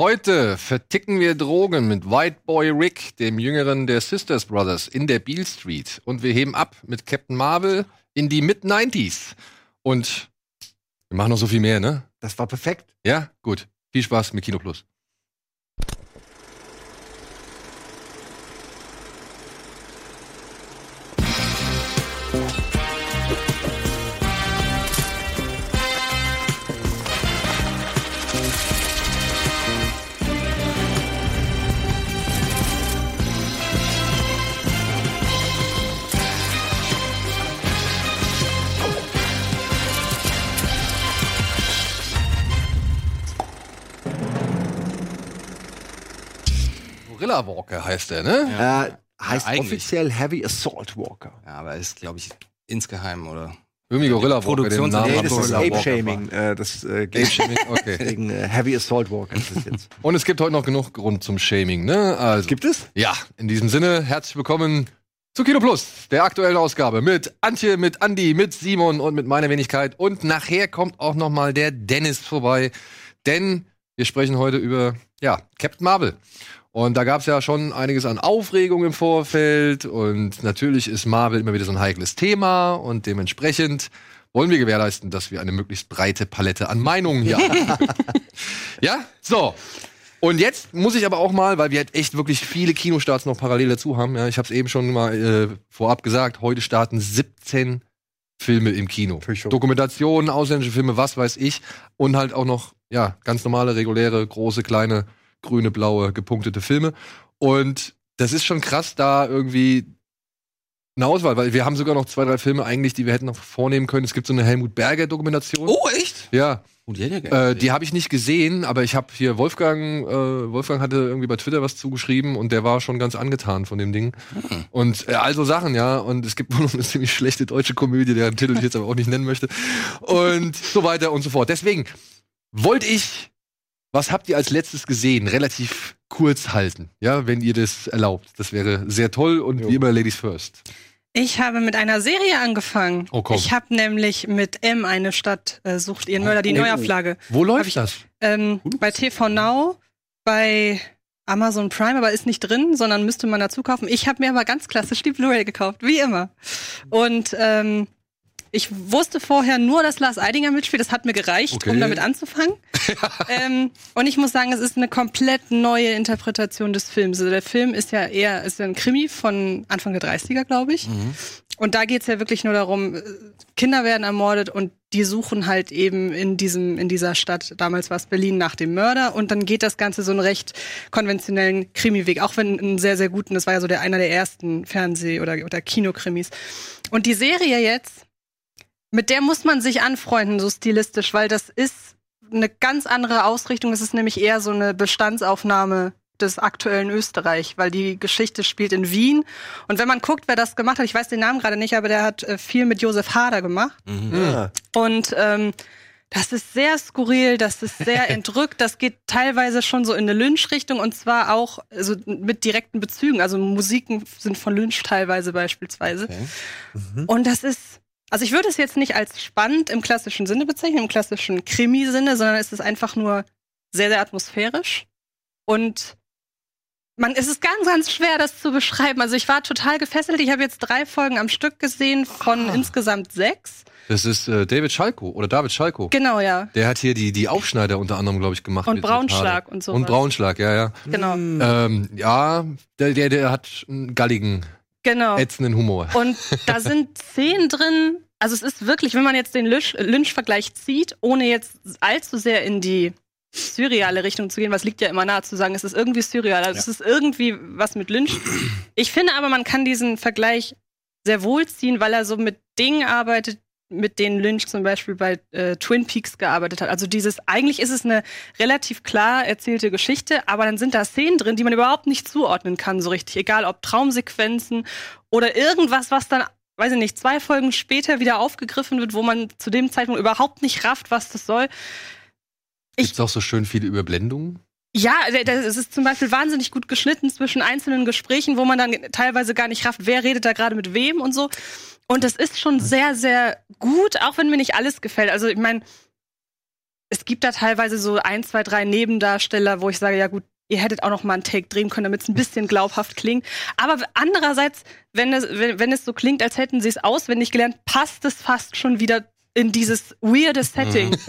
Heute verticken wir Drogen mit White Boy Rick, dem jüngeren der Sisters Brothers, in der Beale Street. Und wir heben ab mit Captain Marvel in die Mid-90s. Und wir machen noch so viel mehr, ne? Das war perfekt. Ja, gut. Viel Spaß mit Kino Plus. Gorilla Walker heißt der, ne? Äh, heißt Ja, offiziell Heavy Assault Walker. Ja, aber ist, glaube ich, insgeheim, oder? Irgendwie Gorilla Walker, den Produktions- Namen Nee, das ist Walker Ape-Shaming. Äh, das äh, Ape geht Shaming, okay. gegen äh, Heavy Assault Walker. ist das jetzt. Und es gibt heute noch genug Grund zum Shaming, ne? Also, Gibt es? ja, in diesem Sinne, herzlich willkommen zu Kino Plus, der aktuellen Ausgabe mit Antje, mit Andi, mit Simon und mit meiner Wenigkeit. Und nachher kommt auch noch mal der Dennis vorbei, denn wir sprechen heute über, ja, Captain Marvel. Und da gab es ja schon einiges an Aufregung im Vorfeld und natürlich ist Marvel immer wieder so ein heikles Thema und dementsprechend wollen wir gewährleisten, dass wir eine möglichst breite Palette an Meinungen hier haben. ja, so. Und jetzt muss ich aber auch mal, weil wir halt echt wirklich viele Kinostarts noch parallel dazu haben, ja, ich habe es eben schon mal äh, vorab gesagt, heute starten 17 Filme im Kino. Schon. Dokumentationen, ausländische Filme, was weiß ich. Und halt auch noch, ja, ganz normale, reguläre, große, kleine, grüne, blaue, gepunktete Filme. Und das ist schon krass, da irgendwie eine Auswahl, weil wir haben sogar noch zwei, drei Filme eigentlich, die wir hätten noch vornehmen können. Es gibt so eine Helmut Berger Dokumentation. Oh, echt? Ja, Oh, die hätte ja äh, die habe ich nicht gesehen, aber ich habe hier Wolfgang, äh, Wolfgang hatte irgendwie bei Twitter was zugeschrieben und der war schon ganz angetan von dem Ding. Hm. Und äh, also Sachen, ja. Und es gibt wohl noch eine ziemlich schlechte deutsche Komödie, deren Titel ich jetzt aber auch nicht nennen möchte. Und so weiter und so fort. Deswegen wollte ich, was habt ihr als letztes gesehen, relativ kurz halten, ja, wenn ihr das erlaubt. Das wäre sehr toll und Jo. wie immer Ladies first. Ich habe mit einer Serie angefangen. Oh, komm. Ich habe nämlich mit M eine Stadt äh, sucht ihren Mörder, die Oh. Neuauflage. Wo läuft ich- das? Ähm, bei TV Now, bei Amazon Prime, aber ist nicht drin, sondern müsste man dazu kaufen. Ich habe mir aber ganz klassisch die Blu-ray gekauft, wie immer. Und ähm, ich wusste vorher nur, dass Lars Eidinger mitspielt. Das hat mir gereicht, Okay. um damit anzufangen. ähm, und ich muss sagen, es ist eine komplett neue Interpretation des Films. Also der Film ist ja eher ist ein Krimi von Anfang der 30er, glaube ich. Und da geht's ja wirklich nur darum, äh, Kinder werden ermordet und die suchen halt eben in diesem, in dieser Stadt, damals war es Berlin, nach dem Mörder. Und dann geht das Ganze so einen recht konventionellen Krimiweg, auch wenn einen sehr, sehr guten, das war ja so der einer der ersten Fernseh- oder, oder Kinokrimis. Und die Serie jetzt, mit der muss man sich anfreunden, so stilistisch, weil das ist eine ganz andere Ausrichtung. Es ist nämlich eher so eine Bestandsaufnahme des aktuellen Österreich, weil die Geschichte spielt in Wien. Und wenn man guckt, wer das gemacht hat, ich weiß den Namen gerade nicht, aber der hat äh, viel mit Josef Hader gemacht. Ah, Und ähm, das ist sehr skurril, das ist sehr entrückt, das geht teilweise schon so in eine Lynch-Richtung und zwar auch also mit direkten Bezügen. Also Musiken sind von Lynch teilweise beispielsweise. Okay. Und das ist, also ich würde es jetzt nicht als spannend im klassischen Sinne bezeichnen, im klassischen Krimi-Sinne, sondern es ist einfach nur sehr, sehr atmosphärisch. Und man, es ist ganz, ganz schwer, das zu beschreiben. Also ich war total gefesselt. Ich habe jetzt drei Folgen am Stück gesehen von Ah. insgesamt sechs. Das ist äh, David Schalko oder David Schalko. Genau, ja. Der hat hier die, die Aufschneider unter anderem, glaube ich, gemacht. Und Braunschlag und sowas. Und Braunschlag, ja, ja. Genau, Ähm, ja, der, der, der hat einen galligen, genau. ätzenden Humor. Und da sind Szenen drin. Also es ist wirklich, wenn man jetzt den Lynch- Lynch-Vergleich zieht, ohne jetzt allzu sehr in die surreale Richtung zu gehen, was liegt ja immer nahe zu sagen, es ist irgendwie surreal, also es ist irgendwie was mit Lynch. Ich finde aber, man kann diesen Vergleich sehr wohl ziehen, weil er so mit Dingen arbeitet, mit denen Lynch zum Beispiel bei äh, Twin Peaks gearbeitet hat. Also dieses, eigentlich ist es eine relativ klar erzählte Geschichte, aber dann sind da Szenen drin, die man überhaupt nicht zuordnen kann so richtig. Egal ob Traumsequenzen oder irgendwas, was dann, weiß ich nicht, zwei Folgen später wieder aufgegriffen wird, wo man zu dem Zeitpunkt überhaupt nicht rafft, was das soll. ich- Gibt's auch so schön viele Überblendungen? Ja, es ist zum Beispiel wahnsinnig gut geschnitten zwischen einzelnen Gesprächen, wo man dann teilweise gar nicht rafft, wer redet da gerade mit wem und so. Und das ist schon sehr, sehr gut, auch wenn mir nicht alles gefällt. Also ich meine, es gibt da teilweise so ein, zwei, drei Nebendarsteller, wo ich sage, ja gut, ihr hättet auch noch mal einen Take drehen können, damit es ein bisschen glaubhaft klingt. Aber andererseits, wenn es, wenn, wenn es so klingt, als hätten sie es auswendig gelernt, passt es fast schon wieder in dieses weirde Setting.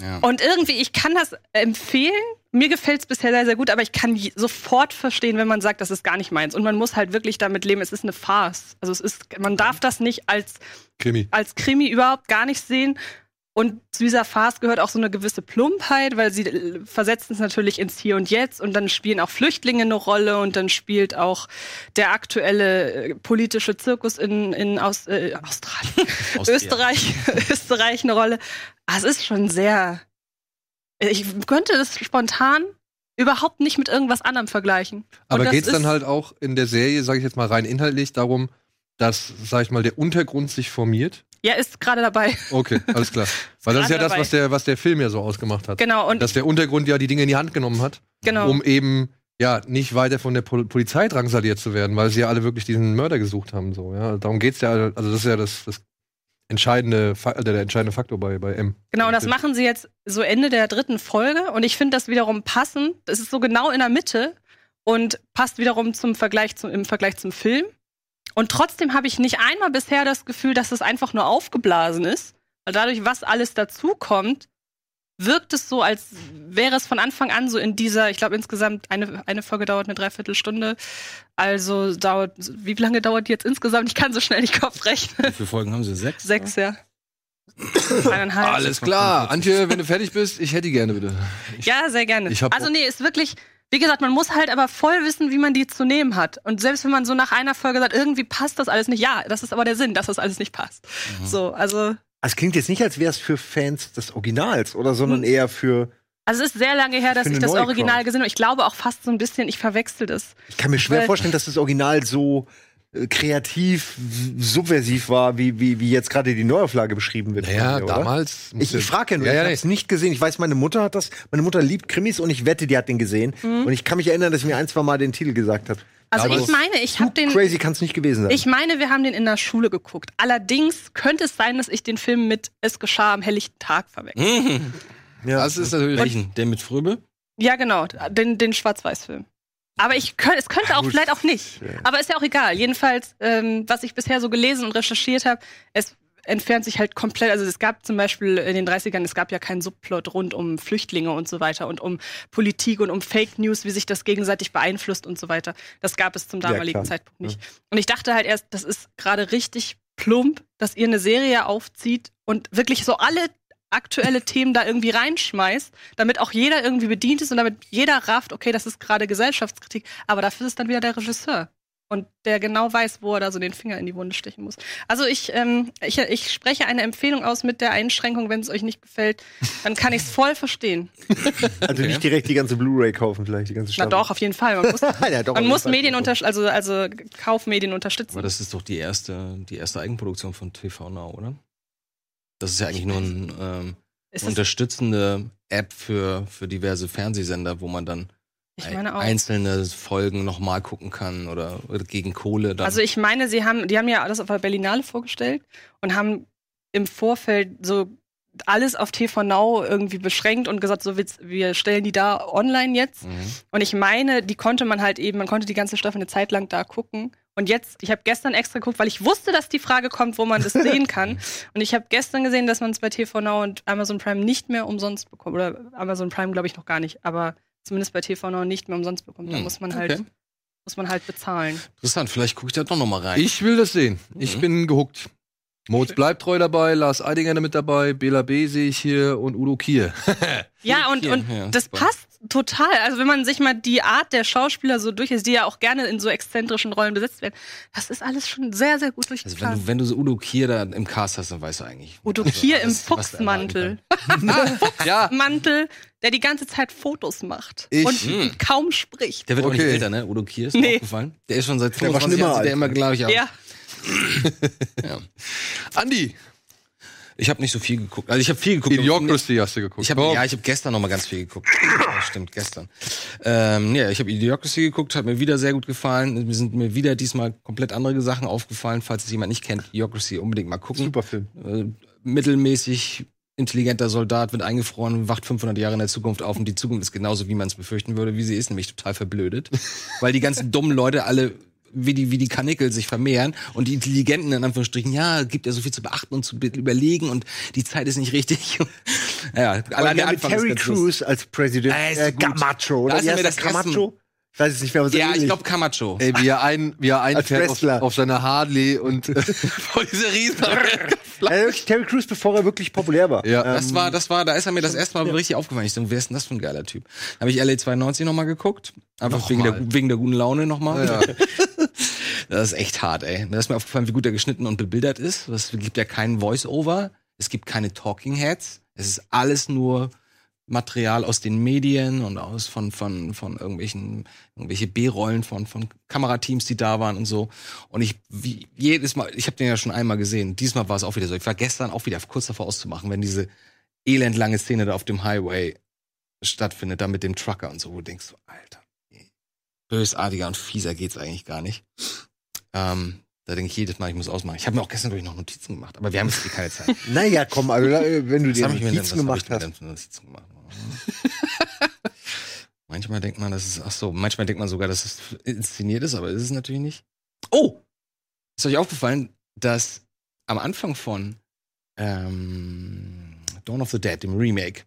Ja. Und irgendwie, ich kann das empfehlen. Mir gefällt es bisher sehr, sehr gut, aber ich kann sofort verstehen, wenn man sagt, das ist gar nicht meins. Und man muss halt wirklich damit leben, es ist eine Farce. Also es ist, man darf das nicht als Krimi. als Krimi überhaupt gar nicht sehen. Und zu dieser Farce gehört auch so eine gewisse Plumpheit, weil sie äh, versetzen es natürlich ins Hier und Jetzt und dann spielen auch Flüchtlinge eine Rolle und dann spielt auch der aktuelle äh, politische Zirkus in, in Aus, äh, Australien. Österreich, Österreich eine Rolle. Ah, es ist schon sehr. Ich könnte das spontan überhaupt nicht mit irgendwas anderem vergleichen. Aber das geht's dann halt auch in der Serie, sage ich jetzt mal rein inhaltlich, darum, dass, sag ich mal, der Untergrund sich formiert? Ja, ist gerade dabei. Okay, alles klar. Weil das ist ja das, was der, was der Film ja so ausgemacht hat. Genau. Und Dass der Untergrund ja die Dinge in die Hand genommen hat, genau. um eben ja nicht weiter von der Pol Polizei drangsaliert zu werden, weil sie ja alle wirklich diesen Mörder gesucht haben. So, ja. Darum geht's ja, also das ist ja das, das entscheidende, äh, der entscheidende Faktor bei, bei M. Genau, und das machen sie jetzt so Ende der dritten Folge. Und ich finde das wiederum passend. Das ist so genau in der Mitte und passt wiederum zum Vergleich zum, im Vergleich zum Film. Und trotzdem habe ich nicht einmal bisher das Gefühl, dass es einfach nur aufgeblasen ist. Weil dadurch, was alles dazukommt, wirkt es so, als wäre es von Anfang an so in dieser, ich glaube insgesamt eine, eine Folge dauert eine Dreiviertelstunde. Also dauert, wie lange dauert die jetzt insgesamt? Ich kann so schnell nicht Kopf rechnen. Wie viele Folgen haben sie? Sechs? Sechs, ja. Eineinhalb. Alles klar. Antje, wenn du fertig bist, ich hätte die gerne bitte. Ich, Ja, sehr gerne. Ich hab also nee, ist wirklich, wie gesagt, man muss halt aber voll wissen, wie man die zu nehmen hat. Und selbst wenn man so nach einer Folge sagt, irgendwie passt das alles nicht, ja, das ist aber der Sinn, dass das alles nicht passt. Mhm. So, also, Es klingt jetzt nicht, als wäre es für Fans des Originals, oder, sondern Hm. eher für. also es ist sehr lange her, dass ich das Original gesehen habe. Ich glaube auch fast so ein bisschen, ich verwechsel das. Ich kann mir schwer vorstellen, dass das Original so kreativ, w- subversiv war, wie, wie, wie jetzt gerade die Neuauflage beschrieben wird. naja, dir, oder? damals. Ich, ich frage ja nur, Ja, ja, ich habe es nicht gesehen. Ich weiß, meine Mutter hat das. Meine Mutter liebt Krimis und ich wette, die hat den gesehen. Mhm. Und ich kann mich erinnern, dass sie mir ein, zwei Mal den Titel gesagt hat. Also Aber ich meine, ich habe den, crazy kann es nicht gewesen sein. ich meine, wir haben den in der Schule geguckt. Allerdings könnte es sein, dass ich den Film mit Es geschah am helllichten Tag verwechsel. Mhm. ja. Das ist natürlich. Welchen? Der mit Fröbe? Ja, genau, den, den Schwarz-Weiß-Film. Aber ich könnt, es könnte auch vielleicht auch nicht. Aber ist ja auch egal. Jedenfalls, ähm, was ich bisher so gelesen und recherchiert habe, es entfernt sich halt komplett. Also es gab zum Beispiel in den 30ern, es gab ja keinen Subplot rund um Flüchtlinge und so weiter und um Politik und um Fake News, wie sich das gegenseitig beeinflusst und so weiter. Das gab es zum Ja, damaligen klar. Zeitpunkt nicht. Und ich dachte halt erst, das ist gerade richtig plump, dass ihr eine Serie aufzieht und wirklich so alle aktuelle Themen da irgendwie reinschmeißt, damit auch jeder irgendwie bedient ist und damit jeder rafft, okay, das ist gerade Gesellschaftskritik, aber dafür ist dann wieder der Regisseur. Und der genau weiß, wo er da so den Finger in die Wunde stechen muss. Also ich, ähm, ich, ich spreche eine Empfehlung aus mit der Einschränkung, wenn es euch nicht gefällt, dann kann ich es voll verstehen. also nicht direkt die ganze Blu-ray kaufen, vielleicht die ganze Na Staffel. doch, auf jeden Fall. Man muss, ja, doch, man muss. Medien also, also Kaufmedien unterstützen. Aber das ist doch die erste, die erste Eigenproduktion von TV Now, oder? Das ist ja eigentlich nur ein, ähm, das, unterstützende App für, für diverse Fernsehsender, wo man dann einzelne Folgen nochmal gucken kann oder, oder gegen Kohle dann. Also ich meine, sie haben, die haben ja alles auf der Berlinale vorgestellt und haben im Vorfeld so alles auf TV Now irgendwie beschränkt und gesagt, so wir, wir stellen die da online jetzt. mhm. Und ich meine, die konnte man halt eben, man konnte die ganze Staffel eine Zeit lang da gucken. Und jetzt, ich habe gestern extra geguckt, weil ich wusste, dass die Frage kommt, wo man das sehen kann. Und ich habe gestern gesehen, dass man es bei TV Now und Amazon Prime nicht mehr umsonst bekommt. Oder Amazon Prime glaube ich noch gar nicht, aber zumindest bei TV Now nicht mehr umsonst bekommt. Da Hm, muss man halt, okay. muss man halt bezahlen. Interessant, vielleicht gucke ich da doch nochmal rein. Ich will das sehen. Ich Mhm. bin gehuckt. Moritz bleibt treu dabei, Lars Eidinger mit dabei, Bela B. sehe ich hier und Udo Kier. Ja, und, und ja, das passt total. Also wenn man sich mal die Art der Schauspieler so durch ist, die ja auch gerne in so exzentrischen Rollen besetzt werden, das ist alles schon sehr, sehr gut also wenn durchgeplant. du, wenn du so Udo Kier da im Cast hast, dann weißt du eigentlich. Udo was- Kier im du erwarten Fuchsmantel. ja, Mantel, der die ganze Zeit Fotos macht Ich- und Hm. kaum spricht. Der wird auch nicht Okay. älter, ne? Udo Kier ist Nee. mir aufgefallen. Der ist schon seit Der war schon 25 immer Jahren, sieht der immer gleich aus. Ja, Andi, Ich habe nicht so viel geguckt. Also ich habe viel geguckt. Idiocracy hast du geguckt. Ich habe Komm. ja, ich habe gestern noch mal ganz viel geguckt. Ja, stimmt, gestern. Ähm, ja, ich habe Idiocracy geguckt, hat mir wieder sehr gut gefallen. Mir sind mir wieder diesmal komplett andere Sachen aufgefallen. Falls es jemand nicht kennt, Idiocracy unbedingt mal gucken. Super Film. Äh, mittelmäßig intelligenter Soldat, wird eingefroren, wacht 500 Jahre in der Zukunft auf und die Zukunft ist genauso, wie man es befürchten würde, wie sie ist, nämlich total verblödet. Weil die ganzen dummen Leute alle wie die, wie die Kanickel sich vermehren und die Intelligenten in Anführungsstrichen, ja, gibt ja so viel zu beachten und zu be- überlegen und die Zeit ist nicht richtig. ja, Aber allein der Anfang Terry Crews als Präsident. Ah, ist äh, gut. Camacho, Da oder? ist Wie mir das Camacho? Ich weiß es nicht mehr, aber so Ja, ich glaube Camacho. Ey, wie er ein, wie er einfährt auf, auf seiner Harley und vor diese riesen Äh, Terry Crews, bevor er wirklich populär war. Ja. Das war, das war, da ist er mir das erste Mal richtig aufgefallen. Ich so, wer ist denn das für ein geiler Typ? Habe ich LA 92 nochmal geguckt. Einfach Noch wegen mal. der, wegen der guten Laune nochmal. Ja. Das ist echt hart, ey. Da ist mir aufgefallen, wie gut er geschnitten und bebildert ist. Es gibt ja keinen Voice-Over. Es gibt keine Talking Heads. Es ist alles nur Material aus den Medien und aus von, von, von irgendwelchen, irgendwelche B-Rollen von, von Kamerateams, die da waren und so. Und ich, wie, jedes Mal, ich habe den ja schon einmal gesehen. Diesmal war es auch wieder so. Ich war gestern auch wieder kurz davor auszumachen, wenn diese elendlange Szene da auf dem Highway stattfindet, da mit dem Trucker und so, wo du denkst, so, Alter, bösartiger und fieser geht's eigentlich gar nicht. Ähm, da denke ich jedes Mal, ich muss ausmachen. Ich habe mir auch gestern durch noch Notizen gemacht, aber wir haben jetzt eh keine Zeit. Naja, komm, also, wenn du dir Notizen hab gemacht hast. manchmal denkt man, das ist, ach so, manchmal denkt man sogar, dass es inszeniert ist, aber ist es natürlich nicht. Oh! Ist euch aufgefallen, dass am Anfang von ähm, Dawn of the Dead, dem Remake,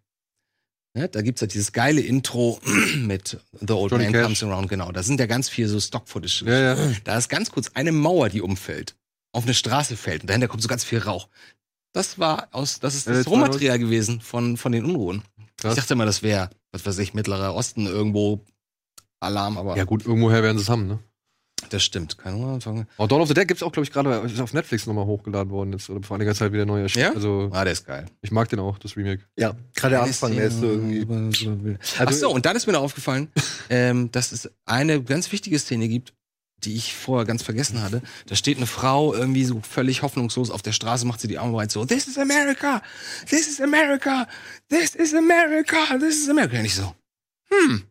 ne, da gibt's ja dieses geile Intro mit The Old Johnny Man Cash. Comes Around, genau. Da sind ja ganz viel so Stock-Footage. Ja, ja. Da ist ganz kurz eine Mauer, die umfällt, auf eine Straße fällt und dahinter kommt so ganz viel Rauch. Das war aus, das ist das Rohmaterial gewesen von, von den Unruhen. Krass. Ich dachte immer, das wäre, was weiß ich, Mittlerer Osten irgendwo Alarm, aber ja, gut, irgendwoher werden sie es haben, ne? das stimmt. Keine Ahnung. Oh, Dawn of the Dead gibt's auch, glaube ich, gerade ist auf Netflix nochmal hochgeladen worden jetzt oder vor einiger Zeit wieder neu erschienen. Ja? Also, Ah, der ist geil. ich mag den auch, das Remake. Ja, gerade der Anfang, der ist so irgendwie. Ach so, und dann ist mir noch aufgefallen, ähm, dass es eine ganz wichtige Szene gibt, die ich vorher ganz vergessen hatte. Da steht eine Frau irgendwie so völlig hoffnungslos auf der Straße, macht sie die Arme breit so, This is America! This is America! This is America! This is America! Und ich so, hm.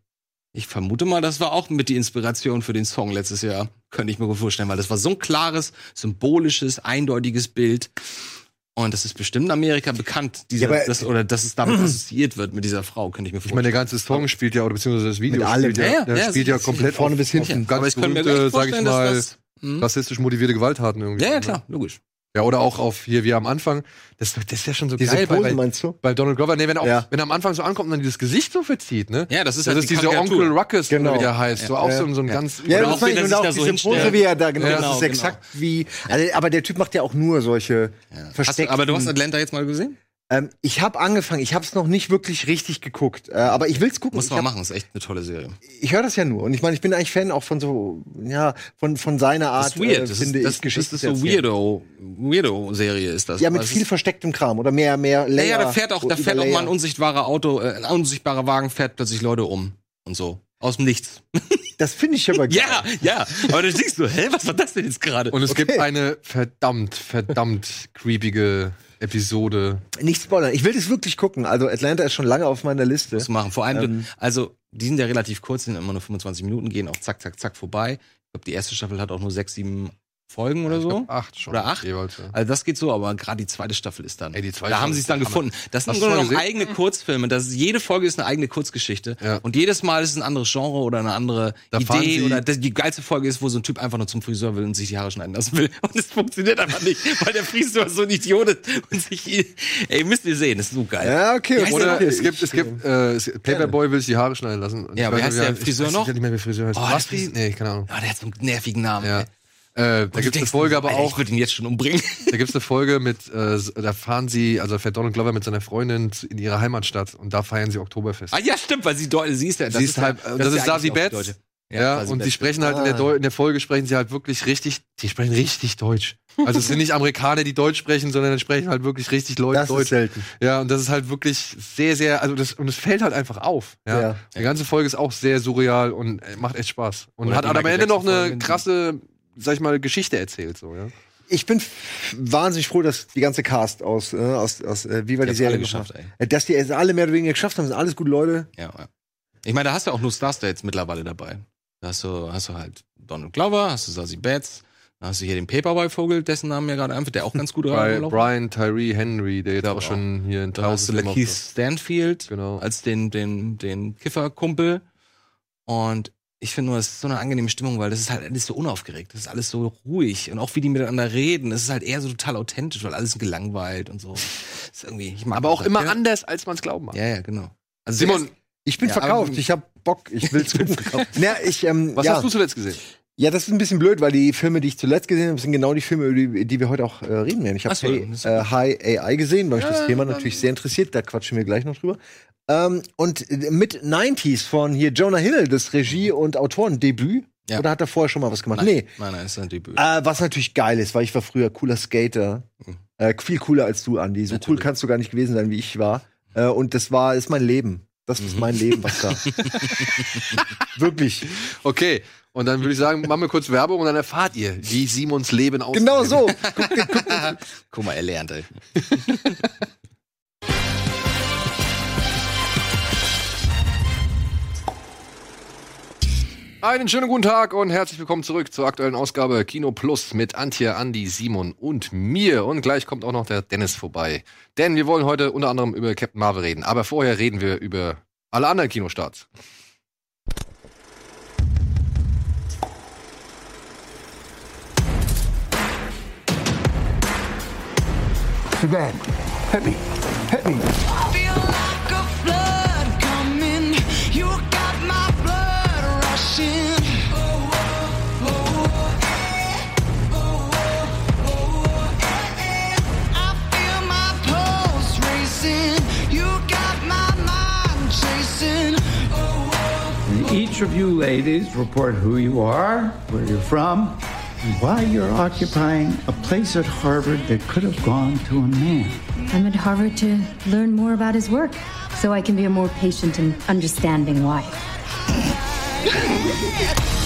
Ich vermute mal, das war auch mit die Inspiration für den Song letztes Jahr. Könnte ich mir gut vorstellen, weil das war so ein klares, symbolisches, eindeutiges Bild. Und das ist bestimmt in Amerika bekannt, dieser, Ja, aber- das, oder dass es damit assoziiert wird mit dieser Frau, könnte ich mir Ich vorstellen. meine, der ganze Song spielt ja, oder beziehungsweise das Video Mit allem, spielt ja, ja, ja, der ja, spielt ja komplett von vorne bis hinten. ganz Aber ich mir berühmte, sag ich dass mal, das- Hm? rassistisch motivierte Gewalttaten irgendwie. Ja, ja, ne? klar, logisch. Ja, oder auch auf hier, wie am Anfang. Das, das ist ja schon so Diese geil bei, Pose, bei, meinst du? bei Donald Glover. Nee, wenn er, auch, Ja. wenn er am Anfang so ankommt und dann dieses Gesicht so verzieht, ne? Ja, das ist Das halt ist die dieser Karikatur. Onkel Ruckus, Genau. oder wie der heißt. So auch Ja. so, ein- so ein Ja. ganz. Ja, das auch, meine ich, und auch diese Pose, wie er da, genau, Ja, das ist genau, exakt wie, also, aber der Typ macht ja auch nur solche Hast du, versteckten. aber du hast Atlanta jetzt mal gesehen? Ähm, ich habe angefangen, ich habe es noch nicht wirklich richtig geguckt, äh, aber ich will's gucken. Muss man hab- machen, ist echt eine tolle Serie. Ich höre das ja nur und ich meine, ich bin eigentlich Fan auch von so, ja, von, von seiner Art, Das ist weird. äh, das, finde ist, das, ich, das Geschichten ist so. Weirdo, Weirdo-Serie ist das. Ja, mit es viel verstecktem Kram oder mehr, mehr Ja, Layer. ja, da fährt auch, da fährt auch mal ein unsichtbarer Auto, äh, ein unsichtbarer Wagen fährt plötzlich Leute um. Und so. Aus dem Nichts. Das finde ich aber geil. Ja, ja. Aber du denkst so, hä, was war das denn jetzt gerade? Und es Okay. gibt eine verdammt, verdammt creepige Episode. Nicht spoilern. Ich will das wirklich gucken. Also Atlanta ist schon lange auf meiner Liste. zu machen. Vor allem, Ähm. also, die sind ja relativ kurz, sind immer nur 25 Minuten, gehen auch zack, zack, zack vorbei. Ich glaube, die erste Staffel hat auch nur sechs, sieben Folgen oder Ich so. acht schon. Oder acht? Jeweils, ja. Also das geht so, aber gerade die zweite Staffel ist dann. Ey, die zweite da haben sie es dann Hammer. gefunden. Das sind nur noch gesehen? eigene Kurzfilme. Das ist, jede Folge ist eine eigene Kurzgeschichte. Ja. Und jedes Mal ist es ein anderes Genre oder eine andere Da Idee. Oder das, die geilste Folge ist, wo so ein Typ einfach nur zum Friseur will und sich die Haare schneiden lassen will. Und es funktioniert einfach nicht, weil der Friseur so ein Idiot ist und sich. Ey, müsst ihr sehen, das ist so geil. Ja, okay. Oder es gibt, es gibt, äh, es- Paperboy will sich die Haare schneiden lassen. Und Ja, ich weiß heißt der ich Friseur weiß noch? nicht mehr, wie Friseur heißt. Oh, der Was? Fris- Nee, keine Ahnung. Ah, der hat so einen nervigen Namen. Ja. ey. Äh, da du gibt's eine Folge aber Alter, auch, Ich würde ihn jetzt schon umbringen. da gibt's eine Folge mit, äh, da fahren sie, also fährt Donald Glover mit seiner Freundin in ihre Heimatstadt und da feiern sie Oktoberfest. ah ja, stimmt, weil sie Deutsche, sie ist ja. Sie ist ja- halt, das, ist ja Sassy eigentlich auch Betts. Ja, Sassy und Betts. sprechen halt in der, Ah. Deu in der Folge sprechen sie halt wirklich richtig, die sprechen richtig Deutsch. Also es sind nicht Amerikaner, die Deutsch sprechen, sondern die sprechen halt wirklich richtig Leute Das ist Deutsch. selten. Ja, und das ist halt wirklich sehr, sehr, also das, und es fällt halt einfach auf. Ja. Ja. Die ganze Folge ist auch sehr surreal und äh, macht echt Spaß. Und Oder hat am Ende noch eine krasse, sag ich mal, Geschichte erzählt, so, ja. Ich bin wahnsinnig froh, dass die ganze Cast aus, äh, aus, aus äh, Viva die haben's Serie geschafft hat. Äh, Dass die es alle mehr oder weniger geschafft haben, sind alles gute Leute. Ja, ja. Ich meine, da hast du auch nur Star States mittlerweile dabei. Da hast du, hast du halt Donald Glover, hast du Sassy Betts, Da hast du hier den Paperboy-Vogel, dessen Namen mir gerade einfach, der auch ganz gut reingelaufen Brian Tyree Henry, der jetzt auch schon hier in Da hast du tausend Filmen Keith auftritt. Stanfield Genau. als den, den, den Kifferkumpel. Und ich finde nur, es ist so eine angenehme Stimmung, weil das ist halt alles so unaufgeregt. Das ist alles so ruhig. Und auch wie die miteinander reden, das ist halt eher so total authentisch, weil alles gelangweilt und so. Ist irgendwie, Aber auch immer ja. anders, als man es glauben mag. Ja, ja, genau. Also Simon, Ich bin Ja, verkauft. Ich hab Bock. Ich will's Na, ich, ähm, was ja. hast du zuletzt gesehen? Ja, das ist ein bisschen blöd, weil die Filme, die ich zuletzt gesehen habe, sind genau die Filme, über die, die wir heute auch äh, reden werden. Ich habe so, hey, äh, High AI gesehen, weil mich Ja, das Thema natürlich sehr interessiert. Da quatschen wir gleich noch drüber. Ähm, und mit 90s von hier Jonah Hill, das Regie- und Autorendebüt. Ja. Oder hat er vorher schon mal was gemacht? Nein, Nee. nein, nein, ist ein Debüt. Äh, was natürlich geil ist, weil ich war früher cooler Skater. Mhm. Äh, viel cooler als du, Andy. So cool Natürlich. kannst du gar nicht gewesen sein, wie ich war. Äh, und das war, ist mein Leben. Das ist Mhm. mein Leben, was da. Wirklich. Okay, und dann würde ich sagen, machen wir kurz Werbung und dann erfahrt ihr, wie Simons Leben aussieht. Genau so. Guck mal, er lernt, ey. Einen schönen guten Tag und herzlich willkommen zurück zur aktuellen Ausgabe Kino Plus mit Antje, Andi, Simon und mir. Und gleich kommt auch noch der Dennis vorbei. Denn wir wollen heute unter anderem über Captain Marvel reden. Aber vorher reden wir über alle anderen Kinostarts. Too bad. Hit me. Hit me. Each of you ladies report who you are, where you're from, and why you're occupying a place at Harvard that could have gone to a man. I'm at Harvard to learn more about his work so I can be a more patient and understanding wife.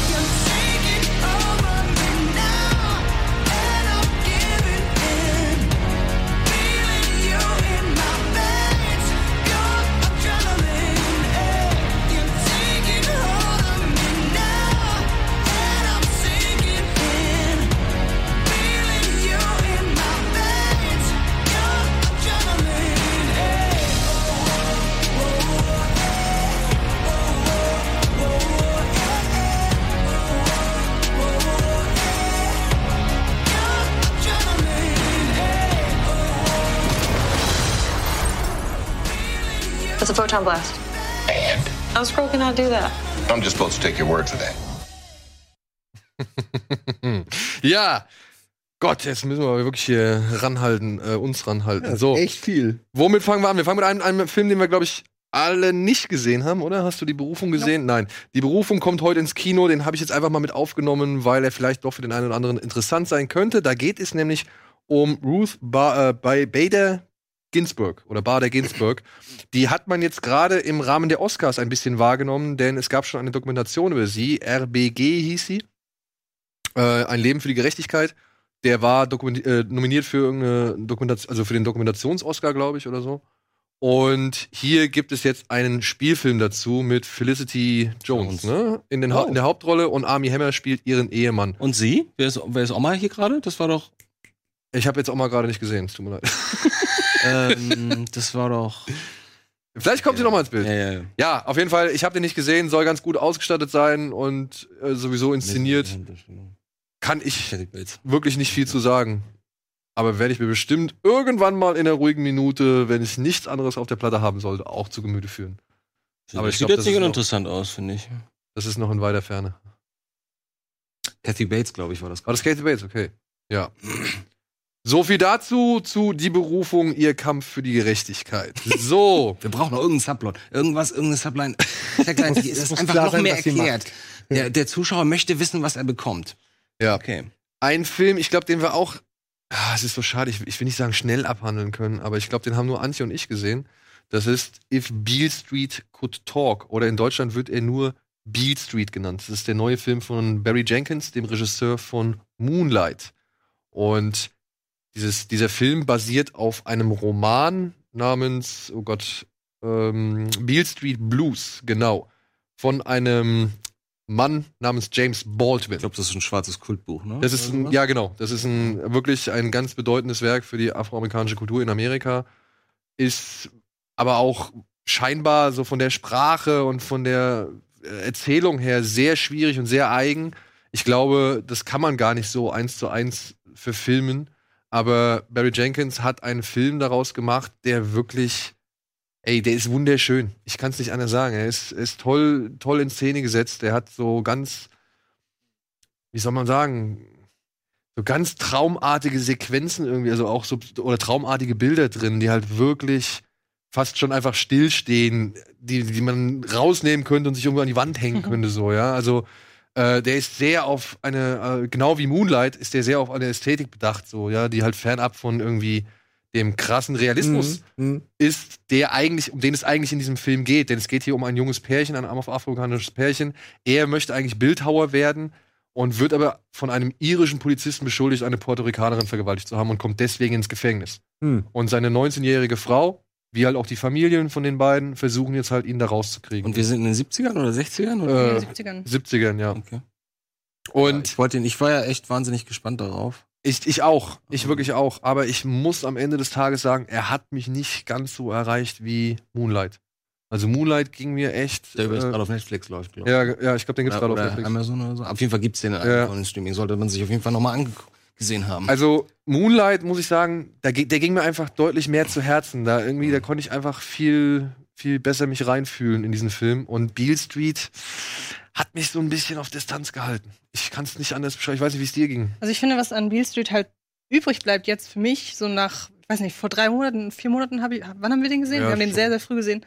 Photon blast. And How Scroll cannot do that? I'm just supposed to take your word for that. Ja, Gott, jetzt müssen wir wirklich hier ranhalten, äh, uns ranhalten. so, Echt viel. womit fangen wir an? Wir fangen mit einem, einem Film, den wir, glaube ich, alle nicht gesehen haben, oder? Hast du die Berufung gesehen? Nein. Die Berufung kommt heute ins Kino. Den habe ich jetzt einfach mal mit aufgenommen, weil er vielleicht doch für den einen oder anderen interessant sein könnte. Da geht es nämlich um Ruth ba äh, bei Bader Ginsburg oder Bader Ginsburg. Die hat man jetzt gerade im Rahmen der Oscars ein bisschen wahrgenommen, denn es gab schon eine Dokumentation über sie. RBG hieß sie. Äh, ein Leben für die Gerechtigkeit. Der war äh, nominiert für irgendeine Dokumentation, also für den Dokumentations-Oscar, glaube ich, oder so. Und hier gibt es jetzt einen Spielfilm dazu mit Felicity Jones, ne? In, den, Hau- in der Hauptrolle und Army Hammer spielt ihren Ehemann. Und sie? Wer ist, wer ist Oma hier gerade? Das war doch. Ich habe jetzt auch mal gerade nicht gesehen, es tut mir leid. ähm, das war doch. Vielleicht kommt sie noch mal ins Bild. Ja, ja, ja. Ja, auf jeden Fall, ich habe den nicht gesehen, soll ganz gut ausgestattet sein und äh, sowieso inszeniert. Kann ich wirklich nicht viel zu sagen. Aber werde ich mir bestimmt irgendwann mal in einer ruhigen Minute, wenn ich nichts anderes auf der Platte haben sollte, auch zu Gemüte führen. Aber Aber das glaub, sieht jetzt nicht uninteressant aus, finde ich. Das ist noch in weiter Ferne. Kathy Bates, glaube ich, war das. War das Kathy Bates, okay. Ja. So viel dazu, zu die Berufung, ihr Kampf für die Gerechtigkeit. So. Wir brauchen noch irgendeinen Subplot. Irgendwas, irgendeine Subline. Es ist einfach noch sein, mehr erklärt. Der, der Zuschauer möchte wissen, was er bekommt. Ja. Okay. Ein Film, ich glaube, den wir auch, ah, es ist so schade, ich, ich will nicht sagen schnell abhandeln können, aber ich glaube, den haben nur Antje und ich gesehen. Das ist If Beale Street Could Talk. Oder in Deutschland wird er nur Beale Street genannt. Das ist der neue Film von Barry Jenkins, dem Regisseur von Moonlight. Und dieses, dieser Film basiert auf einem Roman namens, oh Gott, ähm, Beale Street Blues, genau. Von einem Mann namens James Baldwin. Ich glaube, das ist ein schwarzes Kultbuch, ne? Das ist ein, ja genau, das ist ein wirklich ein ganz bedeutendes Werk für die afroamerikanische Kultur in Amerika. Ist aber auch scheinbar so von der Sprache und von der äh, Erzählung her sehr schwierig und sehr eigen. Ich glaube, das kann man gar nicht so eins zu eins verfilmen. Aber Barry Jenkins hat einen Film daraus gemacht, der wirklich, ey, der ist wunderschön. Ich kann es nicht anders sagen. Er ist, ist toll, toll in Szene gesetzt. Er hat so ganz, wie soll man sagen, so ganz traumartige Sequenzen irgendwie, also auch so, oder traumartige Bilder drin, die halt wirklich fast schon einfach stillstehen, die, die man rausnehmen könnte und sich irgendwo an die Wand hängen könnte, so, ja. Also, äh, der ist sehr auf eine, äh, genau wie Moonlight, ist der sehr auf eine Ästhetik bedacht, so, ja, die halt fernab von irgendwie dem krassen Realismus Mhm. ist, der eigentlich, um den es eigentlich in diesem Film geht. Denn es geht hier um ein junges Pärchen, ein afroamerikanisches Pärchen. Er möchte eigentlich Bildhauer werden und wird aber von einem irischen Polizisten beschuldigt, eine Puerto Ricanerin vergewaltigt zu haben und kommt deswegen ins Gefängnis. Hm. Und seine 19-jährige Frau, wie halt auch die Familien von den beiden, versuchen jetzt halt, ihn da rauszukriegen. Und wir sind in den 70ern oder 60ern? Oder? Äh, in den 70ern. 70ern, ja. Okay. Und ich wollte ihn, ich war ja echt wahnsinnig gespannt darauf. Ich, ich auch. Ich wirklich auch. Aber ich muss am Ende des Tages sagen, er hat mich nicht ganz so erreicht wie Moonlight. Also Moonlight ging mir echt. Der übrigens äh, gerade auf Netflix läuft, glaube ich. ja, ja, ich glaube, den gibt's Oder, gerade auf Netflix. Amazon oder so. Auf jeden Fall gibt's den in einem Ja. den Streaming. Sollte man sich auf jeden Fall nochmal angesehen haben. Also Moonlight, muss ich sagen, ge- der ging mir einfach deutlich mehr zu Herzen. Da irgendwie, da konnte ich einfach viel, viel besser mich reinfühlen in diesen Film. Und Beale Street hat mich so ein bisschen auf Distanz gehalten. Ich kann es nicht anders beschreiben. Ich weiß nicht, wie es dir ging. Also ich finde, was an Beale Street halt übrig bleibt jetzt für mich, so nach, ich weiß nicht, vor drei Monaten, vier Monaten habe ich, wann haben wir den gesehen? Ja, wir haben den sehr, sehr früh gesehen.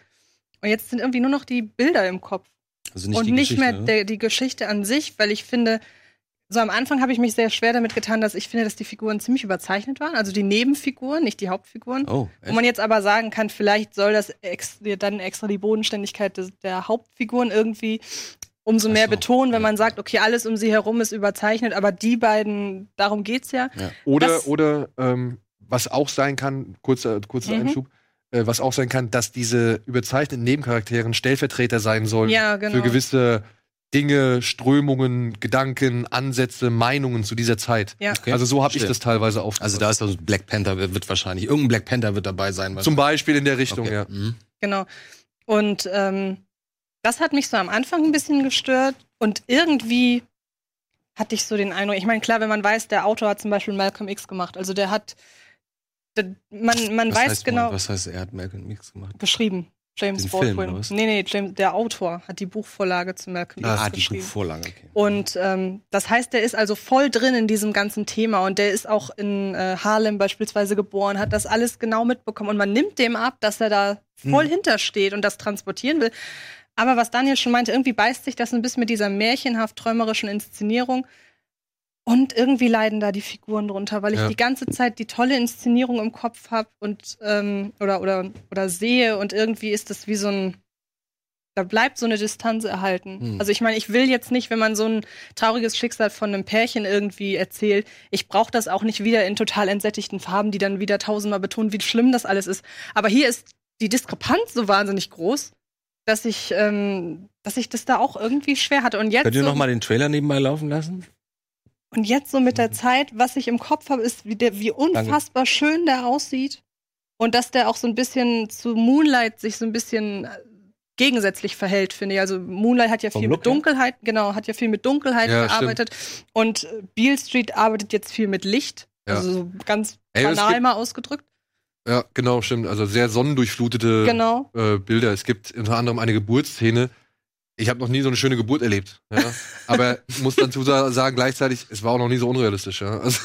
Und jetzt sind irgendwie nur noch die Bilder im Kopf. also nicht und die nicht Geschichte, mehr ne? der, die Geschichte an sich, weil ich finde, so am Anfang habe ich mich sehr schwer damit getan, dass ich finde, dass die Figuren ziemlich überzeichnet waren. Also die Nebenfiguren, nicht die Hauptfiguren. Oh, Wo man jetzt aber sagen kann, vielleicht soll das ex dann extra die Bodenständigkeit des, der Hauptfiguren irgendwie umso mehr so, betonen, wenn ja. man sagt, okay, alles um sie herum ist überzeichnet, aber die beiden, darum geht's ja. Oder, Das- oder ähm, was auch sein kann, kurzer, kurzer Mhm. Einschub, äh, was auch sein kann, dass diese überzeichneten Nebencharakteren Stellvertreter sein sollen Ja, genau. für gewisse Dinge, Strömungen, Gedanken, Ansätze, Meinungen zu dieser Zeit. Ja. Okay. Also so habe ich das teilweise aufgefasst. Also da ist also Black Panther wird, wird wahrscheinlich irgendein Black Panther wird dabei sein. Zum Beispiel in der Richtung, okay. ja. Mhm. Genau. Und ähm, das hat mich so am Anfang ein bisschen gestört und irgendwie hatte ich so den Eindruck, ich meine, klar, wenn man weiß, der Autor hat zum Beispiel Malcolm X gemacht, also der hat, der, man, man Was weiß heißt, genau, Was heißt, er hat Malcolm X gemacht? geschrieben. James Den Baldwin. was? nee, nee, James, der Autor hat die Buchvorlage zu Malcolm X Ah, die geschrieben. Buchvorlage, okay. Und ähm, das heißt, der ist also voll drin in diesem ganzen Thema und der ist auch in äh, Harlem beispielsweise geboren, hat das alles genau mitbekommen und man nimmt dem ab, dass er da voll Hm. hintersteht und das transportieren will. Aber was Daniel schon meinte, irgendwie beißt sich das ein bisschen mit dieser märchenhaft träumerischen Inszenierung. Und irgendwie leiden da die Figuren drunter, weil ich Ja. die ganze Zeit die tolle Inszenierung im Kopf habe und ähm, oder, oder, oder sehe und irgendwie ist das wie so ein, da bleibt so eine Distanz erhalten. Hm. Also ich meine, ich will jetzt nicht, wenn man so ein trauriges Schicksal von einem Pärchen irgendwie erzählt, ich brauche das auch nicht wieder in total entsättigten Farben, die dann wieder tausendmal betonen, wie schlimm das alles ist. Aber hier ist die Diskrepanz so wahnsinnig groß, dass ich, ähm, dass ich das da auch irgendwie schwer hatte. Und jetzt Könnt ihr so, noch mal den Trailer nebenbei laufen lassen? Und jetzt so mit der Zeit, was ich im Kopf habe, ist, wie, der, wie unfassbar schön der aussieht. Und dass der auch so ein bisschen zu Moonlight sich so ein bisschen äh, gegensätzlich verhält, finde ich. Also Moonlight hat ja viel Look mit? Dunkelheit, genau, hat ja viel mit Dunkelheit Ja, gearbeitet. Und äh, Beale Street arbeitet jetzt viel mit Licht. Ja. Also so ganz Ey, banal mal ausgedrückt. Ja, genau, stimmt. Also sehr sonnendurchflutete Genau. äh, Bilder. Es gibt unter anderem eine Geburtsszene. Ich habe noch nie so eine schöne Geburt erlebt. Ja? Aber muss dazu sa- sagen, gleichzeitig, es war auch noch nie so unrealistisch. Ja? Also,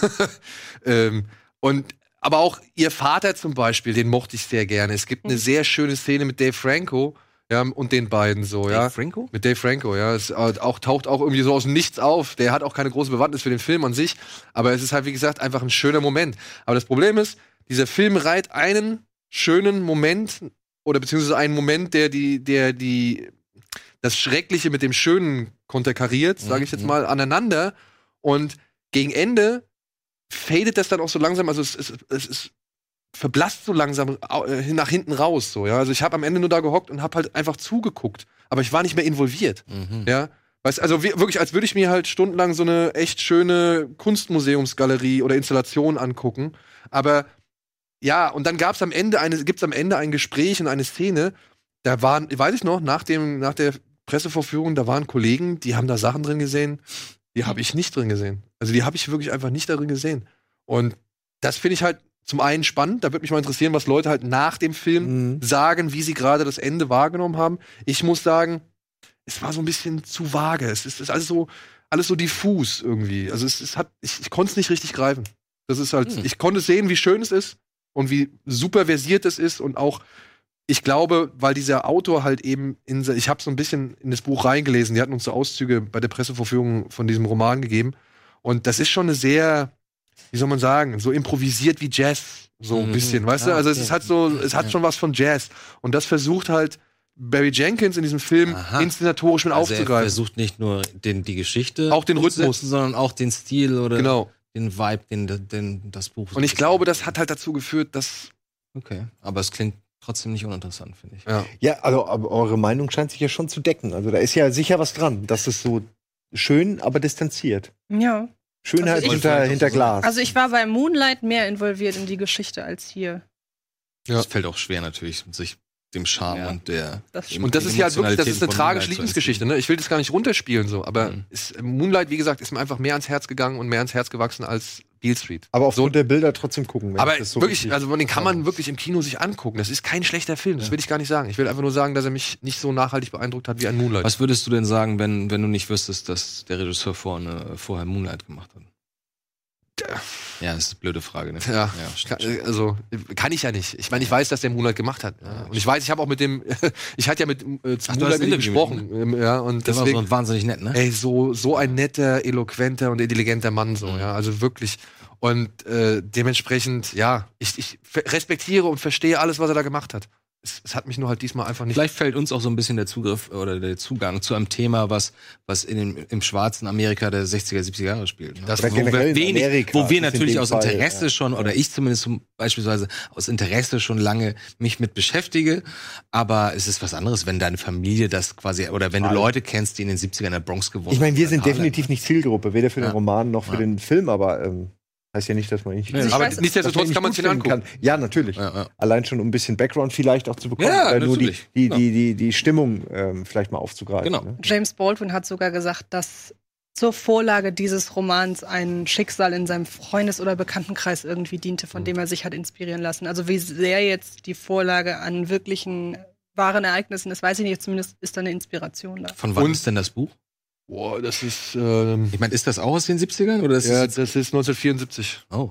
ähm, und aber auch ihr Vater zum Beispiel, den mochte ich sehr gerne. Es gibt eine Mhm. sehr schöne Szene mit Dave Franco ja, und den beiden so, ja. Dave Franco? Mit Dave Franco, ja. Es äh, auch, taucht auch irgendwie so aus dem Nichts auf. Der hat auch keine große Bewandtnis für den Film an sich. Aber es ist halt, wie gesagt, einfach ein schöner Moment. Aber das Problem ist, dieser Film reiht einen schönen Moment oder beziehungsweise einen Moment, der die, der die, das Schreckliche mit dem Schönen konterkariert, sage ich jetzt Mhm. mal, aneinander. Und gegen Ende fadet das dann auch so langsam, also es, es, es, es verblasst so langsam äh, nach hinten raus, so, ja. Also ich habe am Ende nur da gehockt und habe halt einfach zugeguckt. Aber ich war nicht mehr involviert. Mhm. Ja, Weißt, also wie, wirklich, als würde ich mir halt stundenlang so eine echt schöne Kunstmuseumsgalerie oder Installation angucken. Aber ja, und dann gab's am Ende eine, gibt's am Ende ein Gespräch und eine Szene. Da waren, weiß ich noch, nach dem, nach der Pressevorführung, da waren Kollegen, die haben da Sachen drin gesehen, die habe ich nicht drin gesehen. Also die habe ich wirklich einfach nicht darin gesehen. Und das finde ich halt zum einen spannend. Da würde mich mal interessieren, was Leute halt nach dem Film Mhm. sagen, wie sie gerade das Ende wahrgenommen haben. Ich muss sagen, es war so ein bisschen zu vage. Es ist, ist alles so, alles so diffus irgendwie. Also es, es hat, ich, ich konnte es nicht richtig greifen. Das ist halt, Hm. ich konnte sehen, wie schön es ist und wie super versiert es ist und auch, ich glaube, weil dieser Autor halt eben in, ich habe so ein bisschen in das Buch reingelesen. Die hatten uns so Auszüge bei der Pressevorführung von diesem Roman gegeben und das ist schon eine sehr, wie soll man sagen, so improvisiert wie Jazz, so ein Mhm. bisschen, weißt du? Also es halt so, es hat schon was von Jazz und das versucht halt Barry Jenkins in diesem Film Aha. inszenatorisch mit Also er aufzugreifen. versucht nicht nur den, die Geschichte Auch den Rhythmus. sondern auch den Stil oder Genau. den Vibe, den, den das Buch. Und ich glaube, das hat halt dazu geführt, dass Okay, aber es klingt trotzdem nicht uninteressant, finde ich. ja, Ja, also aber eure Meinung scheint sich ja schon zu decken. Also da ist ja sicher was dran. Das ist so schön, aber distanziert. Ja. Schönheit Also ich- hinter, hinter Glas. Also ich war bei Moonlight mehr involviert in die Geschichte als hier. Ja. Es fällt auch schwer natürlich, sich dem Charme Ja. und der Das Und das ist ja halt wirklich, das ist eine tragische Liebesgeschichte, ne? Ich will das gar nicht runterspielen, so, aber Mhm. ist, Moonlight, wie gesagt, ist mir einfach mehr ans Herz gegangen und mehr ans Herz gewachsen als Beale Street. aber aufgrund der Bilder trotzdem gucken. wenn Aber ich das so wirklich, richtig- also den kann man wirklich im Kino sich angucken. Das ist kein schlechter Film, das will ich gar nicht sagen. Ich will einfach nur sagen, dass er mich nicht so nachhaltig beeindruckt hat wie ein Moonlight. Was würdest du denn sagen, wenn, wenn du nicht wüsstest, dass der Regisseur vorne, vorher Moonlight gemacht hat? Ja, das ist eine blöde Frage, ne? Ja, stimmt. kann, also kann ich ja nicht. Ich meine, ich weiß, dass der Moonlight gemacht hat. Ja. Und ich weiß, ich habe auch mit dem, ich hatte ja mit äh, Ach, Moonlight ein mit ihm Interview gesprochen. Ähm, Ja, und Der war deswegen, so wahnsinnig nett, ne? ey, so, so ein netter, eloquenter und intelligenter Mann, so, Mhm. ja, also wirklich. Und äh, dementsprechend, ja, ich, ich respektiere und verstehe alles, was er da gemacht hat. Es, es hat mich nur halt diesmal einfach nicht. Vielleicht fällt uns auch so ein bisschen der Zugriff oder der Zugang zu einem Thema, was, was in dem, im schwarzen Amerika der 60er, 70er Jahre spielt. Ne? Das- Oder wo wir, wenig, Amerika wo wir natürlich aus Fall, Interesse ja. schon, oder ich zumindest zum, beispielsweise aus Interesse schon lange mich mit beschäftige. Aber es ist was anderes, wenn deine Familie das quasi, oder wenn du Alle. Leute kennst, die in den 70ern in der Bronx gewohnt ich meine, wir haben, sind Harlem. definitiv nicht Zielgruppe, weder für den Ja. Roman noch für Ja. den Film, aber ähm, heißt ja nicht, dass man nicht. Nee, Also aber weiß- nichtsdestotrotz kann man sich den angucken. Ja, natürlich. Ja, ja. Allein schon, um ein bisschen Background vielleicht auch zu bekommen. Ja, oder nur die, natürlich. die, die, die, die Stimmung ähm, vielleicht mal aufzugreifen. Genau. Ne? James Baldwin hat sogar gesagt, dass zur Vorlage dieses Romans ein Schicksal in seinem Freundes- oder Bekanntenkreis irgendwie diente, von dem er sich hat inspirieren lassen. Also wie sehr jetzt die Vorlage an wirklichen wahren Ereignissen ist, weiß ich nicht. Zumindest ist da eine Inspiration da. Von wann Und- ist denn das Buch? Boah, das ist, ähm, Ich meine, ist das auch aus den 70ern? Oder ist ja, das das ist 1974. oh.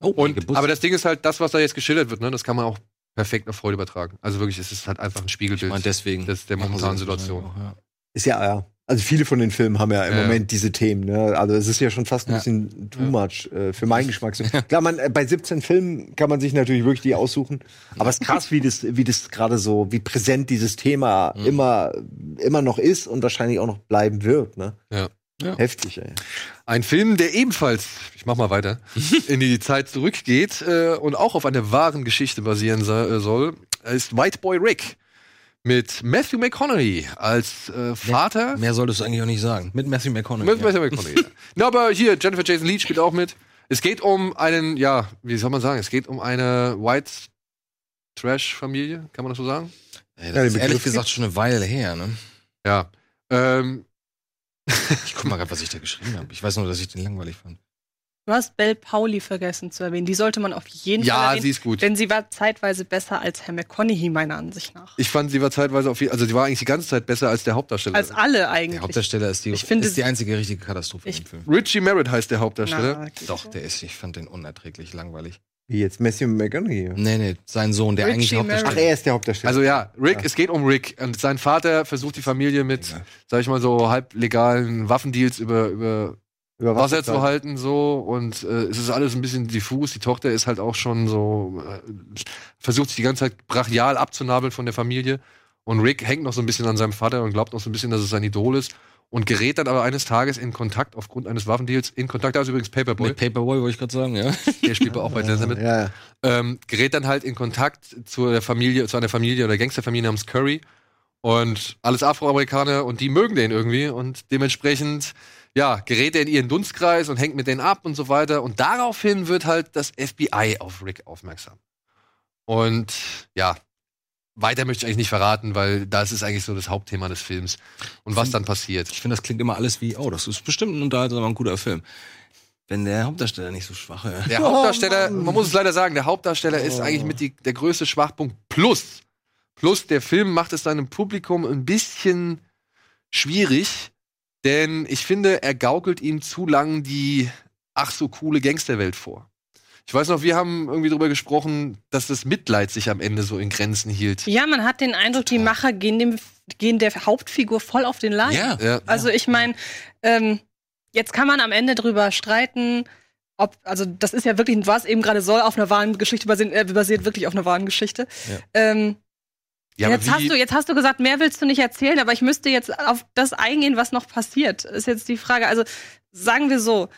Oh, mein Und, aber das Ding ist halt, das, was da jetzt geschildert wird, ne, das kann man auch perfekt auf Freude übertragen. Also wirklich, es ist halt einfach ein Spiegelbild. ich meine, deswegen. das der momentanen Situation. auch, ja. Ist ja, ja. Also viele von den Filmen haben ja im Ja. Moment diese Themen. Ne? Also es ist ja schon fast ein Ja. bisschen too much äh, für meinen Geschmack. So, Klar, man, äh, bei 17 Filmen kann man sich natürlich wirklich die aussuchen. Aber es ist krass, wie das, wie das gerade so, wie präsent dieses Thema Mhm. immer, immer noch ist und wahrscheinlich auch noch bleiben wird. Ne? Ja. Ja. Heftig, ey. Ein Film, der ebenfalls, ich mach mal weiter, in die Zeit zurückgeht äh, und auch auf einer wahren Geschichte basieren äh, soll, ist White Boy Rick. Mit Matthew McConaughey als äh, Vater. Mehr solltest du eigentlich auch nicht sagen. Mit Matthew McConaughey. Mit Matthew McConaughey. ja. Na, aber hier, Jennifer Jason Leigh spielt auch mit. Es geht um einen, ja, wie soll man sagen, es geht um eine White Trash-Familie, kann man das so sagen? Ey, Ja, das den ist ehrlich gesagt schon eine Weile her, ne? Ja. Ähm, Ich guck mal gerade, was ich da geschrieben habe. Ich weiß nur, dass ich den langweilig fand. Du hast Belle Pauli vergessen zu erwähnen. Die sollte man auf jeden Fall ja, erwähnen, sie ist gut. denn sie war zeitweise besser als Herr McConaughey, meiner Ansicht nach. Ich fand, sie war zeitweise auf jeden also sie war eigentlich die ganze Zeit besser als der Hauptdarsteller. Als alle Der eigentlich. Hauptdarsteller ist die, Ich finde, ist die einzige richtige Katastrophe ich- im Film. Richie Merritt heißt der Hauptdarsteller. Na, Doch, der ist, ich fand den unerträglich langweilig. Wie jetzt Matthew McConaughey. Nee, nee, sein Sohn, der Richie eigentlich Hauptdarsteller Ach, er ist der Hauptdarsteller. Also ja, Rick, Ja. es geht um Rick. Und sein Vater versucht die Familie mit, Ja. sag ich mal so, halblegalen Waffendeals über Über Wasser was zu halten so und äh, es ist alles ein bisschen diffus. Die Tochter ist halt auch schon so äh, versucht sich die ganze Zeit brachial abzunabeln von der Familie und Rick hängt noch so ein bisschen an seinem Vater und glaubt noch so ein bisschen, dass es sein Idol ist und gerät dann aber eines Tages in Kontakt aufgrund eines Waffendeals in Kontakt. Da ist übrigens Paperboy, Mit Paperboy wollte ich gerade sagen, ja. der spielt auch bei Denzel mit. Ja, ja. Ähm, gerät dann halt in Kontakt zu der Familie, zu einer Familie oder Gangsterfamilie namens Curry Und alles Afroamerikaner und die mögen den irgendwie und dementsprechend, ja, gerät er in ihren Dunstkreis und hängt mit denen ab und so weiter. Und daraufhin wird halt das FBI auf Rick aufmerksam. Und ja, weiter möchte ich eigentlich nicht verraten, weil das ist eigentlich so das Hauptthema des Films. Und was dann passiert. Ich finde, das klingt immer alles wie, oh, das ist bestimmt ein unterhaltsamer, ein guter Film. Wenn der Hauptdarsteller nicht so schwach ist. Der Hauptdarsteller, man muss es leider sagen, der Hauptdarsteller ist eigentlich mit die, der größte Schwachpunkt. Plus, plus der Film macht es seinem Publikum ein bisschen schwierig, denn ich finde, er gaukelt ihm zu lang die ach so coole Gangsterwelt vor. Ich weiß noch, wir haben irgendwie darüber gesprochen, dass das Mitleid sich am Ende so in Grenzen hielt. Ja, man hat den Eindruck, die Macher gehen, dem, gehen der Hauptfigur voll auf den Leim. Ja. Ja. Also ich meine, ähm, jetzt kann man am Ende drüber streiten, ob, also das ist ja wirklich, was eben gerade soll, auf einer wahren Geschichte basiert, äh, basiert wirklich auf einer wahren Geschichte. Ähm, Ja, jetzt, hast du, jetzt hast du gesagt, mehr willst du nicht erzählen, aber ich müsste jetzt auf das eingehen, was noch passiert. Ist jetzt die Frage. Also sagen wir so,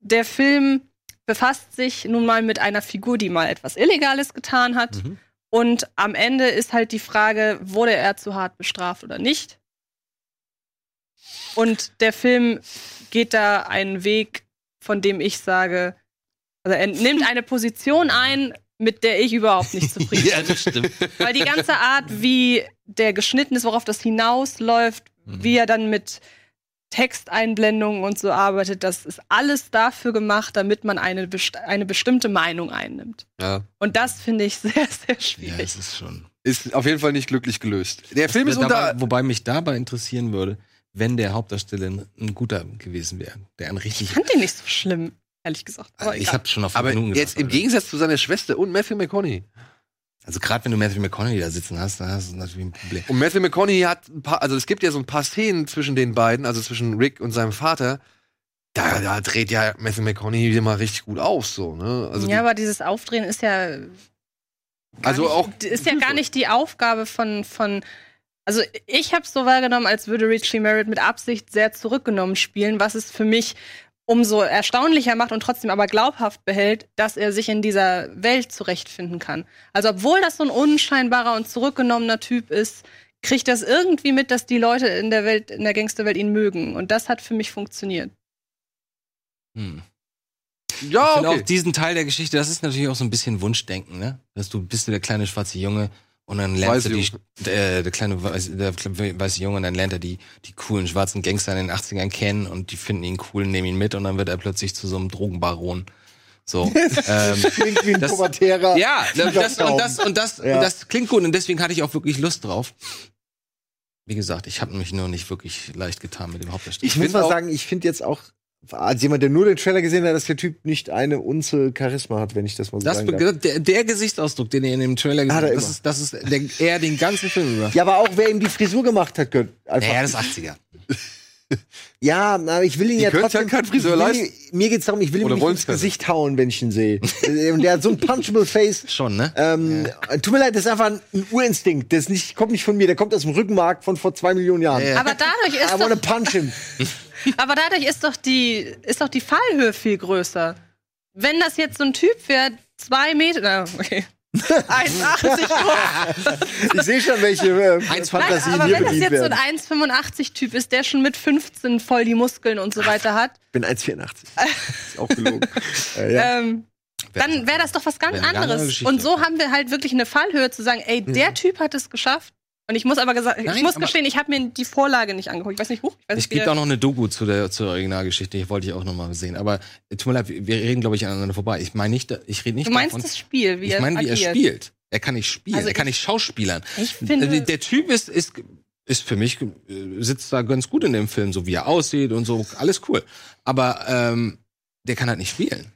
der Film befasst sich nun mal mit einer Figur, die mal etwas Illegales getan hat. Mhm. Und am Ende ist halt die Frage, wurde er zu hart bestraft oder nicht? Und der Film geht da einen Weg, von dem ich sage, also er nimmt eine Position ein, mit der ich überhaupt nicht zufrieden bin. ja, das stimmt. Weil die ganze Art, wie der geschnitten ist, worauf das hinausläuft, wie er dann mit Texteinblendungen und so arbeitet, das ist alles dafür gemacht, damit man eine, best eine bestimmte Meinung einnimmt. ja, Und das finde ich sehr, sehr Ja, schwierig. es ist schon. ist auf jeden Fall nicht glücklich gelöst. Der Film ist dabei, unter. wobei mich dabei interessieren würde, wenn der Hauptdarsteller ein, ein guter gewesen wäre. Der ein richtig. ich fand den nicht so schlimm, ehrlich gesagt. Aber ich egal. habe schon auf Aber genug jetzt gedacht, im. Gegensatz zu seiner Schwester und Matthew McConaughey. Also gerade wenn du Matthew McConaughey da sitzen hast, dann hast du natürlich ein Problem. Und Matthew McConaughey hat ein paar, also es gibt ja so ein paar Szenen zwischen den beiden, also zwischen Rick und seinem Vater. Da, da dreht ja Matthew McConaughey wieder mal richtig gut auf, so, ne? Also, ja, die, aber dieses Aufdrehen ist ja. gar also nicht, auch. Ist ja gar nicht die Aufgabe von. von also, ich habe es so wahrgenommen, als würde Richie Merritt mit Absicht sehr zurückgenommen spielen, was es für mich umso erstaunlicher macht und trotzdem aber glaubhaft behält, dass er sich in dieser Welt zurechtfinden kann. Also, obwohl das so ein unscheinbarer und zurückgenommener Typ ist, kriegt das irgendwie mit, dass die Leute in der Welt, in der Gangsterwelt ihn mögen. Und das hat für mich funktioniert. Hm. Ja, Ich finde okay. auch diesen Teil der Geschichte, das ist natürlich auch so ein bisschen Wunschdenken, ne? Dass du bist du der kleine schwarze Junge und dann lernst Weiße du die, äh, der kleine weiße, der kleine weiße Junge und dann lernt er die, die coolen schwarzen Gangster in den 80ern kennen und die finden ihn cool, nehmen ihn mit und dann wird er plötzlich zu so einem Drogenbaron. So. ähm, Klingt wie ein Das- pubertärer. ja, das, und das, und das, Ja. und das klingt gut und deswegen hatte ich auch wirklich Lust drauf. Wie gesagt, ich habe mich nur nicht wirklich leicht getan mit dem Hauptdarsteller. Ich muss find mal auch- sagen, ich finde jetzt auch, als jemand, der nur den Trailer gesehen hat, dass der Typ nicht eine Unze Charisma hat, wenn ich das mal so das, sagen darf. der, der Gesichtsausdruck, den ihr in dem Trailer gesehen Hat er das immer. ist, das ist der, er den ganzen Film über. Ja, aber auch wer ihm die Frisur gemacht hat, gehört einfach. Naja, das ist 80er. Ja, na, ich will ihn Die ja trotzdem. ja Friseur ich will, leisten. Mir geht's darum, ich will ihm nicht ins. Gesicht hauen, wenn ich ihn sehe. Äh, Und der hat so ein punchable Face. Schon, ne? Ähm, Tut mir leid, das ist einfach ein, ein Urinstinkt. Das ist nicht, kommt nicht von mir, der kommt aus dem Rückenmark von vor zwei Millionen Jahren. Aber dadurch ist I wanna punch him. aber dadurch ist doch die, ist doch die Fallhöhe viel größer. Wenn das jetzt so ein Typ wäre, zwei Meter, na, okay. 1,80 groß. Ich sehe schon, welche äh, Eins Nein, Fantasien aber hier wenn das jetzt so ein werden. 1,85-Typ ist, der schon mit 15 voll die Muskeln und so weiter hat, Ich bin 1,84. Ist auch gelogen. äh, ja. ähm, dann wäre das doch was ganz anderes. Und so haben wir halt wirklich eine Fallhöhe zu sagen, ey, der Typ hat es geschafft. Und ich muss aber gesagt, ich Nein, muss aber- gestehen, ich habe mir die Vorlage nicht angeguckt. Ich weiß nicht, huch, ich weiß Es gibt auch noch eine Doku zu der, zur Originalgeschichte, die wollte ich auch noch mal sehen. Aber äh, tut mir leid, wir reden, glaube ich, aneinander vorbei. Ich meine nicht, ich rede nicht Du meinst davon. das Spiel, wie ich er meine, wie er agiert. spielt. Er kann nicht spielen, Also er kann ich- nicht schauspielern. Ich finde- der, der Typ ist, ist, ist für mich, äh, sitzt da ganz gut in dem Film, so wie er aussieht und so, alles cool. Aber ähm, der kann halt nicht spielen.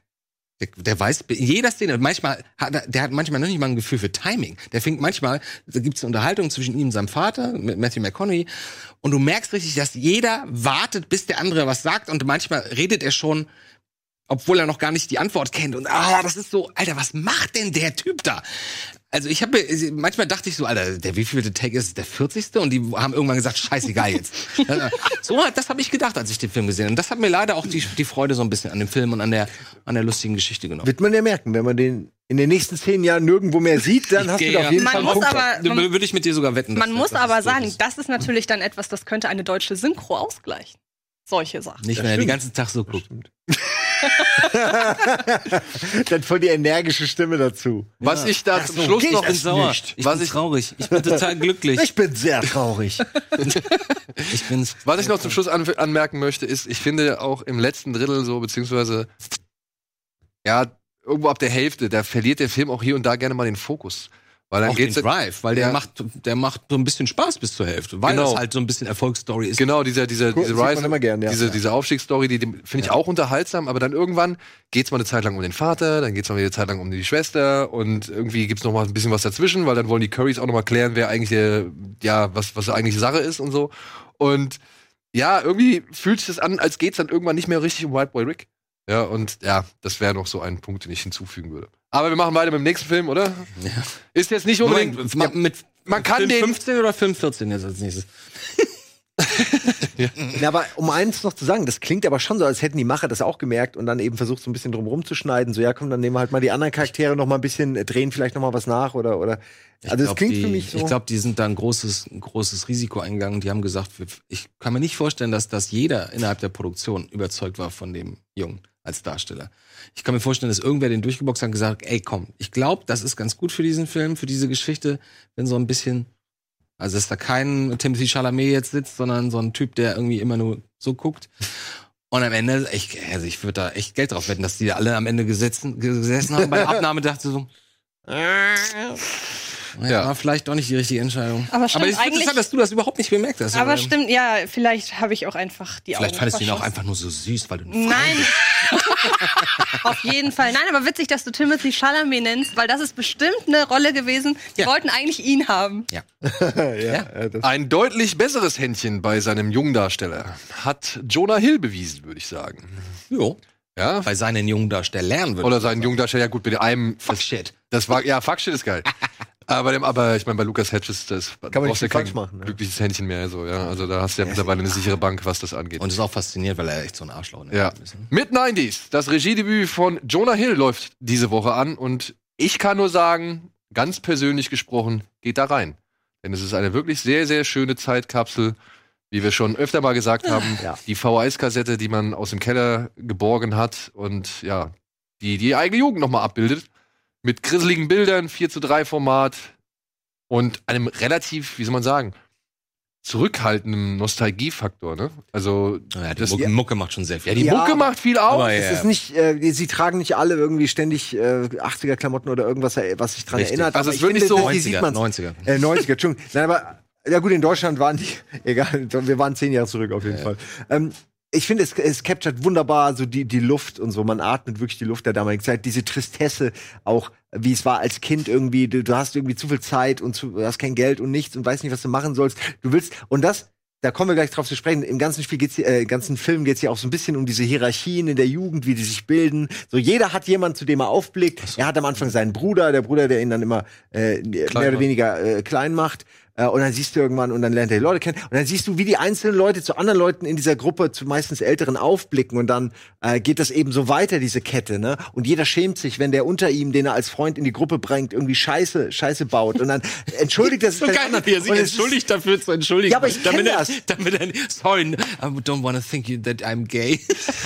Der, der weiß, in jeder Szene, manchmal hat er, der hat manchmal noch nicht mal ein Gefühl für Timing. Der fängt manchmal, da gibt es eine Unterhaltung zwischen ihm und seinem Vater, mit Matthew McConaughey, und du merkst richtig, dass jeder wartet, bis der andere was sagt, und manchmal redet er schon, obwohl er noch gar nicht die Antwort kennt. Und ah, das ist so, Alter, was macht denn der Typ da? Also ich habe manchmal dachte ich so, Alter, der wievielte Take ist es? der 40. Und die haben irgendwann gesagt, scheißegal jetzt. so, das habe ich gedacht, als ich den Film gesehen habe. Und das hat mir leider auch die, die Freude so ein bisschen an dem Film und an der, an der lustigen Geschichte genommen. Wird man ja merken, wenn man den in den nächsten zehn Jahren nirgendwo mehr sieht, dann Ich hast du da auf jeden Man Fall muss aber, Da man, Würde ich mit dir sogar wetten. man muss aber das so sagen, ist. das ist natürlich dann etwas, das könnte eine deutsche Synchro ausgleichen. Solche Sachen. Nicht, wenn er den ganzen Tag so guckt. dann voll die energische Stimme dazu. Was ich da zum Schluss geht noch Ich bin das sauer. nicht. Ich Was bin ich- traurig. Ich bin total glücklich. Ich bin sehr traurig. Ich bin's. Was ich noch zum Schluss an, anmerken möchte, ist, ich finde auch im letzten Drittel so, beziehungsweise, ja, irgendwo ab der Hälfte, da verliert der Film auch hier und da gerne mal den Fokus. Weil dann auch den geht's Drive, weil der Ja. macht, der macht so ein bisschen Spaß bis zur Hälfte, weil Genau. das halt so ein bisschen Erfolgsstory ist. Genau, dieser, dieser, Cool, diese Rise, immer gern, ja. diese, diese Aufstiegsstory, die, die finde ich auch unterhaltsam, aber dann irgendwann geht's mal eine Zeit lang um den Vater, dann geht's mal wieder eine Zeit lang um die Schwester und irgendwie gibt's noch mal ein bisschen was dazwischen, weil dann wollen die Currys auch noch mal klären, wer eigentlich der, ja, was, was eigentlich Sache ist und so. Und ja, irgendwie fühlt sich das an, als geht's dann irgendwann nicht mehr richtig um White Boy Rick. Ja, und ja, das wäre noch so ein Punkt, den ich hinzufügen würde. Aber wir machen weiter mit dem nächsten Film, oder? Ja. Ist jetzt nicht unbedingt. Moment, ma- mit man kann Film den- 15 oder Film 14 jetzt als nächstes? Ja, aber um eins noch zu sagen, das klingt aber schon so, als hätten die Macher das auch gemerkt und dann eben versucht, so ein bisschen drum rumzuschneiden. So, ja, komm, dann nehmen wir halt mal die anderen Charaktere noch mal ein bisschen, äh, drehen vielleicht noch mal was nach oder, oder. Also, es glaub, klingt die, für mich so. Ich glaube, die sind da ein großes, ein großes Risiko eingegangen. Die haben gesagt, ich kann mir nicht vorstellen, dass das jeder innerhalb der Produktion überzeugt war von dem Jungen als Darsteller. Ich kann mir vorstellen, dass irgendwer den durchgeboxt hat und gesagt, ey, komm, ich glaube, das ist ganz gut für diesen Film, für diese Geschichte, wenn so ein bisschen, also dass da kein Timothy Chalamet jetzt sitzt, sondern so ein Typ, der irgendwie immer nur so guckt. Und am Ende, ich, also ich würde da echt Geld drauf wetten, dass die alle am Ende gesetzen, gesessen haben bei der Abnahme, dachte so, ja, war vielleicht doch nicht die richtige Entscheidung. Aber stimmt, es ist eigentlich- interessant, dass du das überhaupt nicht bemerkt hast. Aber stimmt, ja, vielleicht habe ich auch einfach die Vielleicht Augen fandest du ihn auch einfach nur so süß, weil du Nein. Auf jeden Fall. Nein, aber witzig, dass du Timothy Chalamet nennst, weil das ist bestimmt eine Rolle gewesen. Die Ja. wollten eigentlich ihn haben. Ja. ja, Ein deutlich besseres Händchen bei seinem Jungdarsteller hat Jonah Hill bewiesen, würde ich sagen. Jo. Ja, Bei seinen jungen wird. oder seinen Jungdarsteller, ja gut, mit einem. Fuck das, shit. das war, ja, Fuck Shit ist geil. aber, dem, aber ich meine, bei Lucas Hedges, das man brauchst viel kein falsch machen, ne? glückliches Händchen mehr, so, ja. Also da hast du ja mittlerweile eine sichere Bank, was das angeht. Und ist auch fasziniert, weil er echt so ein Arschloch Ja. ist. Mit 90s. Das Regiedebüt von Jonah Hill läuft diese Woche an und ich kann nur sagen, ganz persönlich gesprochen, geht da rein. Denn es ist eine wirklich sehr, sehr schöne Zeitkapsel, wie wir schon öfter mal gesagt haben. Ja. Die VHS-Kassette, die man aus dem Keller geborgen hat und ja, die die eigene Jugend nochmal abbildet. Mit grisseligen Bildern, 4 zu 3 Format und einem relativ, wie soll man sagen, zurückhaltenden Nostalgiefaktor, ne? Also, Ja, die das, Mucke, Mucke macht schon sehr viel. ja, die Ja, Mucke macht viel aus. aber es ja. ist nicht, äh, sie tragen nicht alle irgendwie ständig äh, 80er-Klamotten oder irgendwas, was sich dran Richtig. erinnert. Also es wird ich nicht finde, so die sieht 90er, man's. 90er. Äh, 90er, Entschuldigung. Nein, aber ja gut, in Deutschland waren die, egal, wir waren zehn Jahre zurück auf jeden Fall. Ähm, ich finde, es, es captured wunderbar so die, die Luft und so. Man atmet wirklich die Luft der damaligen Zeit. Diese Tristesse auch, wie es war als Kind irgendwie. Du, du hast irgendwie zu viel Zeit und zu, du hast kein Geld und nichts und weißt nicht, was du machen sollst. Du willst, und das, da kommen wir gleich drauf zu sprechen. Im ganzen Spiel geht's hier, äh, im ganzen Film geht's ja auch so ein bisschen um diese Hierarchien in der Jugend, wie die sich bilden. So jeder hat jemand, zu dem er aufblickt. Er hat am Anfang seinen Bruder, der Bruder, der ihn dann immer äh, mehr oder weniger äh, klein macht. Äh, und dann siehst du irgendwann und dann lernt er die Leute kennen. Und dann siehst du, wie die einzelnen Leute zu anderen Leuten in dieser Gruppe, zu meistens Älteren, aufblicken. Und dann äh, geht das eben so weiter, diese Kette, ne? Und jeder schämt sich, wenn der unter ihm, den er als Freund in die Gruppe bringt, irgendwie Scheiße, Scheiße baut. Und dann entschuldigt er sich So den geil, wie er sich entschuldigt dafür zu entschuldigen. Ja, aber ich damit er, das. Damit er, sorry, I don't want to think you that I'm gay.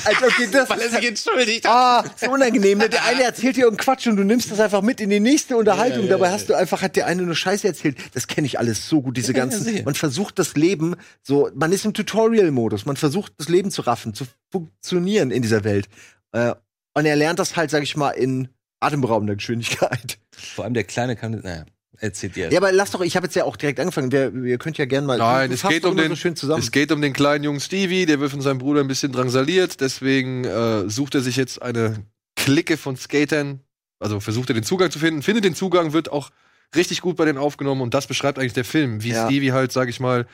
Alter, okay, das Weil er sich entschuldigt hat. Ah, so unangenehm. Ne? Der eine erzählt dir irgendeinen Quatsch und du nimmst das einfach mit in die nächste Unterhaltung. Dabei hast du einfach, hat der eine nur Scheiße erzählt. Das kenne ich alles so gut, diese Ja, ganzen. sicher. man versucht das Leben so, man ist im Tutorial-Modus. Man versucht das Leben zu raffen, zu funktionieren in dieser Welt. Äh, und er lernt das halt, sag ich mal, in atemberaubender Geschwindigkeit. Vor allem der Kleine kann, naja, erzählt dir. Ja, aber lass doch, ich habe jetzt ja auch direkt angefangen. Wir, ihr könnt ja gerne mal. Nein, es geht um immer den, so schön zusammen. es geht um den kleinen jungen Stevie, der wird von seinem Bruder ein bisschen drangsaliert, deswegen äh, sucht er sich jetzt eine Clique von Skatern, also versucht er den Zugang zu finden, findet den Zugang, wird auch richtig gut bei denen aufgenommen und das beschreibt eigentlich der Film, wie Ja. Stevie halt, sag ich mal,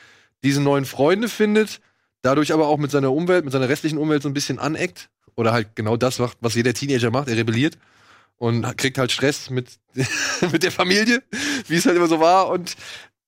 diese neuen Freunde findet, dadurch aber auch mit seiner Umwelt, mit seiner restlichen Umwelt so ein bisschen aneckt oder halt genau das macht, was jeder Teenager macht, er rebelliert und kriegt halt Stress mit, mit der Familie, wie es halt immer so war. Und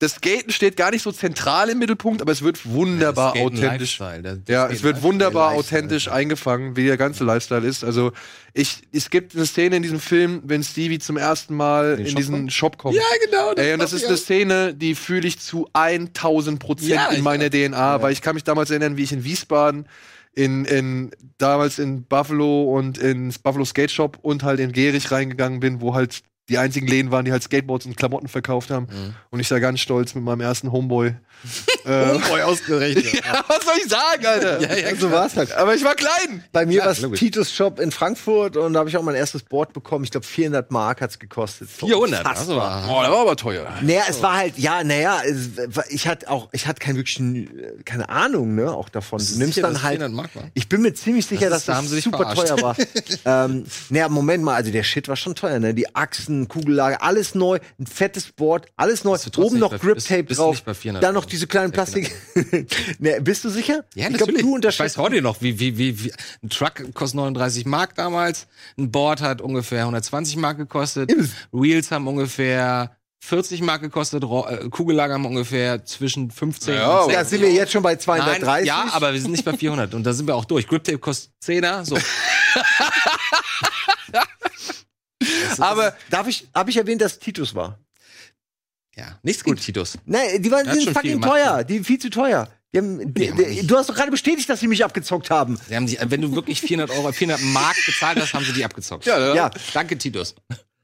das Skaten steht gar nicht so zentral im Mittelpunkt, aber es wird wunderbar Das Skaten authentisch. Der- der Ja, es wird wunderbar authentisch ja. eingefangen, wie der ganze Lifestyle ist. Also ich, es gibt eine Szene in diesem Film, wenn Stevie zum ersten Mal in, Shop diesen kommt? Shop kommt. Ja, genau. Ey, und das ist eine Szene, die fühle ich zu 1000 Prozent Ja, in meiner DNA, weil ich kann mich damals erinnern, wie ich in Wiesbaden in, in damals in Buffalo und ins Buffalo Skate Shop und halt in Gerich reingegangen bin, wo halt die einzigen Läden waren, die halt Skateboards und Klamotten verkauft haben. Mhm. Und ich da ganz stolz mit meinem ersten Homeboy. äh, Homeboy ausgerechnet. ja, was soll ich sagen, Alter? Ja, ja, so war's halt. Aber ich war klein. Bei mir war es. Titus Shop in Frankfurt und da habe ich auch mein erstes Board bekommen. Ich glaube 400 Mark hat's gekostet. 400, Unfassbar. also war Oh, der war aber teuer. Naja, es war halt, ja, naja, es ich hatte auch, ich hatte keinen wirklichen, keine Ahnung, ne, auch davon. Du nimmst sicher, dann dass halt, 400 Mark war? ich bin mir ziemlich sicher, Das dass ist- da das haben sie dich super verarscht. teuer war. ähm, naja, Moment mal, also der Shit war schon teuer, ne, die Achsen, Kugellage, alles neu, ein fettes Board, alles neu, oben noch Grip bist- Tape bist drauf, 400 dann noch diese kleinen Plastik. ne, bist du sicher? Ja, ich glaube, du ich unterschätzt weiß heute noch, wie, wie, wie, wie ein Truck kostet 39 Mark damals, ein Board hat ungefähr 120 Mark gekostet, Wheels haben ungefähr 40 Mark gekostet, äh, Kugellager haben ungefähr zwischen 15 Ja, und Da 60. sind wir jetzt schon bei Nein, 230. ja, aber wir sind nicht bei 400 und da sind wir auch durch. Grip Tape kostet 10er, so. Aber Darf ich, habe ich erwähnt, dass Titus war? Ja, nichts gegen Titus. Nein, die waren die sind fucking teuer. ja. Die sind viel zu teuer. Die haben, die, die, du hast doch gerade bestätigt, dass sie mich abgezockt haben. Sie haben die, wenn du wirklich 400 Euro, 400 Mark bezahlt hast, haben sie die abgezockt. ja, ja. Ja, Danke, Titus.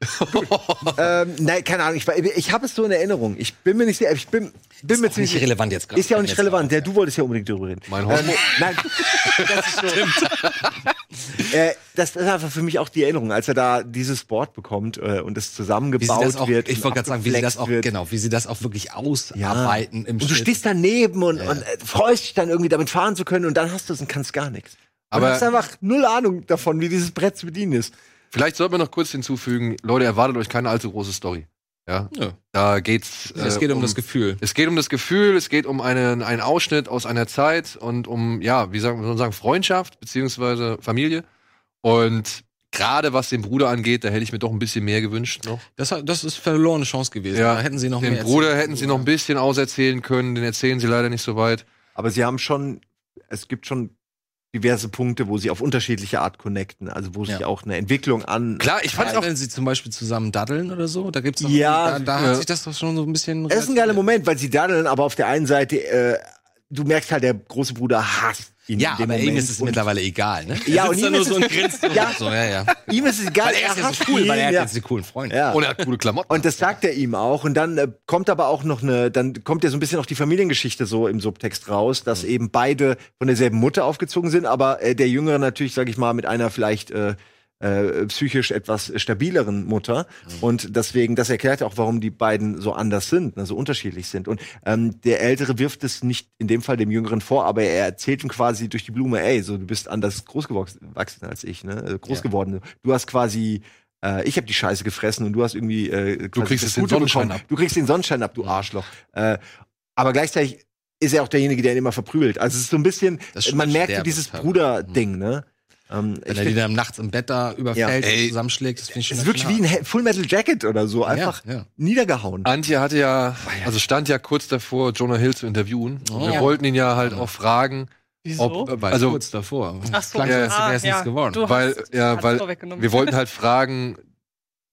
ähm, nein, keine Ahnung. Ich, ich habe es so in Erinnerung. Ich bin mir nicht sicher. Ich bin, bin mir auch ziemlich nicht relevant jetzt gerade. Ist ja auch nicht relevant. Ja, du wolltest ja unbedingt darüber reden. Mein Homo. Ähm, nein, das ist so. äh, das ist einfach für mich auch die Erinnerung, als er da dieses Board bekommt äh, und es zusammengebaut das auch, wird. ich wollte gerade sagen, wie sie das auch, wird. genau, wie sie das auch wirklich Ja. ausarbeiten im Und du Schnitt. stehst daneben und, und äh, freust dich dann irgendwie damit fahren zu können und dann hast du es und kannst gar nichts. Aber du hast einfach null Ahnung davon, wie dieses Brett zu bedienen ist. Vielleicht sollten wir noch kurz hinzufügen, Leute, erwartet euch keine allzu große Story. Ja, Ja. da geht's. Es äh, geht um, das Gefühl. Es geht um das Gefühl, es geht um einen, einen Ausschnitt aus einer Zeit und um, ja, wie sagen, man sagen, Freundschaft beziehungsweise Familie. Und gerade was den Bruder angeht, da hätte ich mir doch ein bisschen mehr gewünscht noch. Das, hat- das ist verlorene Chance gewesen. Ja, da hätten sie noch Den mehr Bruder erzählen hätten sie noch ein bisschen auserzählen können, den erzählen sie leider nicht so weit. Aber sie haben schon, es gibt schon diverse Punkte, wo sie auf unterschiedliche Art connecten, also wo sich Ja. auch eine Entwicklung an. Klar, ich fand Ja, auch. wenn sie zum Beispiel zusammen daddeln oder so, da gibt's doch, Ja, da, da ja. hat sich das doch schon so ein bisschen. Es ist ein geiler Moment, weil sie daddeln, aber auf der einen Seite, äh, du merkst halt, der große Bruder hasst Ja, in dem aber ihm Moment. ist es Und mittlerweile egal, ne? Ja, und ihm nur ist so Ja. so, ja, ja. Ihm ist es egal, Weil er ist ja so cool, ihn, weil er hat ja. jetzt die coolen Freunde. Ja. Und er hat gute Klamotten. Und das sagt er ihm auch. Und dann äh, kommt aber auch noch eine, dann kommt ja so ein bisschen auch die Familiengeschichte so im Subtext raus, dass eben beide von derselben Mutter aufgezogen sind, aber äh, der Jüngere natürlich, sag ich mal, mit einer vielleicht äh, äh, psychisch etwas stabileren Mutter. Und deswegen, das erklärt auch, warum die beiden so anders sind, ne, so unterschiedlich sind. Und ähm, der Ältere wirft es nicht in dem Fall dem Jüngeren vor, aber er erzählt ihm quasi durch die Blume, ey, so du bist anders groß gewachsen als ich, ne? äh, Groß Ja. geworden. Du hast quasi äh, ich habe die Scheiße gefressen und du hast irgendwie äh, quasi kriegst den Sonnenschein bekommen. ab. Du kriegst den Sonnenschein ab, du Arschloch. Äh, aber gleichzeitig ist er auch derjenige, der ihn immer verprügelt. Also es ist so ein bisschen, man merkt so dieses. Bruder-Ding, ne? Ähm, Wenn er die dann nachts im Bett da überfällt Ja. und Ey. zusammenschlägt, das finde ich schon es ist wirklich wie ein Full Metal Jacket oder so, einfach ja. niedergehauen. Antje hatte ja, also stand ja kurz davor, Jonah Hill zu interviewen. Oh. wir Ja. wollten ihn ja halt auch fragen, Wieso? ob, Weil also, kurz davor. Ach so, Klang ja. Ah, nichts ja. geworden. Du weil, hast- ja, weil wir wollten halt fragen,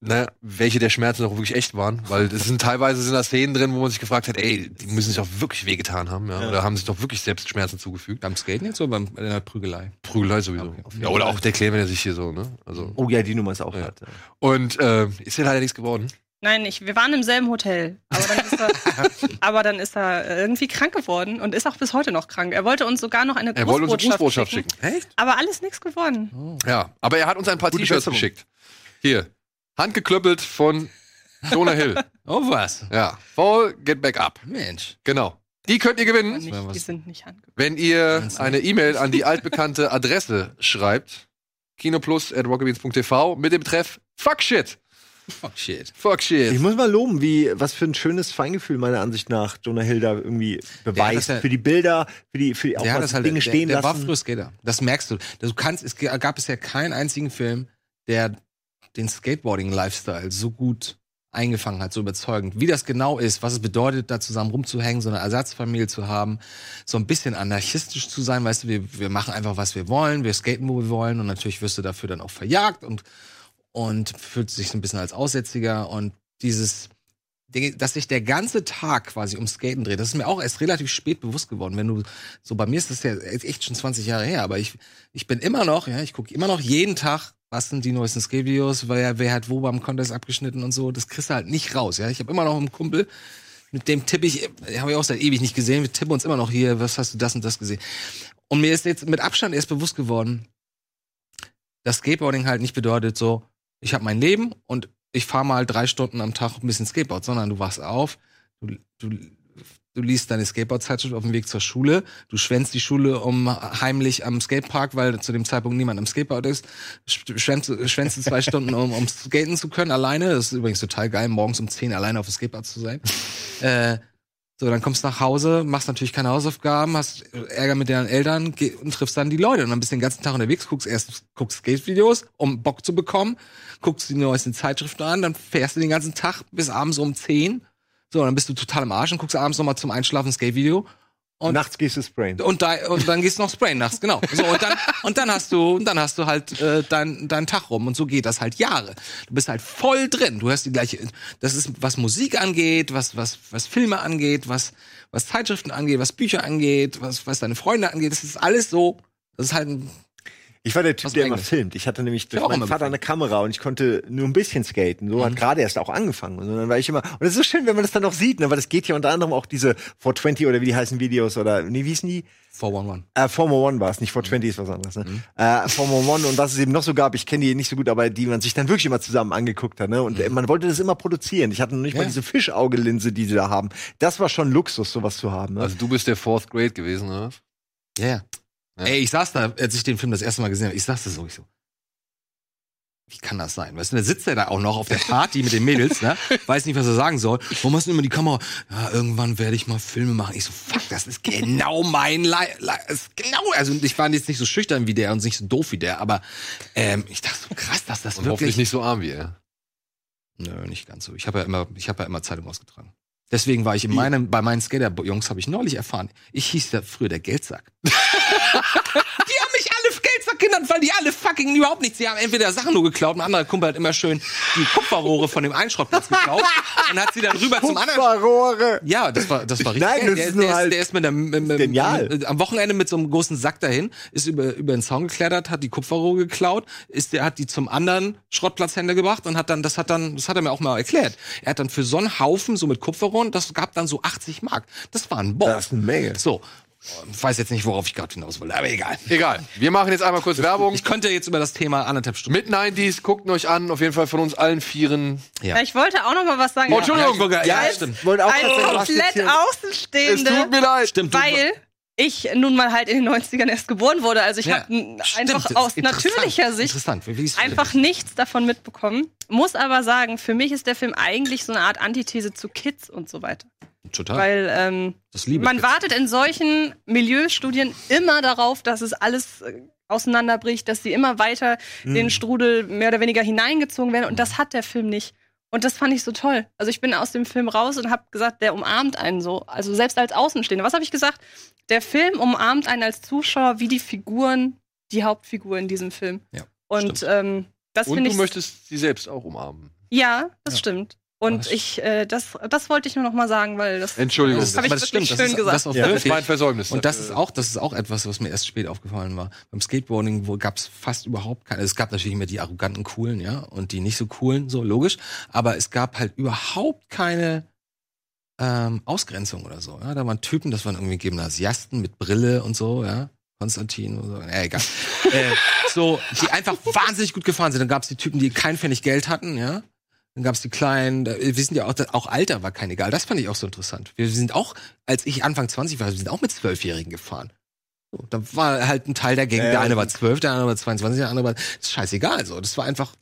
ne, welche der Schmerzen auch wirklich echt waren, weil es sind teilweise sind da Szenen drin, wo man sich gefragt hat, ey, die müssen sich doch wirklich wehgetan haben, ja, oder haben sich doch wirklich selbst Schmerzen zugefügt. Beim Skaten jetzt oder beim, bei der Prügelei? Prügelei sowieso. Okay, ja, oder auch der Claim, wenn er sich hier so, ne, also. Oh ja, die Nummer ist auch Ja. hart. Und äh, ist ja leider nichts geworden. Nein, ich, wir waren im selben Hotel. Aber dann, ist er, aber dann ist er irgendwie krank geworden und ist auch bis heute noch krank. Er wollte uns sogar noch eine Er wollte uns eine Grußbotschaft Grußbotschaft schicken. schicken. Echt? Aber alles nichts geworden. Ja, aber er hat uns ein paar T-Shirts geschickt. Hier, handgeklöppelt von Jonah Hill. Oh was? Ja, Fall, get back up. Mensch. Genau. Die könnt ihr gewinnen, Nicht, war die sind nicht angekommen. wenn ihr eine E-Mail an die altbekannte Adresse schreibt. kinoplus.rockabeans.tv mit dem Betreff Fuck Shit. Oh shit. Fuck Ich Shit. muss mal loben, wie was für ein schönes Feingefühl meiner Ansicht nach Jonah Hill da irgendwie beweist ja- für die Bilder, für die für die, auch Der was halt, Dinge der, stehen der war lassen. früher Skater. Das merkst du. Du kannst, es gab es ja keinen einzigen Film, der den Skateboarding-Lifestyle so gut eingefangen hat, so überzeugend. Wie das genau ist, was es bedeutet, da zusammen rumzuhängen, so eine Ersatzfamilie zu haben, so ein bisschen anarchistisch zu sein, weißt du, wir, wir machen einfach, was wir wollen, wir skaten, wo wir wollen und natürlich wirst du dafür dann auch verjagt und, und fühlt sich so ein bisschen als Aussätziger und dieses, dass sich der ganze Tag quasi um Skaten dreht. Das ist mir auch erst relativ spät bewusst geworden. Wenn du, so bei mir ist das ja echt schon 20 Jahre her, aber ich, ich bin immer noch, ja, ich gucke immer noch jeden Tag, was sind die neuesten Skate-Videos, wer, wer hat wo beim Contest abgeschnitten und so. Das kriegst du halt nicht raus, ja. Ich habe immer noch einen Kumpel, mit dem tippe ich, habe ich auch seit ewig nicht gesehen, wir tippen uns immer noch hier, was hast du das und das gesehen. Und mir ist jetzt mit Abstand erst bewusst geworden, dass Skateboarding halt nicht bedeutet so, ich habe mein Leben und ich fahre mal drei Stunden am Tag ein bisschen Skateboard, sondern du wachst auf, du, du, du liest deine Skateboard-Zeitschrift auf dem Weg zur Schule, du schwänzt die Schule um heimlich am Skatepark, weil zu dem Zeitpunkt niemand am Skateboard ist, sch- schwänzt, schwänzt du zwei Stunden, um, um skaten zu können, alleine. Das ist übrigens total geil, morgens um 10 alleine auf dem Skateboard zu sein. äh, so, dann kommst du nach Hause, machst natürlich keine Hausaufgaben, hast Ärger mit deinen Eltern geh- und triffst dann die Leute. Und dann bist du den ganzen Tag unterwegs, guckst erst guckst Skate-Videos, um Bock zu bekommen, guckst die neuesten Zeitschriften an, dann fährst du den ganzen Tag bis abends um 10. So, dann bist du total am Arsch und guckst abends nochmal zum Einschlafen ein Skate-Video. Und, Nachts gehst du sprayen. und, da, und dann gehst du noch sprayen nachts, genau. So, und dann, und dann hast du, und dann hast du halt äh, deinen deinen Tag rum. Und so geht das halt Jahre. Du bist halt voll drin. Du hast die gleiche, das ist, was Musik angeht, was, was, was Filme angeht, was, was Zeitschriften angeht, was Bücher angeht, was, was deine Freunde angeht. Das ist alles so. Das ist halt ein, Ich war der Typ, der immer filmt. Ich hatte nämlich durch auch meinen Vater eine Kamera und ich konnte nur ein bisschen skaten. So Mhm. hat gerade erst auch angefangen. Und dann war ich immer, und es ist so schön, wenn man das dann noch sieht, ne? weil das geht ja unter anderem auch diese 420 oder wie die heißen Videos oder, nee, wie hießen die? 411. Äh, Formula One war es, nicht 420 ist was anderes. Ne? Äh, Formula One und was es eben noch so gab, ich kenne die nicht so gut, aber die man sich dann wirklich immer zusammen angeguckt hat. Ne? Und äh, man wollte das immer produzieren. Ich hatte noch nicht mal Ja. diese Fischaugelinse, die sie da haben. Das war schon Luxus, sowas zu haben. Ne? Also du bist der Fourth Grade gewesen, oder? Ja, ja. Ja. Ey, ich saß da, als ich den Film das erste Mal gesehen habe, ich saß da so, ich so. Wie kann das sein? Weißt du, da sitzt er da auch noch auf der Party mit den Mädels, ne? Weiß nicht, was er sagen soll. Warum hast du immer die Kamera? Ja, irgendwann werde ich mal Filme machen. Ich so, fuck, das ist genau mein Li ist genau. Also ich war jetzt nicht so schüchtern wie der und nicht so doof wie der, aber ähm, ich dachte so krass, dass das Und hoffentlich wirklich. nicht so arm wie er. Nö, nicht ganz so. Ich habe ja immer, ich habe ja immer Zeitung ausgetragen. Deswegen war ich in meinem, bei meinen Skater-Jungs habe ich neulich erfahren. Ich hieß ja früher der Geldsack. die haben mich alle Geldsack genannt, weil die alle fucking überhaupt nichts. Die haben entweder Sachen nur geklaut, ein anderer Kumpel hat immer schön die Kupferrohre von dem Einschrottplatz geklaut und hat sie dann rüber zum anderen. Kupferrohre! Ja, das war, das war richtig. Nein, das der, ist der, ist, halt der ist mit, einem, mit, mit, genial. mit, am Wochenende mit so einem großen Sack dahin, ist über, über den Zaun geklettert, hat die Kupferrohre geklaut, ist, der hat die zum anderen Schrottplatzhändler gebracht und hat dann, das hat dann, das hat er mir auch mal erklärt. Er hat dann für so einen Haufen, so mit Kupferrohren, das gab dann so 80 Mark. Das war ein Bock. Das ist eine Menge. So. Ich weiß jetzt nicht, worauf ich gerade hinaus wollte, aber egal. Egal. Wir machen jetzt einmal kurz Werbung. Ich könnte jetzt über das Thema anderthalb Stunden. Mit 90s, guckt euch an. Auf jeden Fall von uns allen Vieren. Ja. Ja, ich wollte auch noch mal was sagen. Oh, Entschuldigung. ich wollte- ja, Als- stimmt. Wollte auch jetzt komplett hier- Es Außenstehende. tut mir leid. Stimmt. Weil ich nun mal halt in den 90ern erst geboren wurde. Also ich Ja, habe einfach aus natürlicher Sicht einfach nichts davon mitbekommen. Muss aber sagen, für mich ist der Film eigentlich so eine Art Antithese zu Kids und so weiter. Total. Weil ähm, das liebe man ich. wartet in solchen Milieustudien immer darauf, dass es alles äh, auseinanderbricht, dass sie immer weiter Mhm. den Strudel mehr oder weniger hineingezogen werden. Und das hat der Film nicht. Und das fand ich so toll. Also ich bin aus dem Film raus und habe gesagt, der umarmt einen so. Also selbst als Außenstehender. Was habe ich gesagt? Der Film umarmt einen als Zuschauer wie die Figuren, die Hauptfigur in diesem Film. Ja, Und ähm, das Und finde du ich. möchtest sie selbst auch umarmen. Ja, das Ja. stimmt. Und das- ich, äh, das, das wollte ich nur noch mal sagen, weil das. Entschuldigung. Das habe ich das wirklich stimmt, das schön ist, gesagt. Das ist auch Ja. Das mein Versäumnis. Und das ist auch, das ist auch etwas, was mir erst spät aufgefallen war. Beim Skateboarding wo gab es fast überhaupt keine. Es gab natürlich immer die arroganten coolen, ja, und die nicht so coolen, so logisch. Aber es gab halt überhaupt keine ähm, Ausgrenzung oder so. Ja? Da waren Typen, das waren irgendwie Gymnasiasten mit Brille und so, ja. Konstantin oder so, ja, egal. äh, so, die einfach wahnsinnig gut gefahren sind. Dann gab es die Typen, die kein Pfennig Geld hatten, ja. Dann gab es die kleinen, da- wir sind ja auch, auch Alter war kein egal. Das fand ich auch so interessant. Wir sind auch, als ich Anfang 20 war, wir sind auch mit Zwölfjährigen gefahren. So, da war halt ein Teil der Gang, der eine war zwölf, der andere war 22, der andere war, das ist scheißegal, so. Das war einfach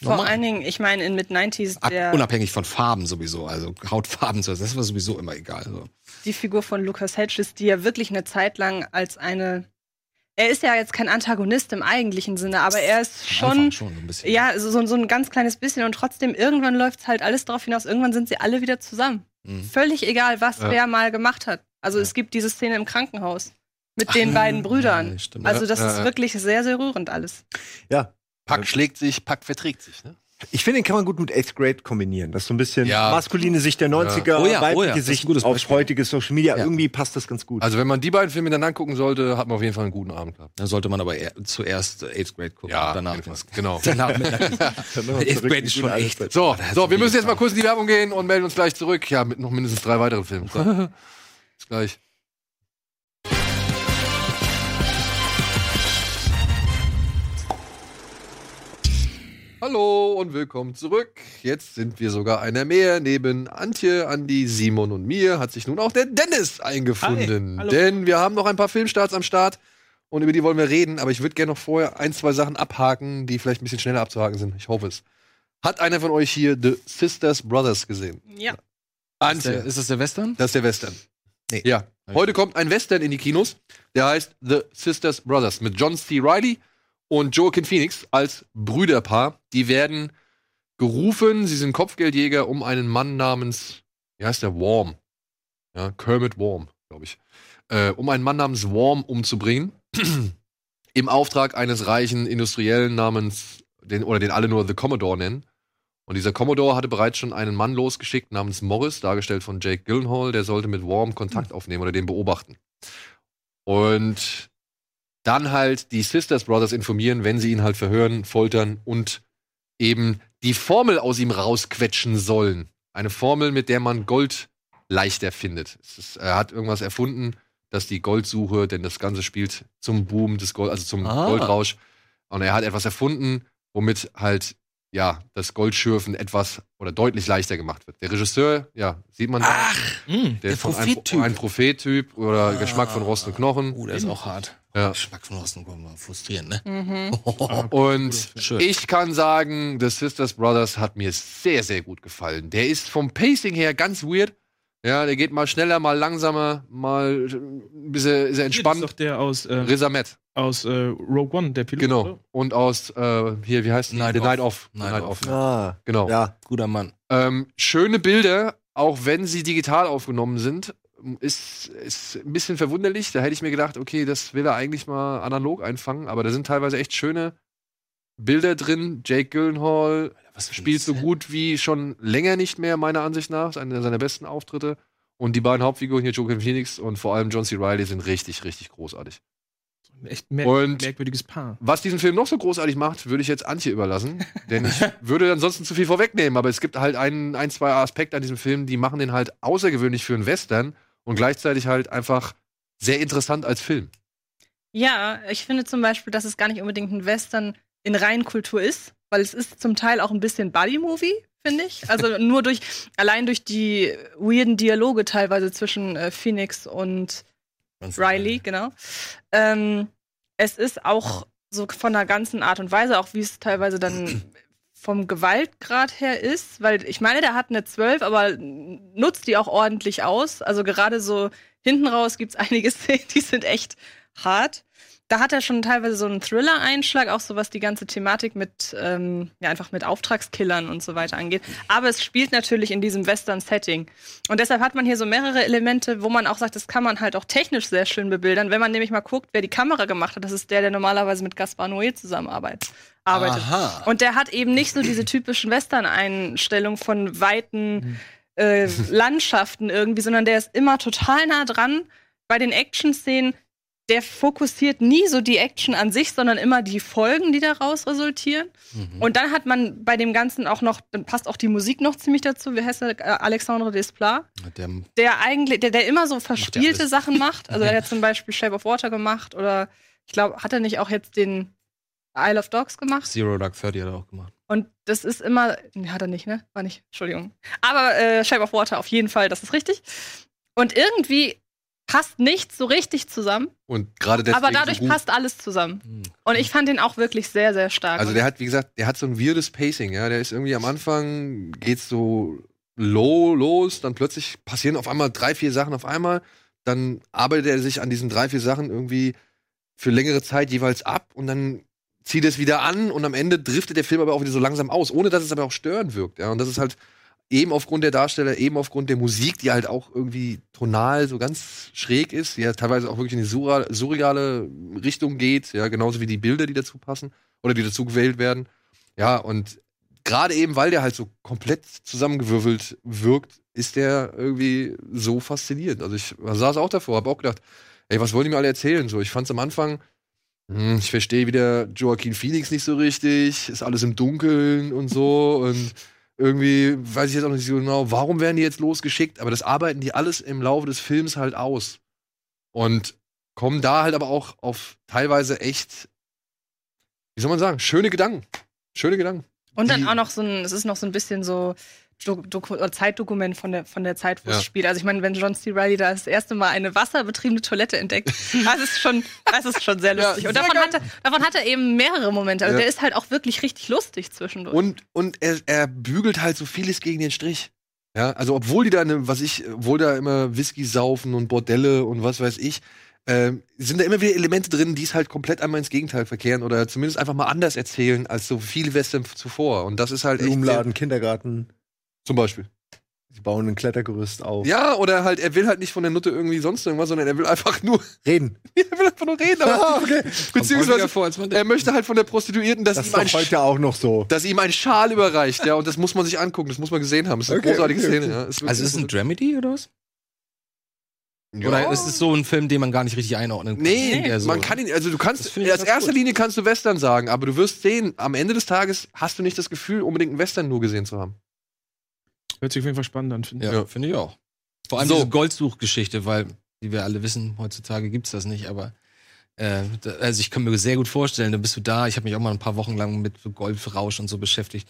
Vor normal. allen Dingen, ich meine, in Mid-90s, Ab, der, unabhängig von Farben sowieso, also Hautfarben, so, das war sowieso immer egal, so. die Figur von Lucas Hedges, die ja wirklich eine Zeit lang als eine. Er ist ja jetzt kein Antagonist im eigentlichen Sinne, aber er ist schon, schon so ein bisschen. ja, so, so ein ganz kleines bisschen und trotzdem irgendwann läuft halt alles darauf hinaus, irgendwann sind sie alle wieder zusammen. Mhm. Völlig egal, was Ja. wer mal gemacht hat. Also es gibt diese Szene im Krankenhaus mit den beiden Brüdern. Ja. Also das Ja, ist ja. wirklich sehr, sehr rührend alles. Ja. Pack schlägt sich, Pack verträgt sich. Ne? Ich finde, den kann man gut mit Eighth Grade kombinieren. Das ist so ein bisschen Ja. maskuline Sicht der 90er, Oh ja, oh weibliche ja, das ist ein Sicht Beispiel. heutige Social Media. Ja. Irgendwie passt das ganz gut. Also wenn man die beiden Filme miteinander gucken sollte, hat man auf jeden Fall einen guten Abend gehabt. Da sollte man aber eher, zuerst Eighth Grade gucken. Ja, und danach auf Fall. genau. Danach mit Eighth Grade ist schon echt. So, so, wir müssen jetzt mal kurz in die Werbung gehen und melden uns gleich zurück. Ja, mit noch mindestens drei weiteren Filmen. Bis gleich. Hallo und willkommen zurück. Jetzt sind wir sogar einer mehr. Neben Antje, Andi, Simon und mir hat sich nun auch der Dennis eingefunden. Hi. Denn wir haben noch ein paar Filmstarts am Start und über die wollen wir reden. Aber ich würde gerne noch vorher ein, zwei Sachen abhaken, die vielleicht ein bisschen schneller abzuhaken sind. Ich hoffe es. Hat einer von euch hier The Sisters Brothers gesehen? Ja. Ist, der, Antje, ist das der Western? das ist der Western. Nee. Ja. Heute kommt ein Western in die Kinos, der heißt The Sisters Brothers mit John C. Reilly und Joaquin Phoenix als Brüderpaar. Die werden gerufen, sie sind Kopfgeldjäger, um einen Mann namens, wie heißt der, Worm. Ja, Kermit Worm, glaube ich. Äh, um einen Mann namens Worm umzubringen. Im Auftrag eines reichen Industriellen namens, den, oder den alle nur The Commodore nennen. Und dieser Commodore hatte bereits schon einen Mann losgeschickt namens Morris, dargestellt von Jake Gyllenhaal, der sollte mit Worm Kontakt aufnehmen oder den beobachten. Und dann halt die Sisters Brothers informieren, wenn sie ihn halt verhören, foltern und eben die Formel aus ihm rausquetschen sollen. Eine Formel, mit der man Gold leichter findet. Ist, er hat irgendwas erfunden, dass die Goldsuche, denn das Ganze spielt zum Boom des Gold, also zum Ah. Goldrausch. Und er hat etwas erfunden, womit halt ja das Goldschürfen etwas oder deutlich leichter gemacht wird. Der Regisseur, ja, sieht man, da, Hm, der, der Prophet-Typ. ein Prophet-Typ oder Geschmack von Rost und Knochen. Oh, der ist auch hart. Ja. Geschmack von Rosten kommen wir frustrieren, ne? Mhm. Und ich kann sagen, The Sisters Brothers hat mir sehr, sehr gut gefallen. Der ist vom Pacing her ganz weird. Ja, der geht mal schneller, mal langsamer, mal ein bisschen ist er Das ist entspannt. doch der aus, äh, Riz Ahmed, aus äh, Rogue One, der Pilot. genau. oder? Und aus, äh, hier, wie heißt? Night The Off. Night Off. Night Night Off. Off. ah, Genau. ja. Guter Mann. Ähm, schöne Bilder, auch wenn sie digital aufgenommen sind, ist, ist ein bisschen verwunderlich. Da hätte ich mir gedacht, okay, das will er eigentlich mal analog einfangen, aber da sind teilweise echt schöne Bilder drin. Jake Gyllenhaal Was spielt so Set. gut wie schon länger nicht mehr, meiner Ansicht nach. Ist einer seiner besten Auftritte. Und die beiden Hauptfiguren hier, Joaquin Phoenix und vor allem John C. Reilly, sind richtig, richtig großartig. Ein echt mer Und- merkwürdiges Paar. Was diesen Film noch so großartig macht, würde ich jetzt Antje überlassen. Denn ich würde ansonsten zu viel vorwegnehmen. Aber es gibt halt ein, ein, zwei Aspekte an diesem Film, die machen den halt außergewöhnlich für einen Western und gleichzeitig halt einfach sehr interessant als Film. Ja, ich finde zum Beispiel, dass es gar nicht unbedingt ein Western in Reinkultur ist, weil es ist zum Teil auch ein bisschen Buddy-Movie, finde ich. Also nur durch, allein durch die weirden Dialoge teilweise zwischen äh, Phoenix und Riley, genau. Ähm, es ist auch so von der ganzen Art und Weise, auch wie es teilweise dann vom Gewaltgrad her ist, weil ich meine, der hat eine 12, aber nutzt die auch ordentlich aus. Also gerade so hinten raus gibt's einige Szenen, die sind echt hart. Da hat er schon teilweise so einen Thriller-Einschlag, auch so was die ganze Thematik mit, ähm, ja, einfach mit Auftragskillern und so weiter angeht. Aber es spielt natürlich in diesem Western-Setting. Und deshalb hat man hier so mehrere Elemente, wo man auch sagt, das kann man halt auch technisch sehr schön bebildern. Wenn man nämlich mal guckt, wer die Kamera gemacht hat, das ist der, der normalerweise mit Gaspar Noé zusammenarbeitet. Arbeitet. Aha. Und der hat eben nicht so diese typischen Western-Einstellungen von weiten äh, Landschaften irgendwie, sondern der ist immer total nah dran. Bei den Action-Szenen, der fokussiert nie so die Action an sich, sondern immer die Folgen, die daraus resultieren. Mhm. Und dann hat man bei dem Ganzen auch noch, dann passt auch die Musik noch ziemlich dazu. Wie heißt der? Äh, Alexandre Desplat Der, der eigentlich, der, der immer so verspielte alles. Sachen macht. Also er hat zum Beispiel Shape of Water gemacht oder ich glaube, hat er nicht auch jetzt den Isle of Dogs gemacht? Zero Dark Thirty hat er auch gemacht. Und das ist immer, nee, hat er nicht, ne? War nicht, Entschuldigung. Aber äh, Shape of Water auf jeden Fall, das ist richtig. Und irgendwie passt nichts so richtig zusammen, Und gerade deswegen. aber dadurch so passt alles zusammen. Hm. Und ich fand den auch wirklich sehr, sehr stark. Also der hat, wie gesagt, der hat so ein weirdes Pacing, ja. Der ist irgendwie am Anfang geht's so low los, dann plötzlich passieren auf einmal drei, vier Sachen auf einmal. Dann arbeitet er sich an diesen drei, vier Sachen irgendwie für längere Zeit jeweils ab und dann zieht es wieder an und am Ende driftet der Film aber auch wieder so langsam aus, ohne dass es aber auch störend wirkt. Ja, und das ist halt eben aufgrund der Darsteller, eben aufgrund der Musik, die halt auch irgendwie tonal so ganz schräg ist, die ja teilweise auch wirklich in die surra- surreale Richtung geht, ja, genauso wie die Bilder, die dazu passen oder die dazu gewählt werden. Ja, und gerade eben, weil der halt so komplett zusammengewürfelt wirkt, ist der irgendwie so faszinierend. Also ich saß auch davor, habe auch gedacht, ey, was wollen die mir alle erzählen? So, ich fand's am Anfang, hm, ich verstehe wieder Joaquin Phoenix nicht so richtig, ist alles im Dunkeln und so und irgendwie weiß ich jetzt auch nicht so genau, warum werden die jetzt losgeschickt, aber das arbeiten die alles im Laufe des Films halt aus. Und kommen da halt aber auch auf teilweise echt, wie soll man sagen, schöne Gedanken. Schöne Gedanken. Und dann Die- auch noch so ein, es ist noch so ein bisschen so Doku Zeitdokument von der, von der Zeit, wo Ja. es spielt. Also ich meine, wenn John C. Reilly da das erste Mal eine wasserbetriebene Toilette entdeckt, das ist schon, das ist schon sehr Ja, lustig. Und sehr davon hat, er, davon hat er eben mehrere Momente. Also Ja. der ist halt auch wirklich richtig lustig zwischendurch. Und, und er, er bügelt halt so vieles gegen den Strich. Ja, also obwohl die da, ne, was ich, obwohl da immer Whisky saufen und Bordelle und was weiß ich, ähm, sind da immer wieder Elemente drin, die es halt komplett einmal ins Gegenteil verkehren oder zumindest einfach mal anders erzählen als so viele Western zuvor. Und das ist halt echt sehr, Blumenladen, Kindergarten. Zum Beispiel. Sie bauen ein Klettergerüst auf. Ja, oder halt, er will halt nicht von der Nutte irgendwie sonst irgendwas, sondern er will einfach nur, Reden. er will einfach nur reden. Aber okay. beziehungsweise vor, er möchte halt von der Prostituierten, dass Das ihm ein heute auch noch so. dass ihm ein Schal überreicht, ja, und das muss man sich angucken, das muss man gesehen haben. Das ist eine Okay, großartige okay, Szene, ja. Ist Also ist es ein Dramedy oder was? ja. Oder ist es so ein Film, den man gar nicht richtig einordnen kann? Nee, Eher so. man kann ihn, also du kannst, als erster gut. Linie kannst du Western sagen, aber du wirst sehen, am Ende des Tages hast du nicht das Gefühl, unbedingt einen Western nur gesehen zu haben. Hört sich auf jeden Fall spannend an, finde ich. Ja, finde ich auch. Vor allem So. diese Goldsuchgeschichte, weil, wie wir alle wissen, heutzutage gibt's das nicht, aber äh, da, also ich kann mir sehr gut vorstellen, dann bist du da, ich habe mich auch mal ein paar Wochen lang mit so Golfrausch und so beschäftigt.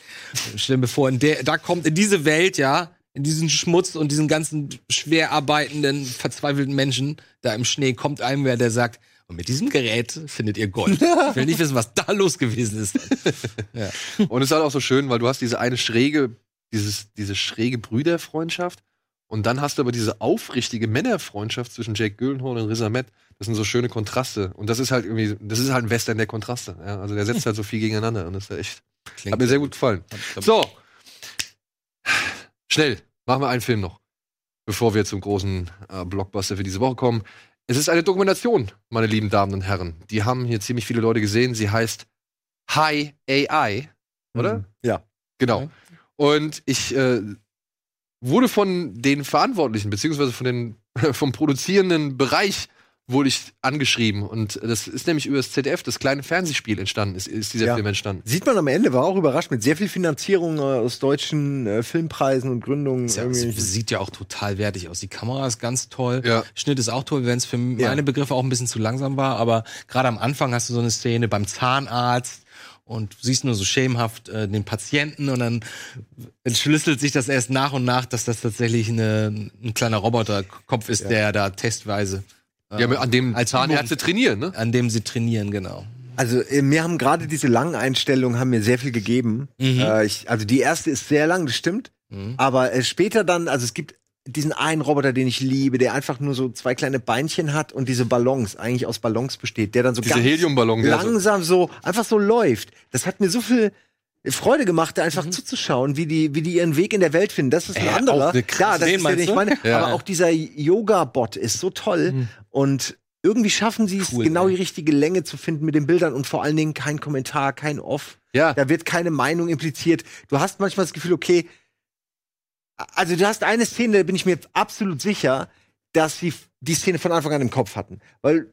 Stell mir vor, in der, da kommt in diese Welt, ja, in diesen Schmutz und diesen ganzen schwer arbeitenden, verzweifelten Menschen da im Schnee kommt einem wer, der sagt, und mit diesem Gerät findet ihr Gold. Ich will nicht wissen, was da los gewesen ist. ja. Und es ist halt auch so schön, weil du hast diese eine schräge, dieses, diese schräge Brüderfreundschaft und dann hast du aber diese aufrichtige Männerfreundschaft zwischen Jake Gyllenhaal und Riz Ahmed. Das sind so schöne Kontraste. Und das ist halt irgendwie, das ist halt ein Western der Kontraste. Ja? Also der setzt halt so viel gegeneinander und das ist echt, Klingt hat mir sehr gut gefallen. So. Schnell. Machen wir einen Film noch. Bevor wir zum großen äh, Blockbuster für diese Woche kommen. Es ist eine Dokumentation, meine lieben Damen und Herren. Die haben hier ziemlich viele Leute gesehen. Sie heißt High AI, oder? Mhm. Ja. Genau. Und ich äh, wurde von den Verantwortlichen, beziehungsweise von den, vom produzierenden Bereich, wurde ich angeschrieben. Und das ist nämlich über das ZDF, das kleine Fernsehspiel entstanden, ist, ist dieser Ja. Film entstanden. Sieht man am Ende, war auch überrascht mit sehr viel Finanzierung äh, aus deutschen äh, Filmpreisen und Gründungen. Ja, sieht ja auch total wertig aus. Die Kamera ist ganz toll. Ja. Schnitt ist auch toll, wenn es für Ja. meine Begriffe auch ein bisschen zu langsam war. Aber gerade am Anfang hast du so eine Szene beim Zahnarzt und du siehst nur so schemenhaft äh, den Patienten und dann entschlüsselt sich das erst nach und nach, dass das tatsächlich eine, ein kleiner Roboterkopf ist, der da testweise äh, Ja, an dem als Zahnärzte trainieren, ne? an dem sie trainieren, genau. Also äh, mir haben gerade diese langen Einstellungen haben mir sehr viel gegeben. Äh, ich, also die erste ist sehr lang, das stimmt. Mhm. Aber äh, später dann, also es gibt diesen einen Roboter, den ich liebe, der einfach nur so zwei kleine Beinchen hat und diese Ballons, eigentlich aus Ballons besteht, der dann so Diese Heliumballon, der langsam so, einfach so läuft. Das hat mir so viel Freude gemacht, da Mhm. einfach zuzuschauen, wie die, wie die ihren Weg in der Welt finden. Das ist ein Äh, anderer. auch ja, das Den ist der, den ich du? meine. Ja. Aber auch dieser Yoga-Bot ist so toll Mhm. und irgendwie schaffen sie es, Cool, genau ey. die richtige Länge zu finden mit den Bildern und vor allen Dingen kein Kommentar, kein Off. Ja. Da wird keine Meinung impliziert. Du hast manchmal das Gefühl, okay, also du hast eine Szene, da bin ich mir absolut sicher, dass sie die Szene von Anfang an im Kopf hatten. Weil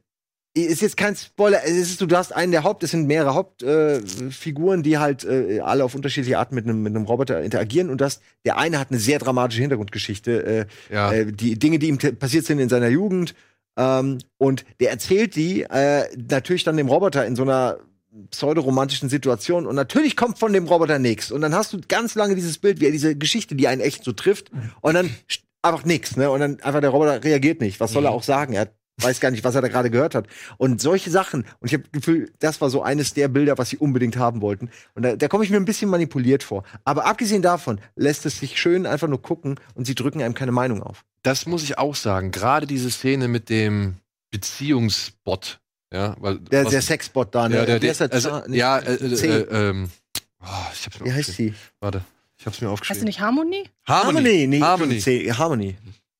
ist jetzt kein Spoiler, es ist, du hast einen der Haupt, es sind mehrere Hauptfiguren, äh, die halt äh, alle auf unterschiedliche Arten mit einem mit einem Roboter interagieren und das, der eine hat eine sehr dramatische Hintergrundgeschichte, äh, Ja. äh, die Dinge, die ihm passiert sind in seiner Jugend ähm, und der erzählt die äh, natürlich dann dem Roboter in so einer pseudoromantischen Situation und natürlich kommt von dem Roboter nichts und dann hast du ganz lange dieses Bild, wie er diese Geschichte, die einen echt so trifft und dann einfach nichts, ne? Und dann einfach der Roboter reagiert nicht. Was soll er auch sagen? Er weiß gar nicht, was er da gerade gehört hat. Und solche Sachen. Und ich habe das Gefühl, das war so eines der Bilder, was sie unbedingt haben wollten. Und da, da komme ich mir ein bisschen manipuliert vor. Aber abgesehen davon lässt es sich schön einfach nur gucken und sie drücken einem keine Meinung auf. Das muss ich auch sagen. Gerade diese Szene mit dem Beziehungsbot, Ja, weil Der, was- der Sexbot da, ne? ja, der, der, der? also, Zahn- nee, ja, äh, äh, C. äh, ähm, oh, ich hab's mir Wie heißt aufgeschrieben. die? Warte, ich hab's mir Hast du aufgeschrieben. nicht Harmonie? Harmony. Nee, Harmony. C. Harmony.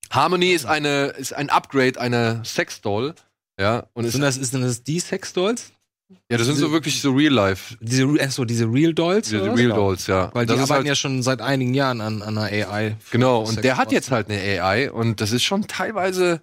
Harmony ist eine ist ein Upgrade einer Sexdoll. Ja, und ist, Sind das, ist denn das die Sex-Dolls? ja, das sind so wirklich so Real Life, Diese, Re- so diese Real Dolls? diese? Real Dolls, ja. Weil die das ist arbeiten halt, ja schon seit einigen Jahren an, an einer AI. genau, und der hat jetzt halt eine AI und das ist schon teilweise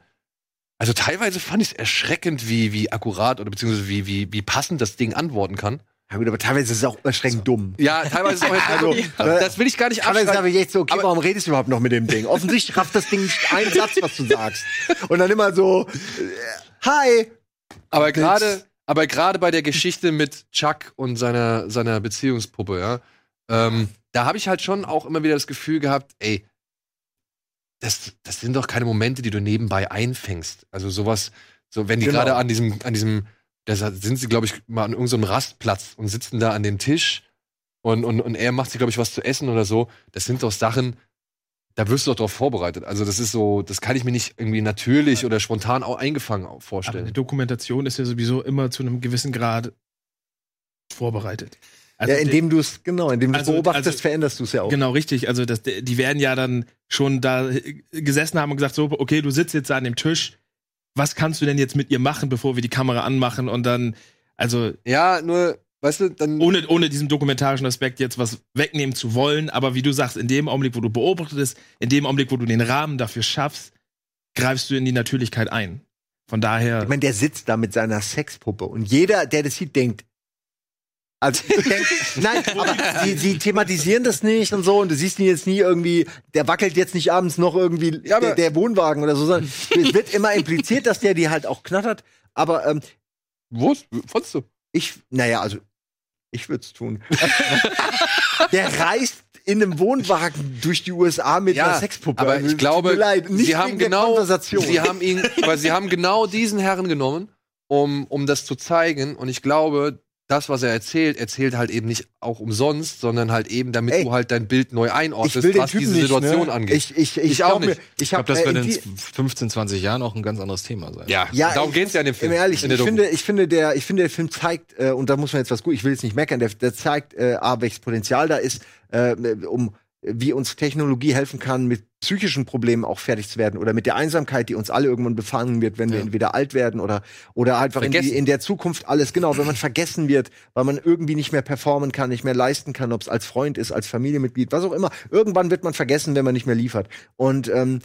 also teilweise fand ich es erschreckend, wie wie akkurat oder beziehungsweise wie wie wie passend das Ding antworten kann. Ja gut, aber teilweise ist es auch erschreckend dumm. Ja, teilweise ist es auch jetzt Also, also, das will ich gar nicht Teilweise abschreiben. habe ich echt so, okay, Aber- warum redest du überhaupt noch mit dem Ding? Offensichtlich rafft das Ding nicht einen Satz, was du sagst. Und dann immer so, äh, hi. Aber gerade, aber gerade bei der Geschichte mit Chuck und seiner, seiner Beziehungspuppe, ja, ähm, da habe ich halt schon auch immer wieder das Gefühl gehabt, ey, das, das sind doch keine Momente, die du nebenbei einfängst. Also sowas, so wenn die Genau. gerade an diesem, an diesem, da sind sie, glaube ich, mal an irgendeinem Rastplatz und sitzen da an dem Tisch und, und, und er macht sich, glaube ich, was zu essen oder so. Das sind doch Sachen, da wirst du doch darauf vorbereitet. Also das ist so, das kann ich mir nicht irgendwie natürlich oder spontan auch eingefangen Aber vorstellen. eine Dokumentation ist ja sowieso immer zu einem gewissen Grad vorbereitet. Also ja, indem du es, genau, indem du es Also- beobachtest, also- veränderst du es ja auch. Genau, richtig. Also das, die werden ja dann schon da gesessen haben und gesagt, so, okay, du sitzt jetzt da an dem Tisch. Was kannst du denn jetzt mit ihr machen, bevor wir die Kamera anmachen? Und dann, also Ja, nur, weißt du, dann. ohne, ohne diesen dokumentarischen Aspekt jetzt was wegnehmen zu wollen, aber wie du sagst, in dem Augenblick, wo du beobachtest, in dem Augenblick, wo du den Rahmen dafür schaffst, greifst du in die Natürlichkeit ein. Von daher. Ich meine, der sitzt da mit seiner Sexpuppe und jeder, der das sieht, denkt, also nein, aber sie, sie thematisieren das nicht und so und du siehst ihn jetzt nie irgendwie, der wackelt jetzt nicht abends noch irgendwie Ja, der, der Wohnwagen oder so, sondern es wird immer impliziert, dass der die halt auch knattert, aber ähm, Wo? Fandst du? ich, naja, also ich würde es tun. der reist in einem Wohnwagen durch die USA mit einer Sexpuppe. aber Also, ich tut glaube, mir leid, nicht sie haben genau, sie haben ihn, aber sie haben genau diesen Herren genommen, um, um das zu zeigen. Und ich glaube, das, was er erzählt, erzählt halt eben nicht auch umsonst, sondern halt eben, damit Ey, du halt dein Bild neu einordnest, was Typen diese nicht, Situation ne? angeht. Ich, ich, ich, Ich auch mir, nicht. Ich, glaube, das äh, wird in die- 15, 20 Jahren auch ein sein. anderes Thema sein. ja, Ja, darum geht's ja in dem Film. Im Ehrlich, in der ich finde, ich finde, der, ich finde, der Film zeigt, äh, und da muss man jetzt was gut, ich will jetzt nicht meckern, der, der zeigt, äh, A, welches Potenzial da ist, äh, um wie uns Technologie helfen kann, mit psychischen Problemen auch fertig zu werden oder mit der Einsamkeit, die uns alle irgendwann befangen wird, wenn wir Ja. entweder alt werden oder oder einfach in, die, in der Zukunft alles genau, wenn man vergessen wird, weil man irgendwie nicht mehr performen kann, nicht mehr leisten kann, ob es als Freund ist, als Familienmitglied, was auch immer. Irgendwann wird man vergessen, wenn man nicht mehr liefert. Und ähm,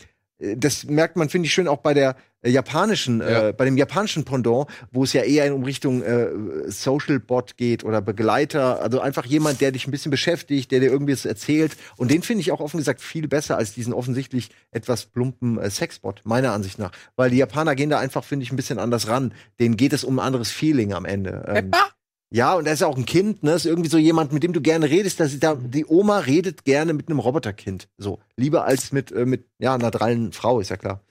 das merkt man, finde ich, schön auch bei der äh, japanischen, Ja. äh, bei dem japanischen Pendant, wo es ja eher in um Richtung äh, Social Bot geht oder Begleiter, also einfach jemand, der dich ein bisschen beschäftigt, der dir irgendwie was erzählt. Und den finde ich auch offen gesagt viel besser als diesen offensichtlich etwas plumpen äh, Sexbot, meiner Ansicht nach. Weil die Japaner gehen da einfach, finde ich, ein bisschen anders ran. Denen geht es um ein anderes Feeling am Ende. Ähm, ja, und er ist ja auch ein Kind, ne? Ist irgendwie so jemand, mit dem du gerne redest. Das ist da, die Oma redet gerne mit einem Roboterkind. So. Lieber als mit, äh, mit ja, einer drallen Frau, ist ja klar.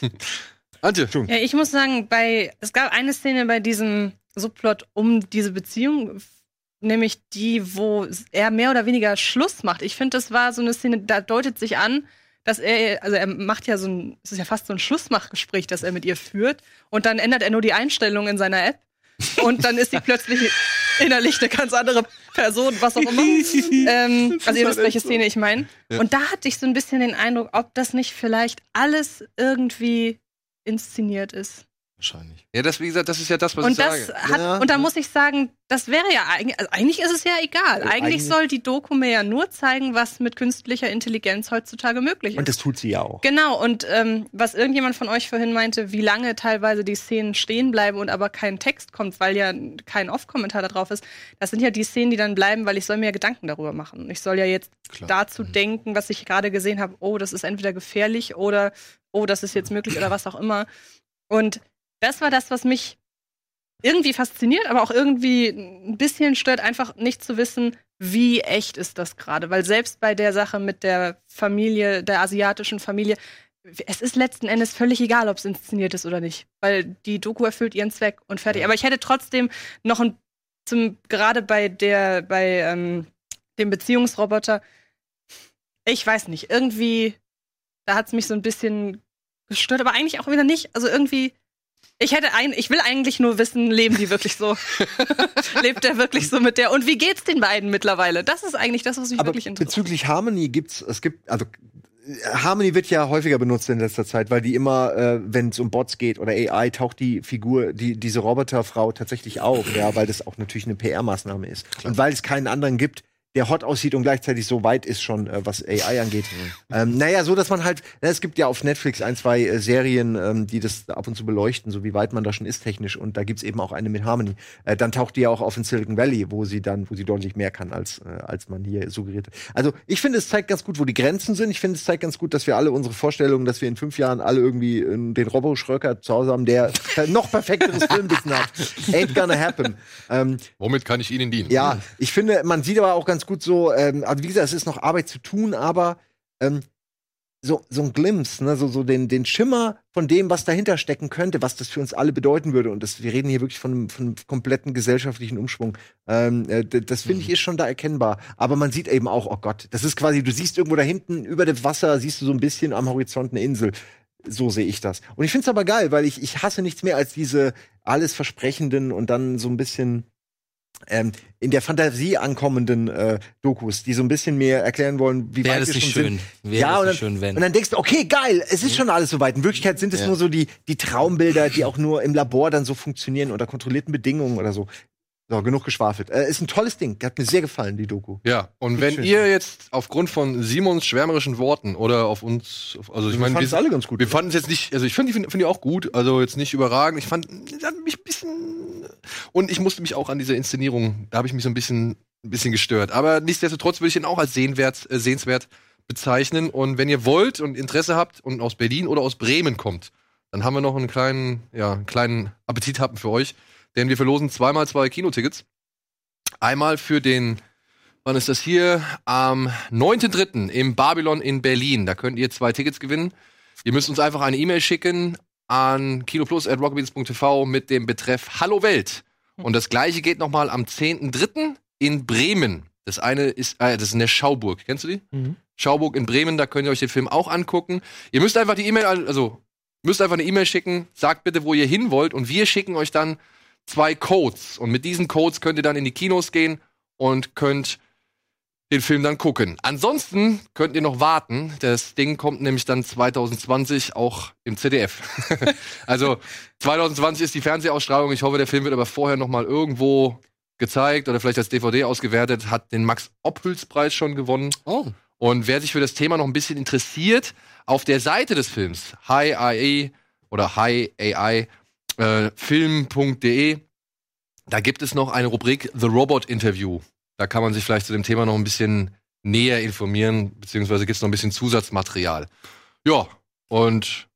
Antje, Ja, ich muss sagen, bei es gab eine Szene bei diesem Subplot um diese Beziehung, nämlich die, wo er mehr oder weniger Schluss macht. Ich finde, das war so eine Szene, da deutet sich an, dass er, also er macht ja so ein, es ist ja fast so ein Schlussmachgespräch, das er mit ihr führt, und dann ändert er nur die Einstellung in seiner App. Und dann ist sie plötzlich innerlich eine ganz andere Person, was auch immer. ähm, also ihr wisst, welche Szene ich meine. Ja. Und da hatte ich so ein bisschen den Eindruck, ob das nicht vielleicht alles irgendwie inszeniert ist. Wahrscheinlich. ja, das, wie gesagt, das ist ja das, was und ich das sage. hat, Ja. und da muss ich sagen, das wäre ja eigentlich, also eigentlich ist es ja egal. Äh, Eigentlich, eigentlich- soll die Doku mir ja nur zeigen, was mit künstlicher Intelligenz heutzutage möglich ist. Und das tut sie ja auch. Genau, und ähm, was irgendjemand von euch vorhin meinte, wie lange teilweise die Szenen stehen bleiben und aber kein Text kommt, weil ja kein Off-Kommentar da drauf ist, das sind ja die Szenen, die dann bleiben, weil ich soll mir ja Gedanken darüber machen. Ich soll ja jetzt Klar. dazu denken, was ich gerade gesehen habe, oh, das ist entweder gefährlich oder oh, das ist jetzt möglich oder was auch immer. Und das war das, was mich irgendwie fasziniert, aber auch irgendwie ein bisschen stört, einfach nicht zu wissen, wie echt ist das gerade. Weil selbst bei der Sache mit der Familie, der asiatischen Familie, es ist letzten Endes völlig egal, ob es inszeniert ist oder nicht. Weil die Doku erfüllt ihren Zweck und fertig. Aber ich hätte trotzdem noch ein, zum, gerade bei der, bei ähm, dem Beziehungsroboter, ich weiß nicht, irgendwie, da hat es mich so ein bisschen gestört, aber eigentlich auch wieder nicht. Also irgendwie, Ich hätte ein, ich will eigentlich nur wissen, leben die wirklich so? Lebt der wirklich so mit der? Und wie geht's den beiden mittlerweile? Das ist eigentlich das, was mich Aber wirklich interessiert. bezüglich Harmony gibt's, es gibt, also Harmony wird ja häufiger benutzt in letzter Zeit, weil die immer, äh, wenn es um Bots geht oder AI, taucht die Figur, die, diese Roboterfrau tatsächlich auf, ja, weil das auch natürlich eine PR-Maßnahme ist. Und weil es keinen anderen gibt, der hot aussieht und gleichzeitig so weit ist schon, äh, was AI angeht. ähm, naja, so dass man halt, na, es gibt ja auf Netflix ein, zwei äh, Serien, ähm, die das ab und zu beleuchten, so wie weit man da schon ist technisch. Und da gibt's eben auch eine mit Harmony. Äh, dann taucht die ja auch auf in Silicon Valley, wo sie dann, wo sie deutlich mehr kann, als, äh, als man hier suggeriert. Also ich finde, es zeigt ganz gut, wo die Grenzen sind. Ich finde, es zeigt ganz gut, dass wir alle unsere Vorstellungen, dass wir in fünf Jahren alle irgendwie äh, den Robo Schröcker zu Hause haben, der noch perfekteres Filmwissen hat. Ain't gonna happen. Ähm, Womit kann ich Ihnen dienen? ja, ich finde, man sieht aber auch ganz gut so, ähm, also wie gesagt, es ist noch Arbeit zu tun, aber ähm, so, so ein Glimpse, ne, so, so den, den Schimmer von dem, was dahinter stecken könnte, was das für uns alle bedeuten würde. Und das, wir reden hier wirklich von einem, von einem kompletten gesellschaftlichen Umschwung. Ähm, äh, das finde ich ist schon da erkennbar. Aber man sieht eben auch, oh Gott, das ist quasi, du siehst irgendwo da hinten über dem Wasser, siehst du so ein bisschen am Horizont eine Insel. So sehe ich das. Und ich finde es aber geil, weil ich, ich hasse nichts mehr als diese alles versprechenden und dann so ein bisschen ähm, in der Fantasie ankommenden äh, Dokus, die so ein bisschen mehr erklären wollen, wie Wäre weit das wir schon schön? sind. Wäre ja, und dann, schön, wenn? und dann denkst du, okay, geil, es ist schon alles so weit. In Wirklichkeit sind es Ja. nur so die, die Traumbilder, die auch nur im Labor dann so funktionieren unter kontrollierten Bedingungen oder so. So, genug geschwafelt. Äh, ist ein tolles Ding. Hat mir sehr gefallen, die Doku. Ja, und wenn schön. ihr jetzt aufgrund von Simons schwärmerischen Worten oder auf uns, auf- also ich Wir meine, fanden es alle ganz gut. Wir fanden es jetzt nicht, also ich finde die, find die auch gut, also jetzt nicht überragend. Ich fand, mich ein bisschen, und ich musste mich auch an diese Inszenierung, da habe ich mich so ein bisschen, ein bisschen gestört. Aber nichtsdestotrotz würde ich ihn auch als sehenwert, äh, sehenswert bezeichnen. Und wenn ihr wollt und Interesse habt und aus Berlin oder aus Bremen kommt, dann haben wir noch einen kleinen, ja, einen kleinen Appetithappen für euch. Denn wir verlosen zweimal zwei Kinotickets. Einmal für den, wann ist das hier? Am 9.3. im Babylon in Berlin. Da könnt ihr zwei Tickets gewinnen. Ihr müsst uns einfach eine E-Mail schicken an kinoplus.rockbeats.tv mit dem Betreff Hallo Welt. Und das gleiche geht nochmal am 10.3. in Bremen. Das eine ist, äh, das ist in der Schauburg. Kennst du die? Mhm. Schauburg in Bremen, da könnt ihr euch den Film auch angucken. Ihr müsst einfach die E-Mail, also müsst einfach eine E-Mail schicken, sagt bitte, wo ihr hin wollt und wir schicken euch dann zwei Codes. Und mit diesen Codes könnt ihr dann in die Kinos gehen und könnt den Film dann gucken. Ansonsten könnt ihr noch warten. Das Ding kommt nämlich dann 2020 auch im ZDF. also 2020 ist die Fernsehausstrahlung. Ich hoffe, der Film wird aber vorher noch mal irgendwo gezeigt oder vielleicht als DVD ausgewertet. Hat den Max Ophüls Preis schon gewonnen. Oh. Und wer sich für das Thema noch ein bisschen interessiert, auf der Seite des Films, Hi AI oder Hi AI, äh, film.de, da gibt es noch eine Rubrik The Robot Interview. Da kann man sich vielleicht zu dem Thema noch ein bisschen näher informieren, beziehungsweise gibt es noch ein bisschen Zusatzmaterial. Ja, und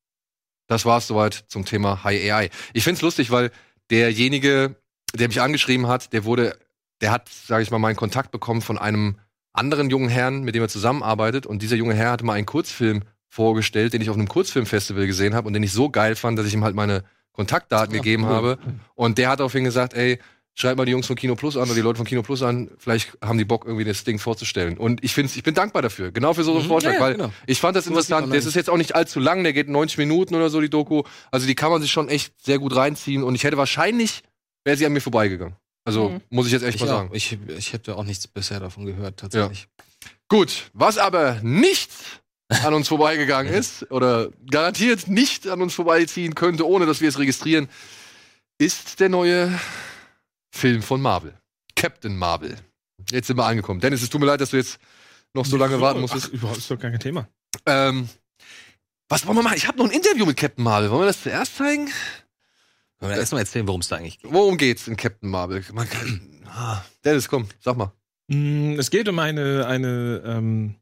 das war's soweit zum Thema Hi AI. Ich find's lustig, weil derjenige, der mich angeschrieben hat, der wurde, der hat, sage ich mal, meinen Kontakt bekommen von einem anderen jungen Herrn, mit dem er zusammenarbeitet. Und dieser junge Herr hatte mal einen Kurzfilm vorgestellt, den ich auf einem Kurzfilmfestival gesehen habe und den ich so geil fand, dass ich ihm halt meine Kontaktdaten gegeben habe. Und der hat daraufhin gesagt, ey, schreib mal die Jungs von Kino Plus an oder die Leute von Kino Plus an, vielleicht haben die Bock, irgendwie das Ding vorzustellen. Und ich finde ich bin dankbar dafür, genau für so einen Vorschlag, ja, ja, weil genau. ich fand das man interessant. Das ist jetzt auch nicht allzu lang, der geht 90 Minuten oder so, die Doku. Also die kann man sich schon echt sehr gut reinziehen und ich hätte wahrscheinlich, wäre sie an mir vorbeigegangen. Also Mhm. muss ich jetzt echt Ich, mal auch. sagen. ich, ich hätte auch nichts bisher davon gehört, tatsächlich. Gut, was aber nicht an uns vorbeigegangen ist oder garantiert nicht an uns vorbeiziehen könnte, ohne dass wir es registrieren, ist der neue Film von Marvel. Captain Marvel. Jetzt sind wir angekommen. Dennis, es tut mir leid, dass du jetzt noch so lange warten musstest. Ach, überhaupt ist doch kein Thema. Ähm, was wollen wir machen? Ich habe noch ein Interview mit Captain Marvel. Wollen wir das zuerst zeigen? Wollen wir erstmal erzählen, worum es da eigentlich geht? Worum geht's in Captain Marvel? Man kann, ah, Dennis, komm, sag mal. Mm, Es geht um eine, eine, ähm,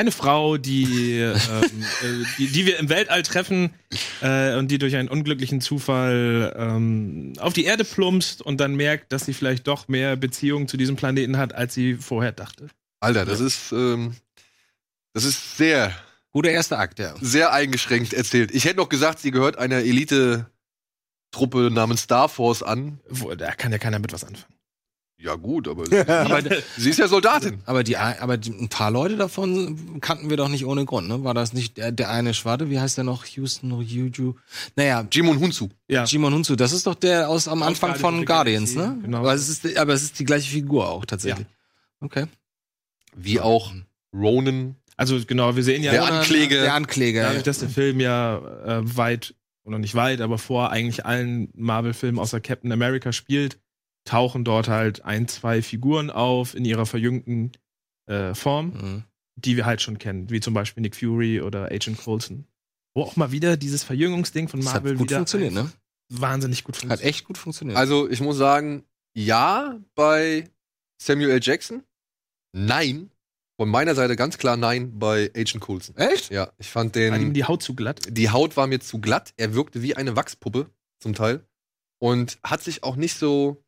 eine Frau, die, ähm, äh, die, die wir im Weltall treffen äh, und die durch einen unglücklichen Zufall ähm, auf die Erde plumpst und dann merkt, dass sie vielleicht doch mehr Beziehung zu diesem Planeten hat, als sie vorher dachte. Alter, das ist, ähm, das ist sehr, Guter erster Akt, ja. sehr eingeschränkt erzählt. Ich hätte noch gesagt, sie gehört einer Elite-Truppe namens Star Force an. Da kann ja keiner mit was anfangen. Ja, gut, aber sie, aber sie ist ja Soldatin. Aber, die, aber die, ein paar Leute davon kannten wir doch nicht ohne Grund, ne? War das nicht der, der eine Schwarte? Wie heißt der noch? Houston Ryuju? Naja, Jimon Hunsu. Ja. Jimon Hunsu, das ist doch der aus am Aus Anfang Guardians von Guardians, ne? genau. Aber es, ist, aber es ist die gleiche Figur auch tatsächlich. Okay. Wie auch Ronan. Also genau, wir sehen ja, Der Ankläger. Der Ankläger. dadurch, dass der Film ja äh, weit, oder nicht weit, aber vor eigentlich allen Marvel-Filmen außer Captain America spielt, tauchen dort halt ein, zwei Figuren auf in ihrer verjüngten äh, Form, Mhm. die wir halt schon kennen, wie zum Beispiel Nick Fury oder Agent Coulson. Wo auch mal wieder dieses Verjüngungsding von Das Marvel hat gut wieder funktioniert, ne? wahnsinnig gut Hat funktioniert. echt gut funktioniert. Also, ich muss sagen, ja bei Samuel L. Jackson. Nein. Von meiner Seite ganz klar nein bei Agent Coulson. echt? Ja, ich fand War ihm den. die Haut zu glatt. Die Haut war mir zu glatt. Er wirkte wie eine Wachspuppe zum Teil. Und hat sich auch nicht so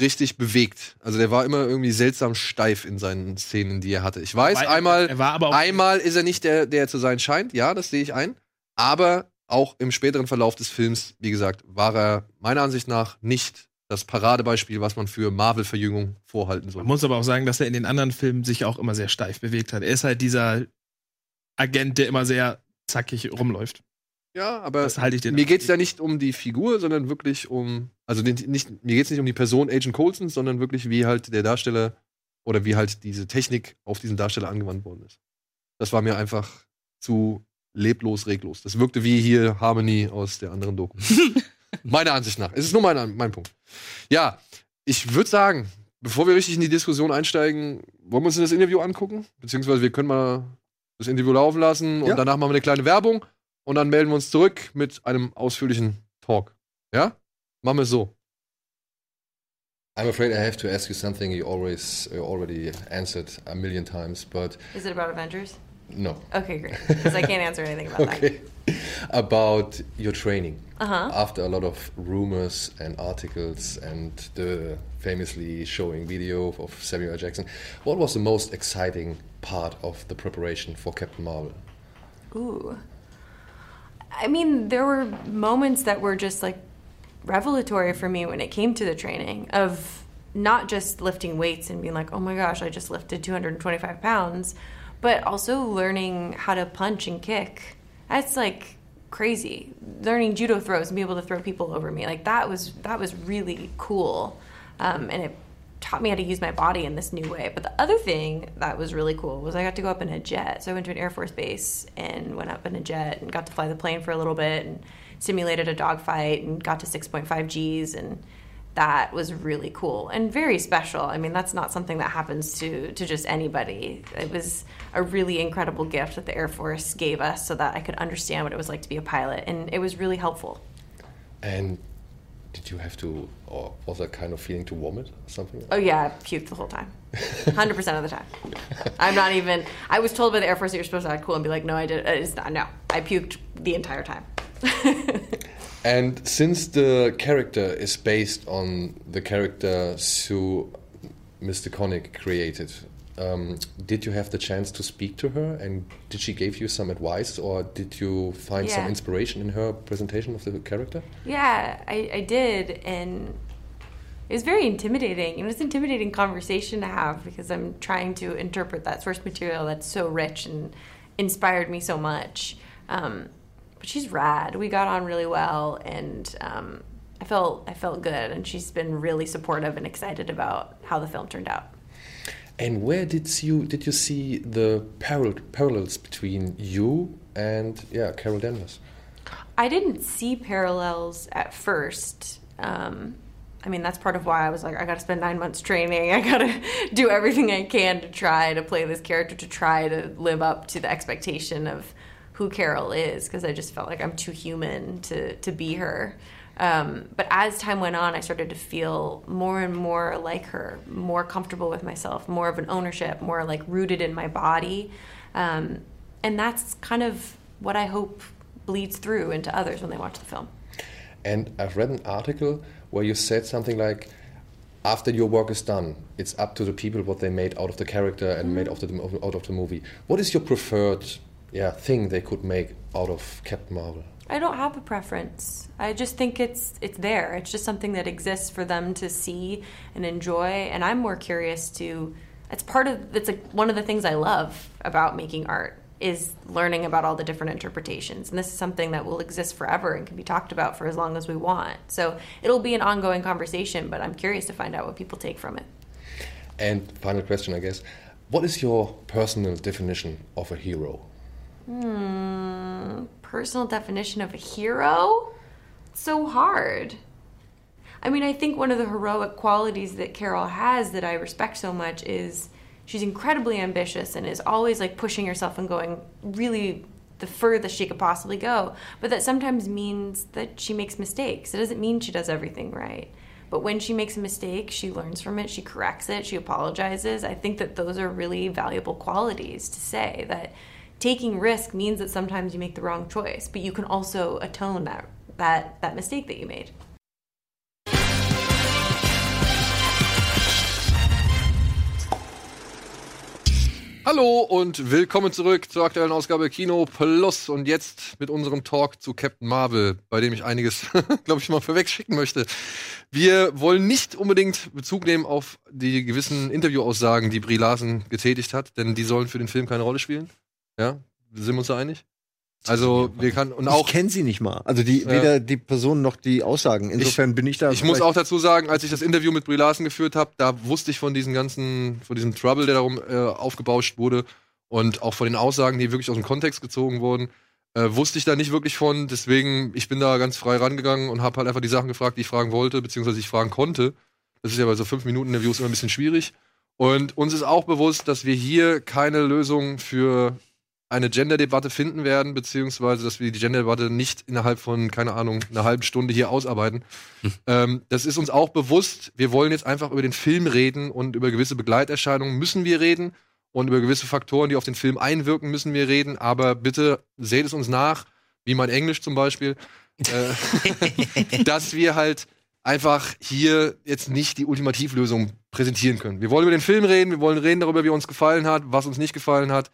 richtig bewegt. Also der war immer irgendwie seltsam steif in seinen Szenen, die er hatte. Ich weiß, War- einmal, er einmal ist er nicht der, der zu sein scheint. Ja, das sehe ich ein. Aber auch im späteren Verlauf des Films, wie gesagt, war er meiner Ansicht nach nicht das Paradebeispiel, was man für Marvel-Verjüngung vorhalten soll. Man muss aber auch sagen, dass er in den anderen Filmen sich auch immer sehr steif bewegt hat. Er ist halt dieser Agent, der immer sehr zackig rumläuft. Ja, aber Das halte ich dir. mir geht es ja nicht um die Figur, sondern wirklich um, also nicht, mir geht es nicht um die Person Agent Coulson, sondern wirklich wie halt der Darsteller oder wie halt diese Technik auf diesen Darsteller angewandt worden ist. Das war mir einfach zu leblos, reglos. Das wirkte wie hier Harmony aus der anderen Doku. Meiner Ansicht nach. Es ist nur mein, mein Punkt. Ja, ich würde sagen, bevor wir richtig in die Diskussion einsteigen, wollen wir uns das Interview angucken? Beziehungsweise wir können mal das Interview laufen lassen und Ja. danach machen wir eine kleine Werbung und dann melden wir uns zurück mit einem ausführlichen Talk. Ja? Machen wir es so. I'm afraid I have to ask you something you always you already answered a million times, but Is it about Avengers? no. Okay, great. Because I can't answer anything about Okay. About your training. that. Uh huh. After a lot of rumors and articles and the famously showing video of Samuel L. Jackson, what was the most exciting part of the preparation for Captain Marvel? Ooh. I mean, there were moments that were just like revelatory for me when it came to the training of not just lifting weights and being like, oh my gosh, I just lifted 225 pounds, but also learning how to punch and kick. That's like crazy. Learning judo throws and be able to throw people over me. Like that was that was really cool. Um, and it taught me how to use my body in this new way. But the other thing that was really cool was I got to go up in a jet. So I went to an Air Force base and went up in a jet and got to fly the plane for a little bit and simulated a dogfight and got to 6.5 Gs and that was really cool and very special. I mean, that's not something that happens to to just anybody. It was a really incredible gift that the Air Force gave us so that I could understand what it was like to be a pilot and it was really helpful. And did you have to, or was that kind of feeling to vomit or something? Oh yeah, I puked the whole time. 100% of the time. I'm not even I was told by the Air Force that you're supposed to act cool and be like, "No, I did uh, it's not no. I puked the entire time." And since the character is based on the character Sue Mr. Connick created, um, did you have the chance to speak to her? And did she give you some advice, or did you find some inspiration in her presentation of the character? Yeah, I, I did, and it was very intimidating. It was an intimidating conversation to have because I'm trying to interpret that source material that's so rich and inspired me so much. Um, but she's rad. We got on really well, and um, I felt I felt good. And she's been really supportive and excited about how the film turned out. And where did you did you see the paral- parallels between you and yeah Carol Danvers? I didn't see parallels at first. Um, I mean, that's part of why I was like, I got to spend nine months training. I got to do everything I can to try to play this character, to try to live up to the expectation of who Carol is, because I just felt like I'm too human to, to be her. Um, but as time went on, I started to feel more and more like her, more comfortable with myself, more of an ownership, more like rooted in my body. Um, and that's kind of what I hope bleeds through into others when they watch the film. And I've read an article where you said something like, after your work is done, it's up to the people what they made out of the character and made out of the, out of the movie. What is your preferred yeah, thing they could make out of Captain Marvel? I don't have a preference. I just think it's it's there. It's just something that exists for them to see and enjoy. And I'm more curious to. It's part of. It's like one of the things I love about making art is learning about all the different interpretations. And this is something that will exist forever and can be talked about for as long as we want. So it'll be an ongoing conversation. But I'm curious to find out what people take from it. And final question, I guess. What is your personal definition of a hero? Hmm, personal definition of a hero? So hard. I mean, I think one of the heroic qualities that Carol has that I respect so much is she's incredibly ambitious and is always like pushing herself and going really the furthest she could possibly go. But that sometimes means that she makes mistakes. It doesn't mean she does everything right. But when she makes a mistake, she learns from it, she corrects it, she apologizes. I think that those are really valuable qualities to say that taking risk means that sometimes you make the wrong choice, but you can also atone that that that mistake that you made. Hallo und willkommen zurück zur aktuellen Ausgabe Kino Plus und jetzt mit unserem Talk zu Captain Marvel, bei dem ich einiges, glaube ich, mal vorweg schicken möchte. Wir wollen nicht unbedingt Bezug nehmen auf die gewissen Interviewaussagen, die Brie Larson getätigt hat, denn die sollen für den Film keine Rolle spielen. Ja, sind wir uns da einig? Also wir kann und auch ich kenne sie nicht mal. Also die, Ja. weder die Person noch die Aussagen. Insofern bin ich da. Ich muss auch dazu sagen, als ich das Interview mit Brie Larson geführt habe, da wusste ich von diesem ganzen, von diesem Trouble, der darum äh, aufgebauscht wurde und auch von den Aussagen, die wirklich aus dem Kontext gezogen wurden, äh, wusste ich da nicht wirklich von. Deswegen, ich bin da ganz frei rangegangen und habe halt einfach die Sachen gefragt, die ich fragen wollte, beziehungsweise ich fragen konnte. Das ist ja bei so fünf Minuten Interviews immer ein bisschen schwierig. Und uns ist auch bewusst, dass wir hier keine Lösung für eine Gender-Debatte finden werden, beziehungsweise dass wir die Gender-Debatte nicht innerhalb von, keine Ahnung, einer halben Stunde hier ausarbeiten. ähm, das ist uns auch bewusst. Wir wollen jetzt einfach über den Film reden und über gewisse Begleiterscheinungen müssen wir reden und über gewisse Faktoren, die auf den Film einwirken, müssen wir reden. Aber bitte seht es uns nach, wie mein Englisch zum Beispiel, äh, dass wir halt einfach hier jetzt nicht die Ultimativlösung präsentieren können. Wir wollen über den Film reden, wir wollen reden darüber, wie uns gefallen hat, was uns nicht gefallen hat,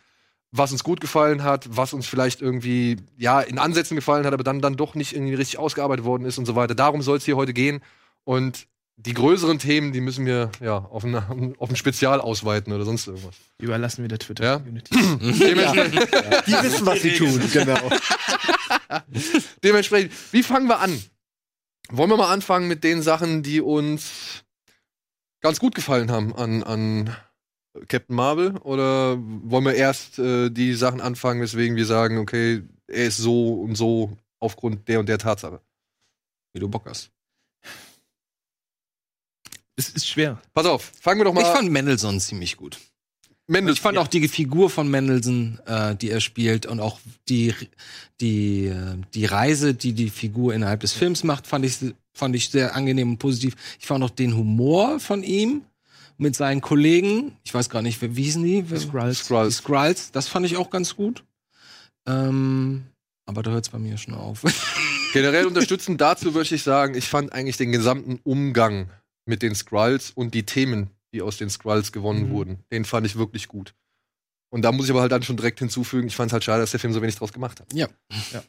was uns gut gefallen hat, was uns vielleicht irgendwie ja in Ansätzen gefallen hat, aber dann dann doch nicht irgendwie richtig ausgearbeitet worden ist und so weiter. Darum soll es hier heute gehen und die größeren Themen, die müssen wir ja auf ein, auf ein Spezial ausweiten oder sonst irgendwas. Überlassen wir der Ja? Twitter-Community. Dementsprechend, Die wissen, was sie tun. Genau. dementsprechend, wie fangen wir an? Wollen wir mal anfangen mit den Sachen, die uns ganz gut gefallen haben an, an Captain Marvel? Oder wollen wir erst äh, die Sachen anfangen, weswegen wir sagen, okay, er ist so und so aufgrund der und der Tatsache? Wie du Bock hast. Es ist schwer. Pass auf, fangen wir doch mal Ich fand Mendelssohn ziemlich gut. Mendel. Ich fand auch die Figur von Mendelssohn, äh, die er spielt und auch die, die, äh, die Reise, die die Figur innerhalb des Films macht, fand ich, fand ich sehr angenehm und positiv. Ich fand auch den Humor von ihm mit seinen Kollegen, ich weiß gar nicht, wie hießen die? Skrulls. Skrulls. Skrulls, das fand ich auch ganz gut. Ähm, aber da hört es bei mir schon auf. Generell unterstützend dazu würde ich sagen, ich fand eigentlich den gesamten Umgang mit den Skrulls und die Themen, die aus den Skrulls gewonnen Mhm. wurden, den fand ich wirklich gut. Und da muss ich aber halt dann schon direkt hinzufügen, ich fand es halt schade, dass der Film so wenig draus gemacht hat. Ja.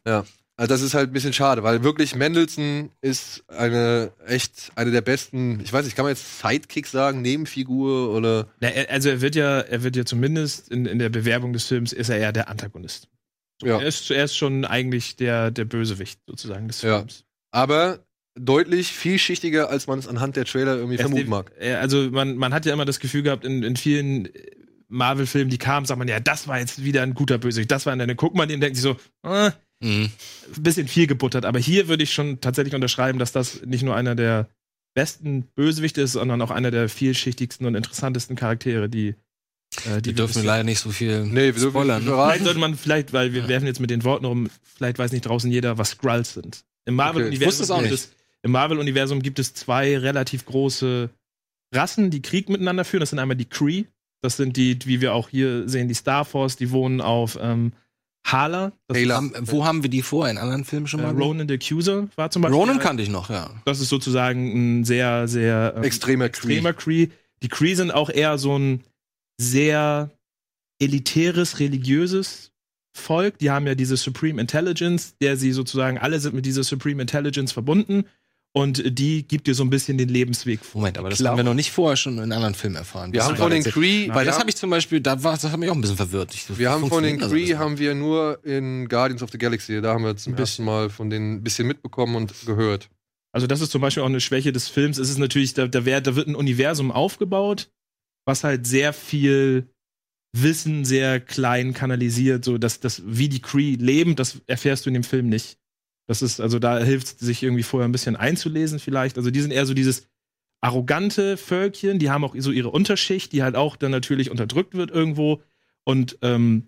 Ja. Also das ist halt ein bisschen schade, weil wirklich Mendelssohn ist eine echt eine der besten, ich weiß nicht, kann man jetzt Sidekick sagen, Nebenfigur oder Na, er, also er wird ja, er wird ja zumindest in, in der Bewerbung des Films ist er eher der Antagonist. So, Ja. Er ist zuerst schon eigentlich der, der Bösewicht sozusagen des Ja. Films. aber deutlich vielschichtiger, als man es anhand der Trailer irgendwie Er vermuten die- mag. Also man, man hat ja immer das Gefühl gehabt, in, in vielen äh, Marvel-Filmen, die kamen, sagt man, ja, das war jetzt wieder ein guter Bösewicht, das war einer, dann guckt man den und denkt sich so, äh, Mhm. ein bisschen viel gebuttert. Aber hier würde ich schon tatsächlich unterschreiben, dass das nicht nur einer der besten Bösewichte ist, sondern auch einer der vielschichtigsten und interessantesten Charaktere, die, äh, die Die dürfen bisher- leider nicht so viel Nee, wir spoilern. nicht. Vielleicht sollte man vielleicht, weil wir werfen jetzt mit den Worten rum, vielleicht weiß nicht draußen jeder, was Skrulls sind. Im ich wusste Marvel-Universum es auch gibt nicht. es, im Marvel-Universum gibt es zwei relativ große Rassen, die Krieg miteinander führen. Das sind einmal die Kree. Das sind die, wie wir auch hier sehen, die Star Force, die wohnen auf ähm, Hala. Das Hala. Haben, wo haben wir die vor? In anderen Filmen schon äh, mal? Ronan the Accuser war zum Beispiel. Ronan kannte ich noch, ja. Das ist sozusagen ein sehr, sehr ähm, Extremer Kree. extremer Cree. Die Cree sind auch eher so ein sehr elitäres, religiöses folgt. Die haben ja diese Supreme Intelligence, der sie sozusagen, alle sind mit dieser Supreme Intelligence verbunden. Und die gibt dir so ein bisschen den Lebensweg vor. Moment, aber das haben wir noch nicht vorher schon in anderen Filmen erfahren. Wir Das haben von den jetzt- Kree, Weil das habe ich zum Beispiel, da war, das hat mich auch ein bisschen verwirrt. Ich, Wir haben von den alles? haben wir nur in Guardians of the Galaxy, da haben wir zum ersten Mal von denen ein bisschen mitbekommen und gehört. Also das ist zum Beispiel auch eine Schwäche des Films. Es ist natürlich, da, da, wär, da wird ein Universum aufgebaut, was halt sehr viel Wissen sehr klein kanalisiert, so dass das wie die Cree leben, das erfährst du in dem Film nicht. Das ist also da hilft es, sich irgendwie vorher ein bisschen einzulesen vielleicht. Also die sind eher so dieses arrogante Völkchen, die haben auch so ihre Unterschicht, die halt auch dann natürlich unterdrückt wird irgendwo und ähm,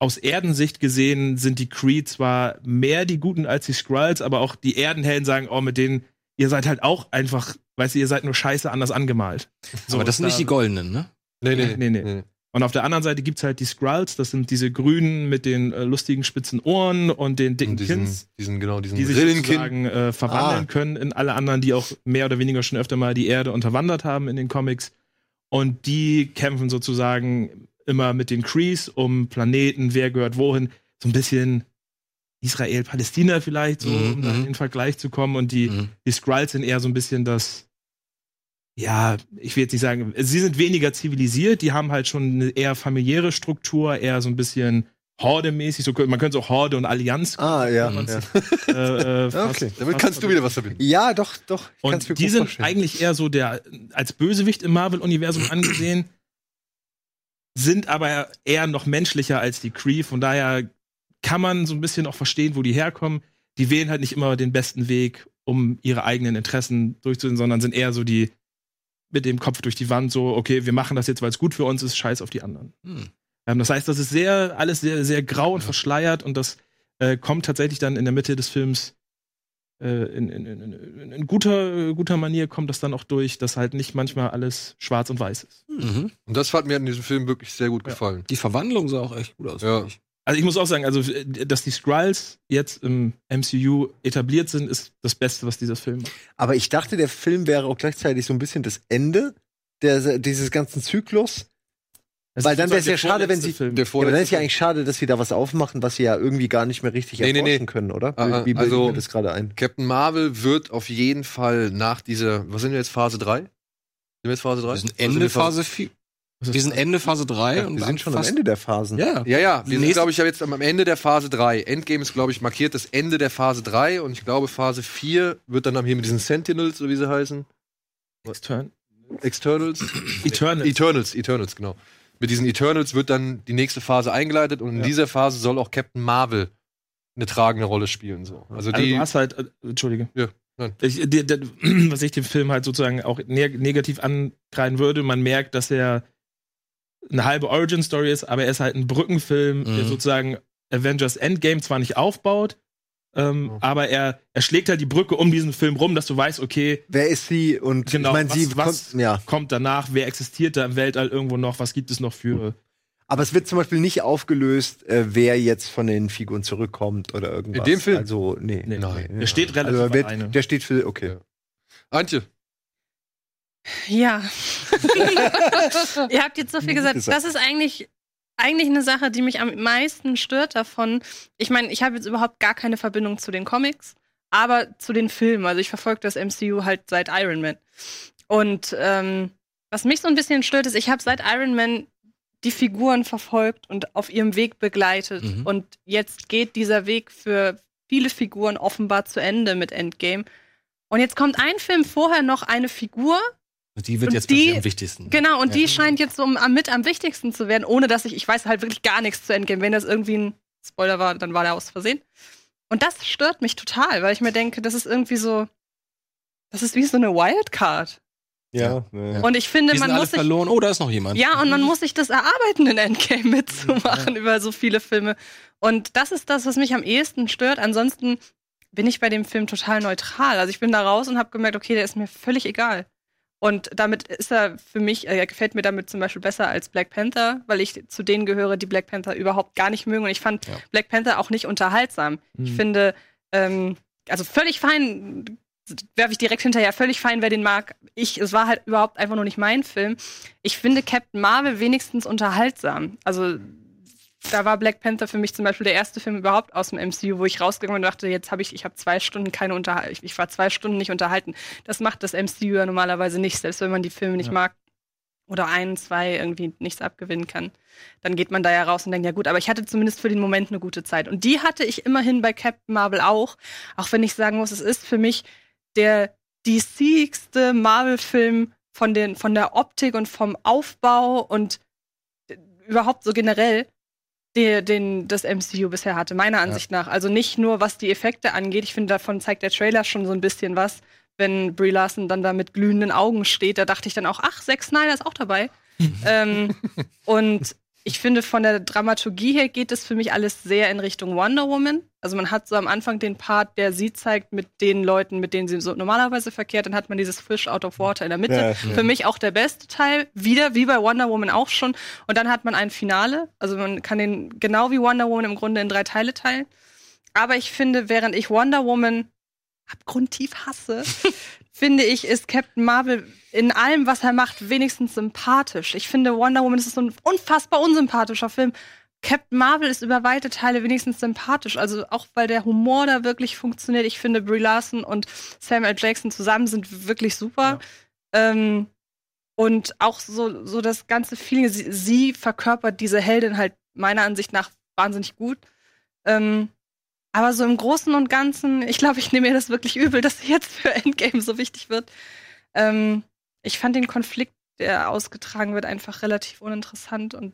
aus Erdensicht gesehen sind die Kree zwar mehr die Guten als die Skrulls, aber auch die Erdenhelden sagen, oh, mit denen, ihr seid halt auch einfach, weißt du, ihr seid nur scheiße anders angemalt. So, aber das sind nicht da- die goldenen, ne? Nee, Nee, nee, nee. Und auf der anderen Seite gibt's halt die Skrulls, das sind diese Grünen mit den äh, lustigen spitzen Ohren und den dicken Und diesen, Kins, diesen, genau, diesen die sich sozusagen äh, verwandeln Ah. können in alle anderen, die auch mehr oder weniger schon öfter mal die Erde unterwandert haben in den Comics. Und die kämpfen sozusagen immer mit den Krees um Planeten, wer gehört wohin. So ein bisschen Israel-Palästina vielleicht, so, Mhm, um da mhm. in den Vergleich zu kommen. Und die, Mhm. die Skrulls sind eher so ein bisschen das, ja, ich will jetzt nicht sagen, sie sind weniger zivilisiert, die haben halt schon eine eher familiäre Struktur, eher so ein bisschen Horde-mäßig, so, man könnte auch Horde und Allianz Ah, ja. ja. äh, äh, fast- Okay. Damit kannst du wieder was verbinden. Ja, doch, doch. Ich und die sind vorstellen. eigentlich eher so der als Bösewicht im Marvel-Universum angesehen, sind aber eher noch menschlicher als die Kree. Von daher kann man so ein bisschen auch verstehen, wo die herkommen. Die wählen halt nicht immer den besten Weg, um ihre eigenen Interessen durchzusetzen, sondern sind eher so die mit dem Kopf durch die Wand, so, okay, wir machen das jetzt, weil es gut für uns ist, scheiß auf die anderen. Hm. Ähm, das heißt, das ist sehr, alles sehr, sehr grau und verschleiert und das äh, kommt tatsächlich dann in der Mitte des Films äh, in, in, in, in, guter, guter Manier kommt das dann auch durch, dass halt nicht manchmal alles schwarz und weiß ist. Mhm. Und das hat mir in diesem Film wirklich sehr gut gefallen. Die Verwandlung sah auch echt gut aus. Ja. Also ich muss auch sagen, also äh, dass die Skrulls jetzt im MCU etabliert sind, ist das Beste, was dieser Film macht. Aber ich dachte, der Film wäre auch gleichzeitig so ein bisschen das Ende der, dieses ganzen Zyklus. Das Weil ist dann wär's sozusagen ja schade, der wenn vorletzte sie- Film. Der Ja, aber dann ist ja eigentlich schade, dass sie da was aufmachen, was sie ja irgendwie gar nicht mehr richtig Nee, nee, erforschen nee. können, oder? Ah, ah, Wie bilde also- ich mir das gerade ein? Captain Marvel wird auf jeden Fall nach dieser, was sind wir jetzt, Phase 3? Sind wir jetzt Phase 3? Wir sind Ende Phase 4. Wir sind Ende Phase 3 Ja, und wir sind schon am Ende der Phasen. Ja. Ja, ja, wir sind, glaube ich, ja jetzt am Ende der Phase 3. Endgame ist, glaube ich, markiert das Ende der Phase 3 und ich glaube, Phase 4 wird dann hier mit diesen Sentinels, so wie sie heißen. Extern Externals? Eternals. Eternals, Eternals, genau. Mit diesen Eternals wird dann die nächste Phase eingeleitet und in Ja. dieser Phase soll auch Captain Marvel eine tragende Rolle spielen. So. Also Also die. du hast halt, äh, Entschuldige. Ja, nein. Ich, die, die, was ich dem Film halt sozusagen auch ne negativ ankreiden würde, man merkt, dass er eine halbe Origin-Story ist, aber er ist halt ein Brückenfilm, der Mhm. sozusagen Avengers Endgame zwar nicht aufbaut, ähm, aber er, er schlägt halt die Brücke um diesen Film rum, dass du weißt, okay, Wer ist sie? Und Genau, ich meine, was- sie was- kommt, ja. kommt danach, wer existiert da im Weltall irgendwo noch, was gibt es noch für. Aber es wird zum Beispiel nicht aufgelöst, äh, wer jetzt von den Figuren zurückkommt oder irgendwas. In dem Film? Also, nee. Nee, Nein. Der steht relativ Also, wird, der steht für, okay. Antje, Ja. Ihr habt jetzt so viel gesagt. gesagt. Das ist eigentlich, eigentlich eine Sache, die mich am meisten stört davon. Ich meine, ich habe jetzt überhaupt gar keine Verbindung zu den Comics, aber zu den Filmen. Also ich verfolge das MCU halt seit Iron Man. Und ähm, was mich so ein bisschen stört, ist, ich habe seit Iron Man die Figuren verfolgt und auf ihrem Weg begleitet. Mhm. Und jetzt geht dieser Weg für viele Figuren offenbar zu Ende mit Endgame. Und jetzt kommt ein Film vorher noch eine Figur, Die wird Und jetzt die- am wichtigsten. Genau, und Ja. die scheint jetzt so am- mit am wichtigsten zu werden, ohne dass ich, ich weiß halt wirklich gar nichts zu Endgame. Wenn das irgendwie ein Spoiler war, dann war der aus Versehen. Und das stört mich total, weil ich mir denke, das ist irgendwie so, das ist wie so eine Wildcard. Ja. ja. Und ich finde, Die sind man alle muss sich, verloren. Oh, da ist noch jemand. ja, und man muss sich das erarbeiten, in Endgame mitzumachen über so viele Filme. Und das ist das, was mich am ehesten stört. Ansonsten bin ich bei dem Film total neutral. Also ich bin da raus und habe gemerkt, okay, der ist mir völlig egal. Und damit ist er für mich, äh, er gefällt mir damit zum Beispiel besser als Black Panther, weil ich zu denen gehöre, die Black Panther überhaupt gar nicht mögen. Und ich fand Ja. Black Panther auch nicht unterhaltsam. Ich Mhm. finde, ähm, also völlig fein, werfe ich direkt hinterher, völlig fein, wer den mag. Ich, es war halt überhaupt einfach nur nicht mein Film. Ich finde Captain Marvel wenigstens unterhaltsam. Also da war Black Panther für mich zum Beispiel der erste Film überhaupt aus dem MCU, wo ich rausgegangen bin und dachte, jetzt habe ich, ich habe zwei Stunden keine Unterhaltung, ich, ich war zwei Stunden nicht unterhalten. Das macht das MCU ja normalerweise nicht, selbst wenn man die Filme nicht Ja. mag oder ein, zwei irgendwie nichts abgewinnen kann. Dann geht man da ja raus und denkt, ja gut, aber ich hatte zumindest für den Moment eine gute Zeit. Und die hatte ich immerhin bei Captain Marvel auch, auch wenn ich sagen muss, es ist für mich der DCigste Marvel-Film von, den, von der Optik und vom Aufbau und äh, überhaupt so generell, der, den das MCU bisher hatte, meiner Ansicht nach. Also nicht nur, was die Effekte angeht. Ich finde, davon zeigt der Trailer schon so ein bisschen was, wenn Brie Larson dann da mit glühenden Augen steht. Da dachte ich dann auch, ach, Zack Snyder ist auch dabei. ähm, und ich finde, von der Dramaturgie her geht es für mich alles sehr in Richtung Wonder Woman. Also man hat so am Anfang den Part, der sie zeigt mit den Leuten, mit denen sie so normalerweise verkehrt. Dann hat man dieses Fish out of water in der Mitte. Ja, ja. Für mich auch der beste Teil. Wieder wie bei Wonder Woman auch schon. Und dann hat man ein Finale. Also man kann den genau wie Wonder Woman im Grunde in drei Teile teilen. Aber ich finde, während ich Wonder Woman abgrundtief hasse, finde ich, ist Captain Marvel in allem, was er macht, wenigstens sympathisch. Ich finde, Wonder Woman ist so ein unfassbar unsympathischer Film. Captain Marvel ist über weite Teile wenigstens sympathisch. Also auch weil der Humor da wirklich funktioniert. Ich finde, Brie Larson und Samuel L. Jackson zusammen sind wirklich super. Ähm, und auch so, so das ganze Feeling, sie, sie verkörpert diese Heldin halt meiner Ansicht nach wahnsinnig gut. Ähm, aber so im Großen und Ganzen, ich glaube, ich nehme mir das wirklich übel, dass sie jetzt für Endgame so wichtig wird. Ähm, ich fand den Konflikt, der ausgetragen wird, einfach relativ uninteressant und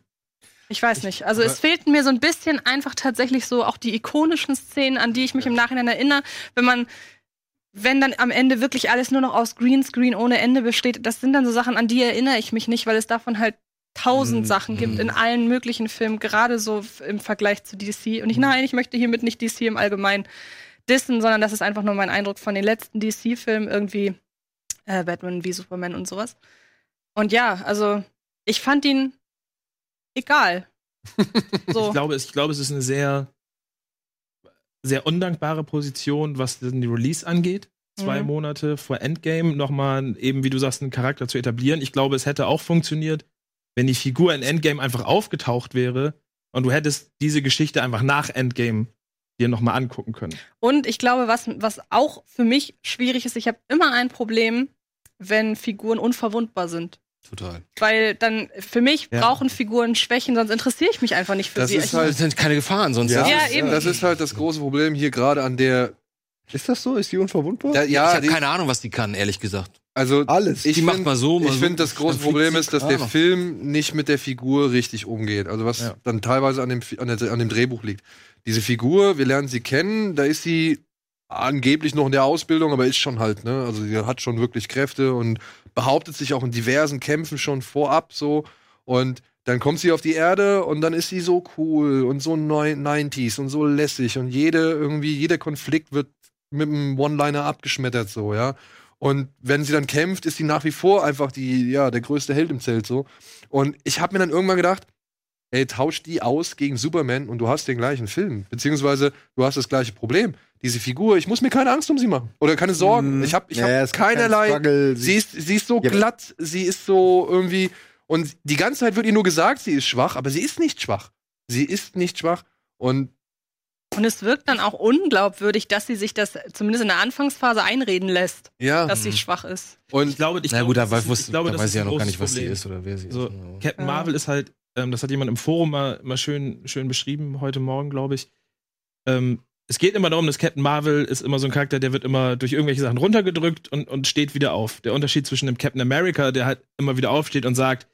ich weiß nicht. Also es fehlten mir so ein bisschen einfach tatsächlich so auch die ikonischen Szenen, an die ich mich im Nachhinein erinnere, wenn man wenn dann am Ende wirklich alles nur noch aus Greenscreen ohne Ende besteht, das sind dann so Sachen, an die erinnere ich mich nicht, weil es davon halt tausend Mm, Sachen gibt mm. in allen möglichen Filmen, gerade so im Vergleich zu DC. Und ich, nein, ich möchte hiermit nicht DC im Allgemeinen dissen, sondern das ist einfach nur mein Eindruck von den letzten DC-Filmen, irgendwie äh, Batman wie Superman und sowas. Und ja, also ich fand ihn egal. So. Ich glaube, es, ich glaube, es ist eine sehr, sehr undankbare Position, was den Release angeht. Zwei Mhm. Monate vor Endgame nochmal eben, wie du sagst, einen Charakter zu etablieren. Ich glaube, es hätte auch funktioniert, wenn die Figur in Endgame einfach aufgetaucht wäre und du hättest diese Geschichte einfach nach Endgame dir nochmal angucken können. Und ich glaube, was, was auch für mich schwierig ist, ich habe immer ein Problem, wenn Figuren unverwundbar sind. Total. Weil dann für mich Ja. brauchen Figuren Schwächen, sonst interessiere ich mich einfach nicht für Das sie. ist ich, halt- Das sind keine Gefahren, sonst Ja, Ja, das, ist, eben. das ist halt das große Problem hier gerade an der. Ist das so? Ist die unverwundbar? Da, ich ja, habe die, keine Ahnung, was die kann, ehrlich gesagt. Also Alles. ich Die macht find- mal so, mal ich so. finde, das große Problem ist, dass der Ahnung. Film nicht mit der Figur richtig umgeht. Also was Ja. dann teilweise an dem, an, der, an dem Drehbuch liegt. Diese Figur, wir lernen sie kennen, da ist sie angeblich noch in der Ausbildung, aber ist schon halt, ne? Also sie hat schon wirklich Kräfte und behauptet sich auch in diversen Kämpfen schon vorab so. Und dann kommt sie auf die Erde und dann ist sie so cool und so neu- 90s und so lässig und jede irgendwie, jeder Konflikt wird mit einem One-Liner abgeschmettert so, ja. Und wenn sie dann kämpft, ist sie nach wie vor einfach die, ja, der größte Held im Zelt so. Und ich habe mir dann irgendwann gedacht, ey, tausch die aus gegen Superman und du hast den gleichen Film. Beziehungsweise du hast das gleiche Problem. Diese Figur, ich muss mir keine Angst um sie machen. Oder keine Sorgen. Mhm. Ich habe ich Ja, hab keinerlei. Struggle. Sie ist, sie ist so Ja. glatt, sie ist so irgendwie. Und die ganze Zeit wird ihr nur gesagt, sie ist schwach, aber sie ist nicht schwach. Sie ist nicht schwach. Und und es wirkt dann auch unglaubwürdig, dass sie sich das zumindest in der Anfangsphase einreden lässt, ja, dass sie schwach ist. und Ich glaube, ich Na glaube, gut, da, weiß, ich glaube, da weiß ich ja noch gar nicht, was sie Problem. ist oder wer sie So, ist. Captain Ja. Marvel ist halt, ähm, das hat jemand im Forum mal, mal schön, schön beschrieben, heute Morgen, glaube ich. Ähm, es geht immer darum, dass Captain Marvel ist immer so ein Charakter, der wird immer durch irgendwelche Sachen runtergedrückt und, und steht wieder auf. Der Unterschied zwischen dem Captain America, der halt immer wieder aufsteht und sagt,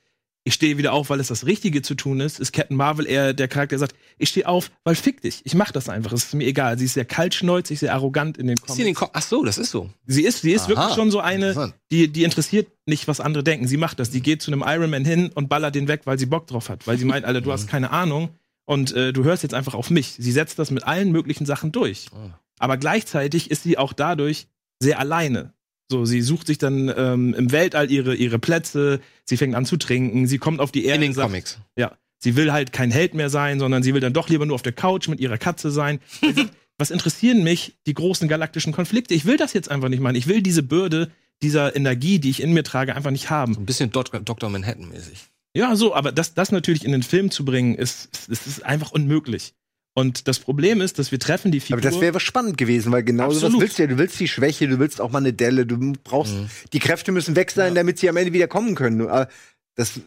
ich stehe wieder auf, weil es das Richtige zu tun ist, ist Captain Marvel eher der Charakter, der sagt, ich stehe auf, weil fick dich. Ich mach das einfach. Es ist mir egal. Sie ist sehr kaltschnäuzig, sehr arrogant in den Ist sie in den Comics. Ko Ach so, das ist so. Sie ist, sie ist Aha. wirklich schon so eine, die, die interessiert nicht, was andere denken. Sie macht das. Die geht zu einem Iron Man hin und ballert den weg, weil sie Bock drauf hat. Weil sie meint, Alter, du hast keine Ahnung und äh, du hörst jetzt einfach auf mich. Sie setzt das mit allen möglichen Sachen durch. Ah. Aber gleichzeitig ist sie auch dadurch sehr alleine. So, sie sucht sich dann ähm, im Weltall ihre, ihre Plätze, sie fängt an zu trinken, sie kommt auf die Erde. In den sagt- Comics. Ja. Sie will halt kein Held mehr sein, sondern sie will dann doch lieber nur auf der Couch mit ihrer Katze sein. Sagt, Was interessieren mich die großen galaktischen Konflikte? Ich will das jetzt einfach nicht machen. Ich will diese Bürde dieser Energie, die ich in mir trage, einfach nicht So haben. ein bisschen Dok Dr. Manhattan-mäßig. Ja, so, aber das, das natürlich in den Film zu bringen, ist, ist, ist einfach unmöglich. Und das Problem ist, dass wir treffen die Figur. Aber das wäre was spannend gewesen, weil genau Absolut. willst du ja. Du willst die Schwäche, du willst auch mal eine Delle, du brauchst, die Kräfte müssen weg sein, damit sie am Ende wieder kommen können. Äh, Das äh,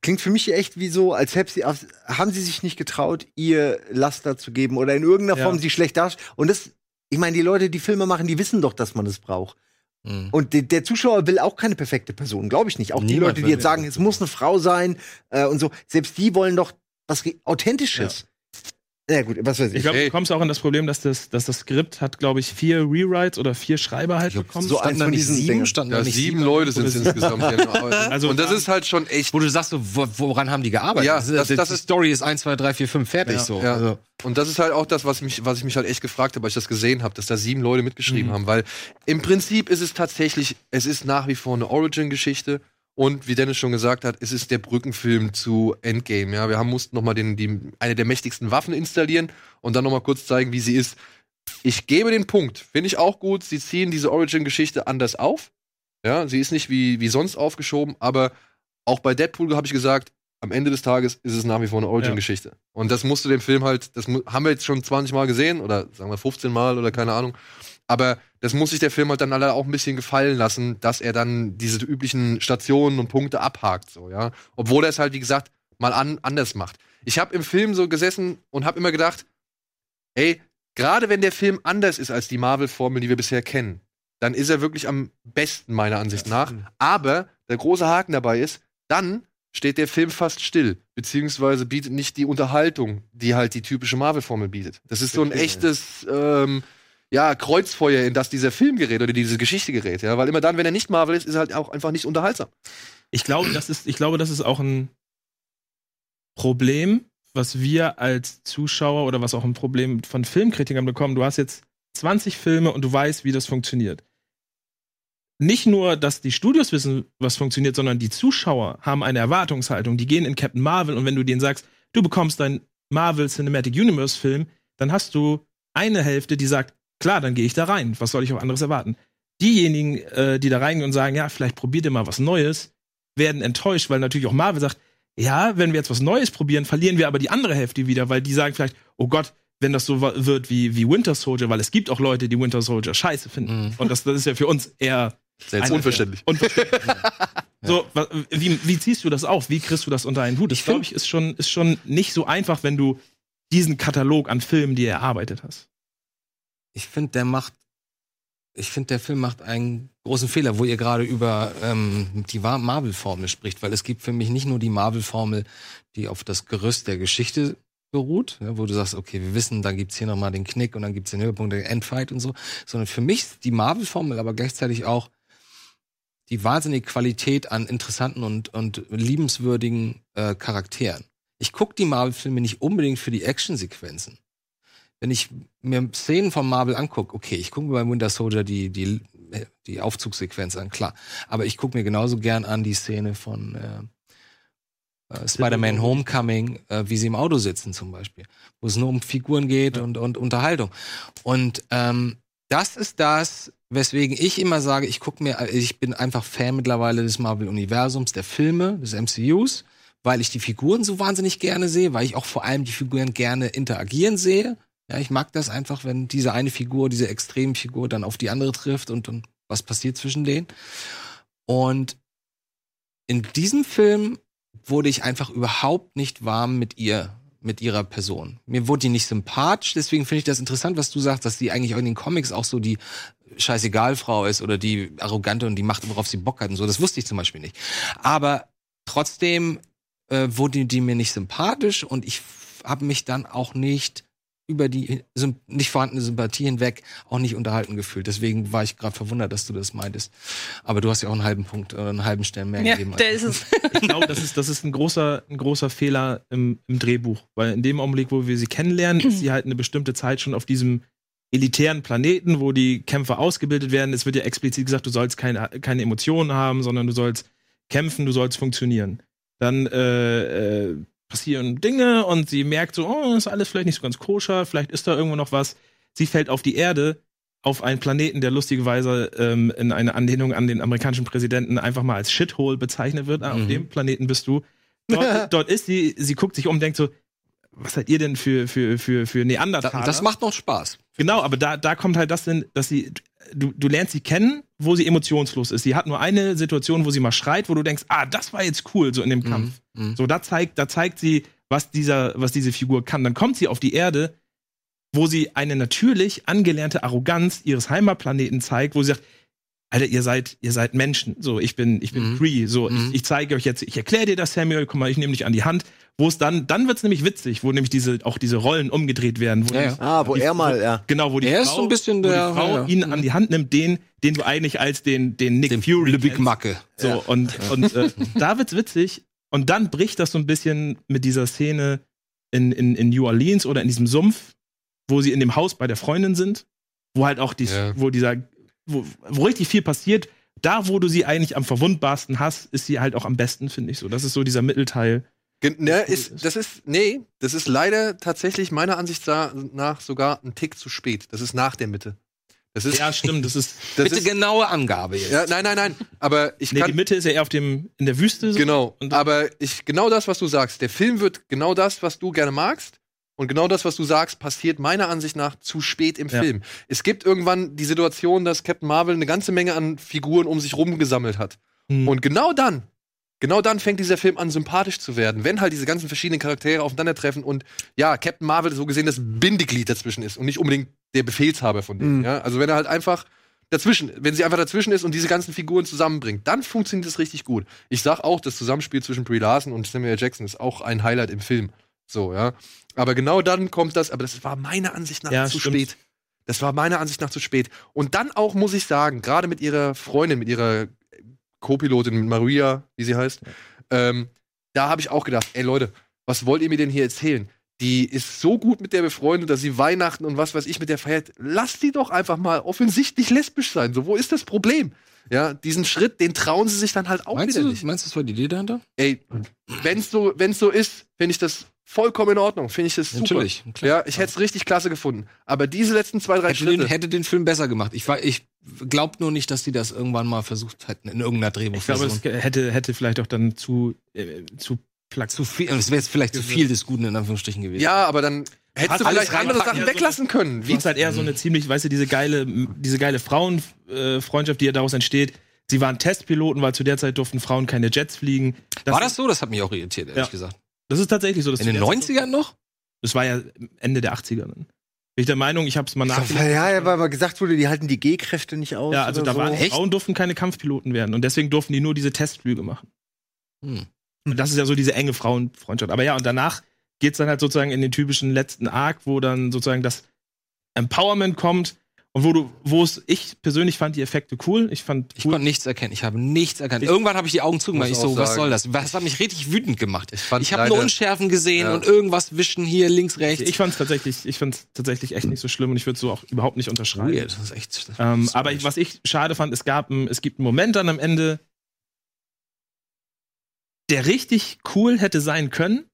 klingt für mich echt wie so, als hätten sie, haben sie sich nicht getraut, ihr Laster zu geben oder in irgendeiner Ja. Form sie schlecht darstellen. Und das, ich meine, die Leute, die Filme machen, die wissen doch, dass man das braucht. Mhm. Und de- der Zuschauer will auch keine perfekte Person, glaube ich nicht. Auch die Niemand Leute, die jetzt sagen, es muss eine Frau sein äh, und so, selbst die wollen doch was Authentisches. Ja. Gut, was weiß ich. Ich glaube, du kommst auch an das Problem, dass das, dass das Skript hat, glaube ich, vier Rewrites oder vier Schreiber halt bekommen. so Standen eins da nicht diesen sieben? Dingern. Standen da Ja, nicht sieben Leute sind es Oder- insgesamt. genau. Also- und das ist halt schon echt. Wo du sagst, woran haben die gearbeitet? Ja, das, das- das, das die ist- Story ist 1, 2, 3, 4, 5 fertig. Ja. so. Ja. Also, Und das ist halt auch das, was mich, was ich mich halt echt gefragt habe, als ich das gesehen habe, dass da sieben Leute mitgeschrieben Mhm. haben, weil im Prinzip ist es tatsächlich, es ist nach wie vor eine Origin-Geschichte und wie Dennis schon gesagt hat, es ist der Brückenfilm zu Endgame. Ja, wir haben mussten noch mal den, die, eine der mächtigsten Waffen installieren und dann noch mal kurz zeigen, wie sie ist. Ich gebe den Punkt, finde ich auch gut. Sie ziehen diese Origin-Geschichte anders auf. Ja, sie ist nicht wie, wie sonst aufgeschoben, aber auch bei Deadpool habe ich gesagt, am Ende des Tages ist es nach wie vor eine Origin-Geschichte. Und das musst du dem Film halt, das haben wir jetzt schon 20 Mal gesehen oder sagen wir 15 Mal oder keine Ahnung. Aber das muss sich der Film halt dann alle auch ein bisschen gefallen lassen, dass er dann diese üblichen Stationen und Punkte abhakt, so, ja. Obwohl er es halt, wie gesagt, mal an, anders macht. Ich habe im Film so gesessen und habe immer gedacht, ey, gerade wenn der Film anders ist als die Marvel-Formel, die wir bisher kennen, dann ist er wirklich am besten, meiner Ansicht nach. Aber der große Haken dabei ist, dann steht der Film fast still, beziehungsweise bietet nicht die Unterhaltung, die halt die typische Marvel-Formel bietet. Das ist so ein echtes ähm, ja, Kreuzfeuer, in das dieser Film gerät oder diese Geschichte gerät, ja, weil immer dann, wenn er nicht Marvel ist, ist er halt auch einfach nicht unterhaltsam. Ich glaube, das ist, ich glaube, das ist auch ein Problem, was wir als Zuschauer oder was auch ein Problem von Filmkritikern bekommen. Du hast jetzt 20 Filme und du weißt, wie das funktioniert. Nicht nur, dass die Studios wissen, was funktioniert, sondern die Zuschauer haben eine Erwartungshaltung. Die gehen in Captain Marvel und wenn du denen sagst, du bekommst deinen Marvel Cinematic Universe Film, dann hast du eine Hälfte, die sagt, klar, dann gehe ich da rein. Was soll ich auch anderes erwarten? Diejenigen, äh, die da reingehen und sagen, ja, vielleicht probiert ihr mal was Neues, werden enttäuscht, weil natürlich auch Marvel sagt, ja, wenn wir jetzt was Neues probieren, verlieren wir aber die andere Hälfte wieder, weil die sagen vielleicht, oh Gott, wenn das so wird wie, wie Winter Soldier, weil es gibt auch Leute, die Winter Soldier scheiße finden. Mhm. Und das, das ist ja für uns eher Seltsam. Unverständlich. unverständlich. So, wie, wie ziehst du das auf? Wie kriegst du das unter einen Hut? Das glaube ich ist schon, ist schon nicht so einfach, wenn du diesen Katalog an Filmen dir erarbeitet hast. Ich finde, der macht, ich finde, der Film macht einen großen Fehler, wo ihr gerade über ähm, die Marvel-Formel spricht, weil es gibt für mich nicht nur die Marvel-Formel, die auf das Gerüst der Geschichte beruht, ja, wo du sagst, okay, wir wissen, dann gibt's hier nochmal den Knick und dann gibt's den Höhepunkt, den Endfight und so, sondern für mich ist die Marvel-Formel aber gleichzeitig auch die wahnsinnige Qualität an interessanten und, und liebenswürdigen äh, Charakteren. Ich gucke die Marvel-Filme nicht unbedingt für die Actionsequenzen. Wenn ich mir Szenen von Marvel angucke, okay, ich gucke mir beim Winter Soldier die, die, die Aufzugssequenz an, klar. Aber ich gucke mir genauso gern an die Szene von äh, äh, Spider-Man Homecoming, äh, wie sie im Auto sitzen zum Beispiel, wo es nur um Figuren geht und, und Unterhaltung. Und ähm, das ist das, weswegen ich immer sage, ich gucke mir, ich bin einfach Fan mittlerweile des Marvel-Universums, der Filme, des MCUs, weil ich die Figuren so wahnsinnig gerne sehe, weil ich auch vor allem die Figuren gerne interagieren sehe. Ja, ich mag das einfach, wenn diese eine Figur, diese Extremfigur dann auf die andere trifft und, und was passiert zwischen denen. Und in diesem Film wurde ich einfach überhaupt nicht warm mit ihr, mit ihrer Person. Mir wurde die nicht sympathisch, deswegen finde ich das interessant, was du sagst, dass die eigentlich auch in den Comics auch so die scheißegal Frau ist oder die arrogante und die macht, worauf sie Bock hat und so. Das wusste ich zum Beispiel nicht. Aber trotzdem äh, wurde die mir nicht sympathisch und ich habe mich dann auch nicht über die nicht vorhandene Sympathie hinweg auch nicht unterhalten gefühlt. Deswegen war ich gerade verwundert, dass du das meintest. Aber du hast ja auch einen halben Punkt oder einen halben Stern mehr Ja, gegeben. der ist es. Ich glaube, das ist, das ist ein großer, ein großer Fehler im, im Drehbuch. Weil in dem Augenblick, wo wir sie kennenlernen, ist sie halt eine bestimmte Zeit schon auf diesem elitären Planeten, wo die Kämpfer ausgebildet werden. Es wird ja explizit gesagt, du sollst keine, keine Emotionen haben, sondern du sollst kämpfen, du sollst funktionieren. Dann äh, äh, passieren Dinge und sie merkt so, oh, ist alles vielleicht nicht so ganz koscher, vielleicht ist da irgendwo noch was. Sie fällt auf die Erde, auf einen Planeten, der lustigerweise ähm, in eine Anlehnung an den amerikanischen Präsidenten einfach mal als Shithole bezeichnet wird. Ah, Auf Mhm. dem Planeten bist du. dort, dort ist sie, sie guckt sich um, denkt so, was seid ihr denn für, für, für, für Neandertaler? Das macht noch Spaß. Genau, aber da, da kommt halt das hin, dass sie, du, du lernst sie kennen, wo sie emotionslos ist. Sie hat nur eine Situation, wo sie mal schreit, wo du denkst, ah, das war jetzt cool, so in dem Kampf. Mhm. So, da zeigt, da zeigt sie, was dieser, was diese Figur kann. Dann kommt sie auf die Erde, wo sie eine natürlich angelernte Arroganz ihres Heimatplaneten zeigt, wo sie sagt, Alter, ihr seid, ihr seid Menschen. So, ich bin, ich bin Mhm. free. So, Mhm. ich, ich zeige euch jetzt, ich erkläre dir das, Samuel, guck mal, ich nehme dich an die Hand. Wo es dann, dann wird's nämlich witzig, wo nämlich diese, auch diese Rollen umgedreht werden. Wo Ja, nämlich- Ah, wo die- er mal, ja. Genau, wo die Er Frau, ist so ein bisschen wo der- die Frau ja. ihn an die Hand nimmt, den, den du eigentlich als den, den Nick Fury Le Big kennst. Macke. So, und, und äh, da wird's witzig. Und dann bricht das so ein bisschen mit dieser Szene in, in, in New Orleans oder in diesem Sumpf, wo sie in dem Haus bei der Freundin sind, wo halt auch die, Ja. wo dieser, wo, wo richtig viel passiert. Da, wo du sie eigentlich am verwundbarsten hast, ist sie halt auch am besten, finde ich so. Das ist so dieser Mittelteil. Gen- Ne, ist, ist. das ist, nee, das ist leider tatsächlich meiner Ansicht nach sogar ein Tick zu spät. Das ist nach der Mitte. Das ist, Ja, stimmt, das ist. das Bitte ist, genaue Angabe jetzt. ja, nein, nein, nein, aber ich Nee, kann, die Mitte ist ja eher auf dem, in der Wüste. So. Genau, Und- aber ich, genau das, was du sagst. Der Film wird genau das, was du gerne magst. Und genau das, was du sagst, passiert meiner Ansicht nach zu spät im Ja. Film. Es gibt irgendwann die Situation, dass Captain Marvel eine ganze Menge an Figuren um sich rum gesammelt hat. Hm. Und genau dann, genau dann fängt dieser Film an, sympathisch zu werden. Wenn halt diese ganzen verschiedenen Charaktere aufeinandertreffen und ja, Captain Marvel so gesehen das Bindeglied dazwischen ist und nicht unbedingt der Befehlshaber von denen. Mhm. Ja? Also wenn er halt einfach dazwischen, wenn sie einfach dazwischen ist und diese ganzen Figuren zusammenbringt, dann funktioniert das richtig gut. Ich sag auch, das Zusammenspiel zwischen Brie Larson und Samuel Jackson ist auch ein Highlight im Film. So, ja. Aber genau dann kommt das, aber das war meiner Ansicht nach Ja, zu stimmt. spät. Das war meiner Ansicht nach zu spät. Und dann auch, muss ich sagen, gerade mit ihrer Freundin, mit ihrer Co-Pilotin, mit Maria, wie sie heißt, ähm, da habe ich auch gedacht, ey Leute, was wollt ihr mir denn hier erzählen? Die ist so gut mit der befreundet, dass sie Weihnachten und was weiß ich mit der feiert. Lasst sie doch einfach mal offensichtlich lesbisch sein. So, wo ist das Problem? Ja, diesen Schritt, den trauen sie sich dann halt auch Meinst wieder du, nicht. meinst du, das war die Idee dahinter? Ey, wenn's so, wenn's so ist, finde ich das vollkommen in Ordnung. Finde ich das super. Natürlich, klar. Ja, ich hätte es richtig klasse gefunden. Aber diese letzten zwei, drei Hätte den, Schritte. hätte den Film besser gemacht. Ich, war- ich glaube nur nicht, dass die das irgendwann mal versucht hätten in irgendeiner Ich glaube, Drehbuchversion. es hätte, hätte vielleicht auch dann zu, äh, zu plak zu viel, es wäre jetzt vielleicht zu viel des Guten in Anführungsstrichen gewesen. ja, aber dann hättest du vielleicht andere Sachen ja, weglassen können. Wie ist halt eher so eine ziemlich, weißt du, diese geile, diese geile Frauenfreundschaft, die ja daraus entsteht. Sie waren Testpiloten, weil zu der Zeit durften Frauen keine Jets fliegen. war das so? Das hat mich auch irritiert, ehrlich Ja. gesagt. Das ist tatsächlich so. dass In den der Zeit- 90ern noch? Das war ja Ende der 80er dann. Bin ich der Meinung, ich habe es mal nachgelesen. ja, weil mal gesagt wurde, die halten die G-Kräfte nicht aus. Ja, also oder da waren so. Frauen durften keine Kampfpiloten werden und deswegen durften die nur diese Testflüge machen. Hm. Und das ist ja so diese enge Frauenfreundschaft. Aber ja, und danach geht's dann halt sozusagen in den typischen letzten Arc, wo dann sozusagen das Empowerment kommt und wo du, wo es, ich persönlich fand die Effekte cool. Ich fand Ich cool. konnte nichts erkennen. Ich habe nichts erkannt. Ich- Irgendwann habe ich die Augen zugemacht. Ich so, auch was sagen- soll das? Das hat mich richtig wütend gemacht. Ich fand Ich habe nur Unschärfen gesehen Ja. und irgendwas wischen hier links, rechts. Ich fand's tatsächlich, ich fand's tatsächlich echt nicht so schlimm und ich würde so auch überhaupt nicht unterschreiben. Weird. Das ist echt. Das Ähm, aber ich, was ich schade fand, es gab, ein, es gibt einen Moment dann am Ende, der richtig cool hätte sein können.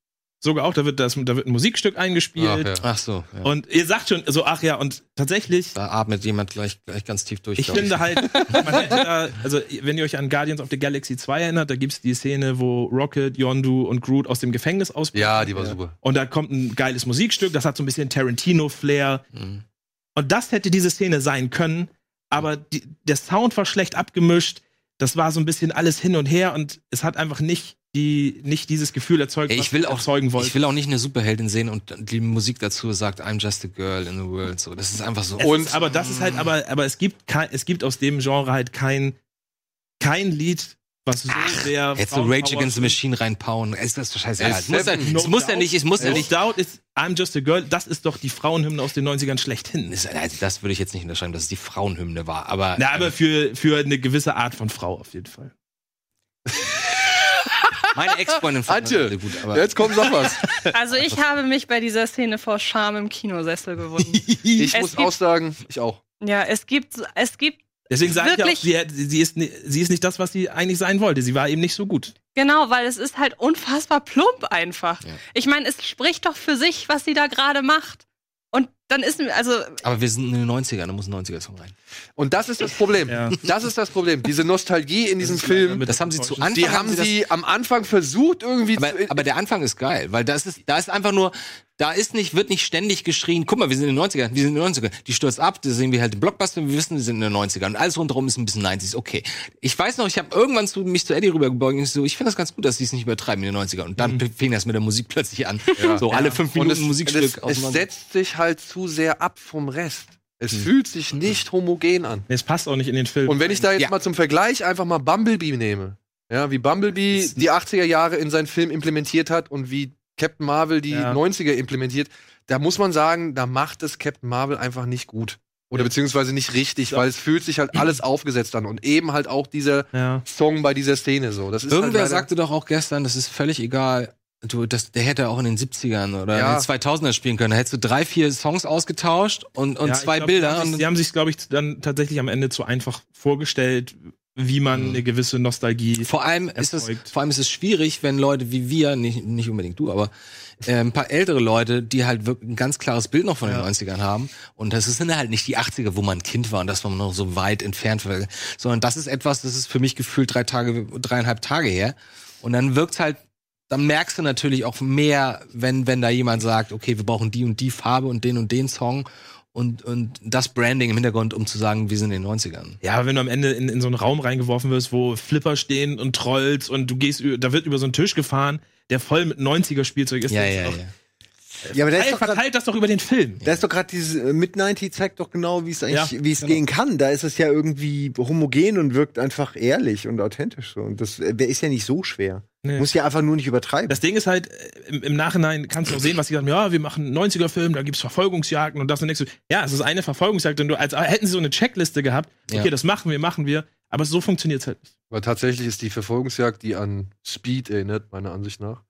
Sogar auch, da wird das, da wird ein Musikstück eingespielt. Ach, ja. Ach so. Ja. Und ihr sagt schon, so, ach ja, und tatsächlich, da atmet jemand gleich, gleich ganz tief durch. ich finde halt, man hätte da, also wenn ihr euch an Guardians of the Galaxy 2 erinnert, da gibt's die Szene, wo Rocket, Yondu und Groot aus dem Gefängnis ausbrechen. Ja, die war super. Und da kommt ein geiles Musikstück, das hat so ein bisschen Tarantino-Flair. Mhm. Und das hätte diese Szene sein können, aber die, der Sound war schlecht abgemischt. Das war so ein bisschen alles hin und her und es hat einfach nicht die nicht dieses Gefühl erzeugt, ich will auch erzeugen wollte. Ich will auch nicht eine Superheldin sehen und die Musik dazu sagt I'm just a girl in the world. So, das ist einfach so. Es ist, aber das ist halt, aber, aber es gibt kein, es gibt aus dem Genre halt kein, kein Lied, was so sehr. Jetzt so Rage Against the. Machine reinpauen. Ist das doch scheiße. Ey, Es muss, ja, Seven, es muss ja nicht, es muss ja No nicht. Doubt ist I'm Just a Girl, das ist doch die Frauenhymne aus den 90ern schlechthin. Das, also das würde ich jetzt nicht unterschreiben, dass es die Frauenhymne war, aber. Na, aber für, für eine gewisse Art von Frau auf jeden Fall. Meine Ex-Freundin fand das Antje, alle gut, aber. jetzt kommt noch was. Also ich habe mich bei dieser Szene vor Scham im Kinosessel gewunden. Ich Es muss gibt- auch sagen, ich auch. ja, es gibt, es gibt, Deswegen sage ich auch, sie, hat- sie, ist, sie ist nicht das, was sie eigentlich sein wollte. Sie war eben nicht so gut. genau, weil es ist halt unfassbar plump einfach. Ja. Ich meine, es spricht doch für sich, was sie da gerade macht. Und dann ist mir, also, Aber wir sind in den 90ern, da muss ein 90er-Song rein. Und das ist das Problem. Ja. Das ist das Problem. Diese Nostalgie in diesem Film, Das haben sie zu Anfang. die haben das- sie am Anfang versucht irgendwie aber, zu, aber der Anfang ist geil, weil das ist, da ist einfach nur, da ist nicht, wird nicht ständig geschrien, guck mal, wir sind in den 90ern, wir sind in den 90ern. Die stürzt ab, da sehen wir halt den Blockbuster, wir wissen, wir sind in den 90ern. Und alles rundherum ist ein bisschen 90s, okay. Ich weiß noch, ich habe irgendwann zu, mich zu Eddie rübergebeugt und ich so, ich finde das ganz gut, dass die es nicht übertreiben in den 90ern. Und dann fing das mit der Musik plötzlich an. So alle fünf und Minuten es, Musikstück es, es auseinander. setzt sich halt zu sehr ab vom Rest. Es fühlt sich nicht homogen an. Nee, es passt auch nicht in den Film. Und wenn ich da jetzt Ja. mal zum Vergleich einfach mal Bumblebee nehme, ja, wie Bumblebee die 80er Jahre in seinen Film implementiert hat und wie Captain Marvel die Ja. 90er implementiert, da muss man sagen, da macht es Captain Marvel einfach nicht gut. Oder beziehungsweise nicht richtig, weil es fühlt sich halt alles aufgesetzt an. Und eben halt auch dieser ja. Song bei dieser Szene so. Das ist Irgendwer halt sagte doch auch gestern, das ist völlig egal. Du, das, der hätte auch in den 70ern oder Ja. in den 2000er spielen können. Da hättest du drei, vier Songs ausgetauscht und, und Ja, zwei glaub, Bilder. Die haben, sich, glaube ich, dann tatsächlich am Ende zu einfach vorgestellt, wie man eine gewisse Nostalgie. Vor allem ist es, erzeugt. vor allem ist es schwierig, wenn Leute wie wir, nicht, nicht unbedingt du, aber äh, ein paar ältere Leute, die halt wirklich ein ganz klares Bild noch von den 90ern haben. Und das sind halt nicht die 80er, wo man ein Kind war und das war noch so weit entfernt, sondern das ist etwas, das ist für mich gefühlt drei Tage, dreieinhalb Tage her. Und dann wirkt's halt, dann merkst du natürlich auch mehr, wenn, wenn da jemand sagt, okay, wir brauchen die und die Farbe und den und den Song. Und, und das Branding im Hintergrund, um zu sagen, wir sind in den 90ern. Ja, aber wenn du am Ende in, in so einen Raum reingeworfen wirst, wo Flipper stehen und Trolls und du gehst, da wird über so einen Tisch gefahren, der voll mit 90er Spielzeug ist. Ja, ja, du auch, ja. Ja, aber da ist Ey, doch grad- verteilt das doch über den Film. Da ist doch gerade dieses äh, Mid-90 zeigt doch genau, wie es eigentlich, Ja, wie es genau. gehen kann. Da ist es ja irgendwie homogen und wirkt einfach ehrlich und authentisch so. Und das äh, ist ja nicht so schwer. Nee. Muss ja einfach nur nicht übertreiben. Das Ding ist halt, äh, im, im Nachhinein kannst du auch sehen, was sie sagen, ja, wir machen einen 90er-Film, da gibt's Verfolgungsjagden und das und nächstes. Ja, es ist eine Verfolgungsjagd und du, als hätten sie so eine Checkliste gehabt, okay, Ja. das machen wir, machen wir, aber so funktioniert's halt nicht. Aber tatsächlich ist die Verfolgungsjagd, die an Speed erinnert, meiner Ansicht nach.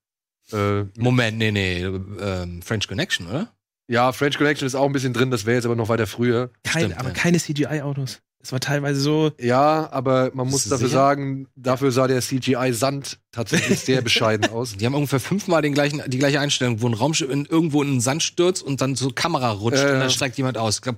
Äh, Moment, nee, nee, ähm, French Connection, oder? ja, French Connection ist auch ein bisschen drin, das wäre jetzt aber noch weiter früher. Keine, Stimmt, aber ja. keine CGI-Autos. Es war teilweise so, Ja, aber man muss dafür sagen, dafür sah der CGI-Sand tatsächlich sehr bescheiden aus. Die haben ungefähr fünfmal den gleichen, die gleiche Einstellung, wo ein Raumschiff in, irgendwo in den Sand stürzt und dann so Kamera rutscht Äh. und dann steigt jemand aus. Ich glaub,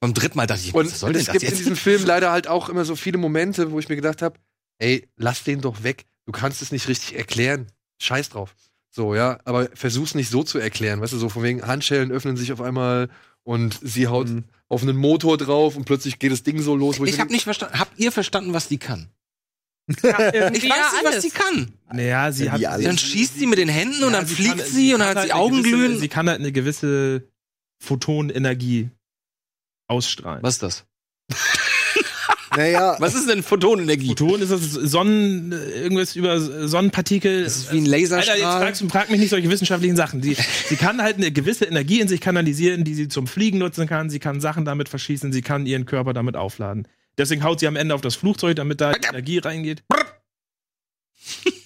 beim dritten Mal dachte ich, Und was soll denn es das gibt in jetzt? diesem Film leider halt auch immer so viele Momente, wo ich mir gedacht habe, ey, lass den doch weg. Du kannst es nicht richtig erklären. Scheiß drauf. So, ja, aber versuch's nicht so zu erklären. Weißt du, so von wegen Handschellen öffnen sich auf einmal und sie haut auf einen Motor drauf und plötzlich geht das Ding so los. wo Ich mir habe nicht verstanden. Habt ihr verstanden, was die kann? ja, Ich weiß ja, nicht, was alles. die kann. naja, sie Ja, hat. Dann schießt sie mit den Händen und Ja, dann sie fliegt kann- sie und dann hat sie halt eine Augen gewisse, glühen. Sie kann halt eine gewisse Photonenergie ausstrahlen. Was ist das? Naja, Was ist denn Photonenergie? Photon ist das Sonnen, irgendwas über Sonnenpartikel. Das ist wie ein Laserstrahl. Alter, jetzt fragst, frag mich nicht solche wissenschaftlichen Sachen. Sie, sie kann halt eine gewisse Energie in sich kanalisieren, die sie zum Fliegen nutzen kann. Sie kann Sachen damit verschießen. Sie kann ihren Körper damit aufladen. Deswegen haut sie am Ende auf das Flugzeug, damit da Energie reingeht.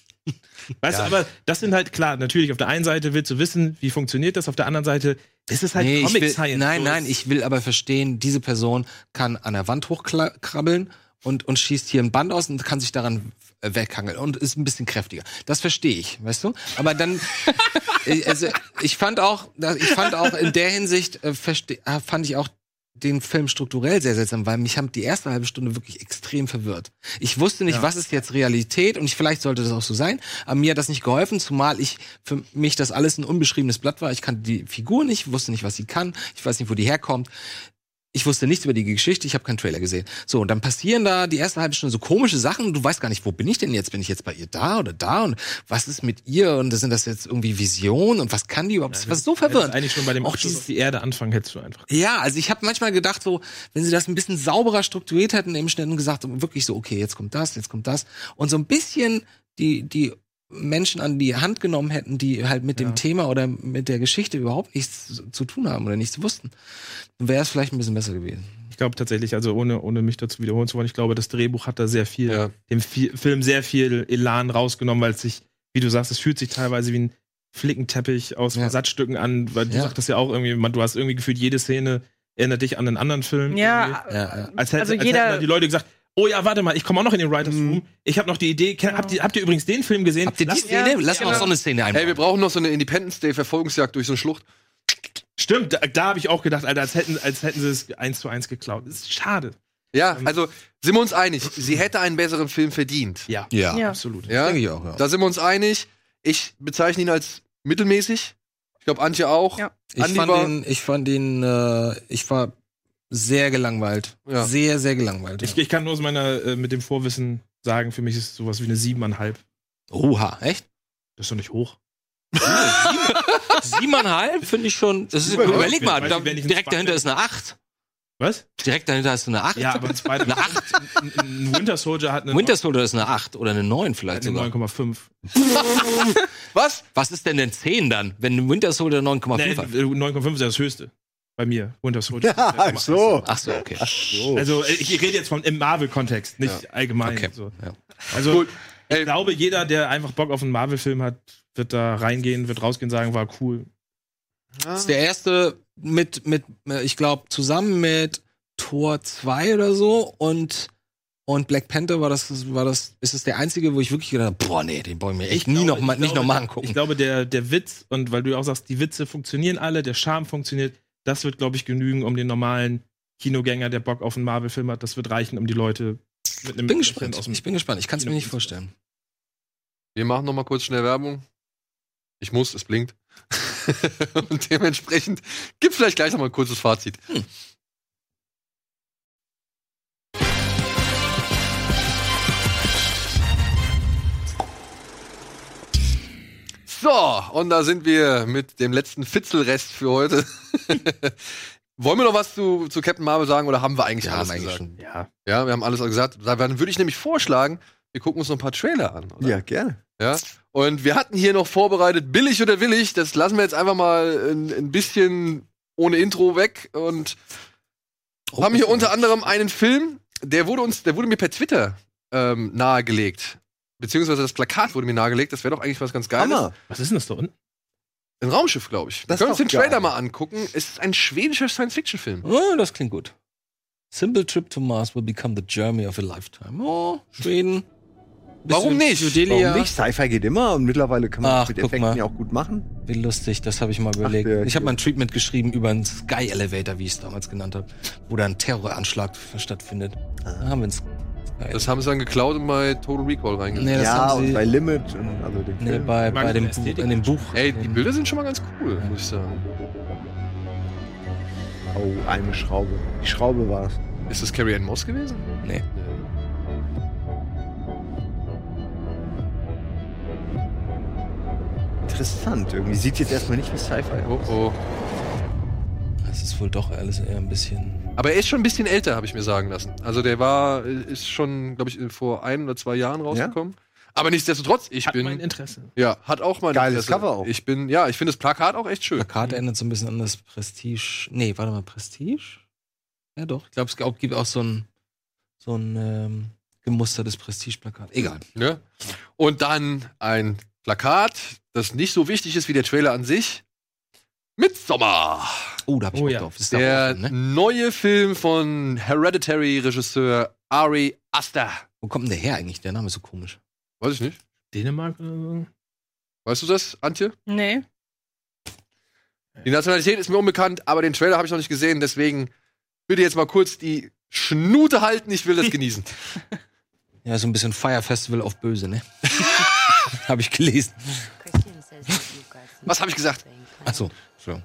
Weißt du, aber das sind halt klar, natürlich auf der einen Seite willst du wissen, wie funktioniert das, auf der anderen Seite ist es halt Nee, Comic will, Science. nein, nein, ich will aber verstehen, diese Person kann an der Wand hochkrabbeln und, und schießt hier ein Band aus und kann sich daran weghangeln und ist ein bisschen kräftiger. Das verstehe ich, weißt du? Aber dann, äh, also ich fand auch, ich fand auch in der Hinsicht, äh, äh, fand ich auch den Film strukturell sehr seltsam, weil mich haben die erste halbe Stunde wirklich extrem verwirrt. Ich wusste nicht, was ist jetzt Realität und ich, vielleicht sollte das auch so sein, aber mir hat das nicht geholfen, zumal ich für mich das alles ein unbeschriebenes Blatt war. Ich kannte die Figur nicht, wusste nicht, was sie kann, ich weiß nicht, wo die herkommt. Ich wusste nichts über die Geschichte, ich habe keinen Trailer gesehen. So, und dann passieren da die erste halbe Stunde so komische Sachen und du weißt gar nicht, wo bin ich denn jetzt? Bin ich jetzt bei ihr da oder da? Und was ist mit ihr? Und sind das jetzt irgendwie Visionen? Und was kann die überhaupt? Das war so verwirrend. Eigentlich schon bei dem Auch dieses- die Erde anfangen hättest du einfach. Ja, also ich habe manchmal gedacht, so, wenn sie das ein bisschen sauberer strukturiert hätten im Schnitt und gesagt, wirklich so, okay, jetzt kommt das, jetzt kommt das. Und so ein bisschen die, die Menschen an die Hand genommen hätten, die halt mit Ja. dem Thema oder mit der Geschichte überhaupt nichts zu- tun haben oder nichts wussten, wäre es vielleicht ein bisschen besser gewesen. Ich glaube tatsächlich, also ohne, ohne mich dazu wiederholen zu wollen, ich glaube, das Drehbuch hat da sehr viel, Ja. dem Fi- Film sehr viel Elan rausgenommen, weil es sich, wie du sagst, es fühlt sich teilweise wie ein Flickenteppich aus Ja. Versatzstücken an, weil du Ja. sagtest ja auch irgendwie, man, du hast irgendwie gefühlt, jede Szene erinnert dich an einen anderen Film. Ja. Ja, ja. Als, hätte, Also als jeder- hätten die Leute gesagt, oh ja, warte mal, ich komme auch noch in den Writers Room. Ich habe noch die Idee, kennt, habt, ihr, habt ihr übrigens den Film gesehen? Habt ihr die Lass- Szene? Ja, Lass mal genau. so eine Szene einbauen. Hey, wir brauchen noch so eine Independence Day Verfolgungsjagd durch so eine Schlucht. Stimmt, da, da habe ich auch gedacht, Alter, als hätten, als hätten sie es eins zu eins geklaut. Das ist schade. Ja, also sind wir uns einig, sie hätte einen besseren Film verdient. Ja, Ja, Ja. absolut. Ja, denke ich auch, ja. da sind wir uns einig. Ich bezeichne ihn als mittelmäßig. Ich glaube, Antje auch. Ja. Ich Andi fand war- ihn, ich fand ihn, äh, ich war sehr gelangweilt. Ja. Sehr, sehr gelangweilt. Ich, ich kann nur aus meiner, äh, mit dem Vorwissen sagen, für mich ist es sowas wie eine siebeneinhalb. Oha, echt? Das ist doch nicht hoch. Siebeneinhalb finde ich schon. Das ist, überleg mal, da, direkt dahinter ist eine Acht. Was? Direkt dahinter ist eine Acht. Ja, aber ein Eine Acht. ein, ein Winter Soldier hat eine, Winter Soldier ist eine Acht oder eine Neun vielleicht eine sogar. 9,5. Was? Was ist denn denn 10 dann, wenn ein Winter Soldier 9,5 Nee, hat? äh, 9,5 ist ja das höchste. Bei mir. Winter Soldier. Ach so. Ach so, okay. Also äh, ich rede jetzt vom im Marvel-Kontext, nicht allgemein. Okay. So. Ja. Also Gut. ich Ey. glaube, jeder, der einfach Bock auf einen Marvel-Film hat, wird da reingehen, wird rausgehen, sagen, war cool. Das ist der erste mit, mit ich glaube, zusammen mit Tor 2 oder so und, und Black Panther war das, war das, ist es der einzige, wo ich wirklich gedacht habe, boah, nee, den wollen wir echt nie glaube- noch mal, ich nicht glaube, noch mal der- angucken. Ich glaube, der, der Witz, und weil du auch sagst, die Witze funktionieren alle, der Charme funktioniert, das wird, glaube ich, genügen, um den normalen Kinogänger, der Bock auf einen Marvel-Film hat, das wird reichen, um die Leute mit einem ich bin gespannt. aus dem Ich bin gespannt. Ich kann es mir nicht vorstellen. Wir machen noch mal kurz schnell Werbung. Ich muss, es blinkt. Und dementsprechend gibt vielleicht gleich noch mal ein kurzes Fazit. So, und da sind wir mit dem letzten Fitzelrest für heute. Wollen wir noch was zu, zu Captain Marvel sagen oder haben wir eigentlich Ja, alles haben eigentlich gesagt? schon. Ja. Ja, wir haben alles gesagt. Dann würde ich nämlich vorschlagen, wir gucken uns noch ein paar Trailer an. Oder? Ja, gerne. Ja. Und wir hatten hier noch vorbereitet, billig oder willig. Das lassen wir jetzt einfach mal ein, ein bisschen ohne Intro weg und Oh, haben hier unter anderem einen Film, der wurde uns, der wurde mir per Twitter ähm, nahegelegt. Beziehungsweise das Plakat wurde mir nahegelegt. Das wäre doch eigentlich was ganz Geiles. Hammer. Was ist denn das da unten? Ein Raumschiff, glaube ich. Das wir können uns den geil. Trailer mal angucken. Es ist ein schwedischer Science-Fiction-Film. Oh, das klingt gut. Simple trip to Mars will become the journey of a lifetime. Oh, Schweden. Warum nicht? Judelia. Warum nicht? Sci-Fi geht immer und mittlerweile kann man Ach, das mit Effekten mal. ja auch gut machen. Wie lustig, das habe ich mal überlegt. der- ich habe mal ein Treatment geschrieben über einen Sky Elevator, wie ich es damals genannt habe, wo da ein Terroranschlag stattfindet. Da haben wir uns. Das haben sie dann geklaut und bei Total Recall reingesetzt. Nee, das ja, haben und sie. bei Limit und also dem nee, Film. bei, bei dem Ästhetik in dem Buch. Ey, die Bilder sind schon mal ganz cool, muss ich sagen. Oh, eine Schraube. Die Schraube war es. Ist das Carrie Ann Moss gewesen? Nee. Interessant. Irgendwie sieht jetzt erstmal nicht wie Sci-Fi Oh aus. oh. Das ist wohl doch alles eher ein bisschen. Aber er ist schon ein bisschen älter, habe ich mir sagen lassen. Also der war, ist schon, glaube ich, vor ein oder zwei Jahren rausgekommen. Aber nichtsdestotrotz, ich Hat bin. mein Interesse. ja, hat auch mein Geiles Interesse. Cover auch. Ich bin, ja, ich finde das Plakat auch echt schön. Plakat erinnert so ein bisschen an das Prestige. Nee, warte mal, Prestige? Ja, doch. Ich glaube, es gibt auch so ein, so ein ähm, gemustertes Prestige-Plakat. Egal. Ne? Und dann ein Plakat, das nicht so wichtig ist wie der Trailer an sich. Midsommar. Oh, da hab ich Oh Bock ja. drauf. Das ist Der ne? neue Film von Hereditary-Regisseur Ari Aster. Wo kommt denn der her eigentlich? Der Name ist so komisch. Weiß ich nicht. Dänemark oder so? Weißt du das, Antje? Nee. Die Nationalität ist mir unbekannt, aber den Trailer habe ich noch nicht gesehen, deswegen bitte jetzt mal kurz die Schnute halten, ich will das genießen. Ja, so ein bisschen Fire Festival auf Böse, ne? Hab ich gelesen. Was habe ich gesagt? Achso, so.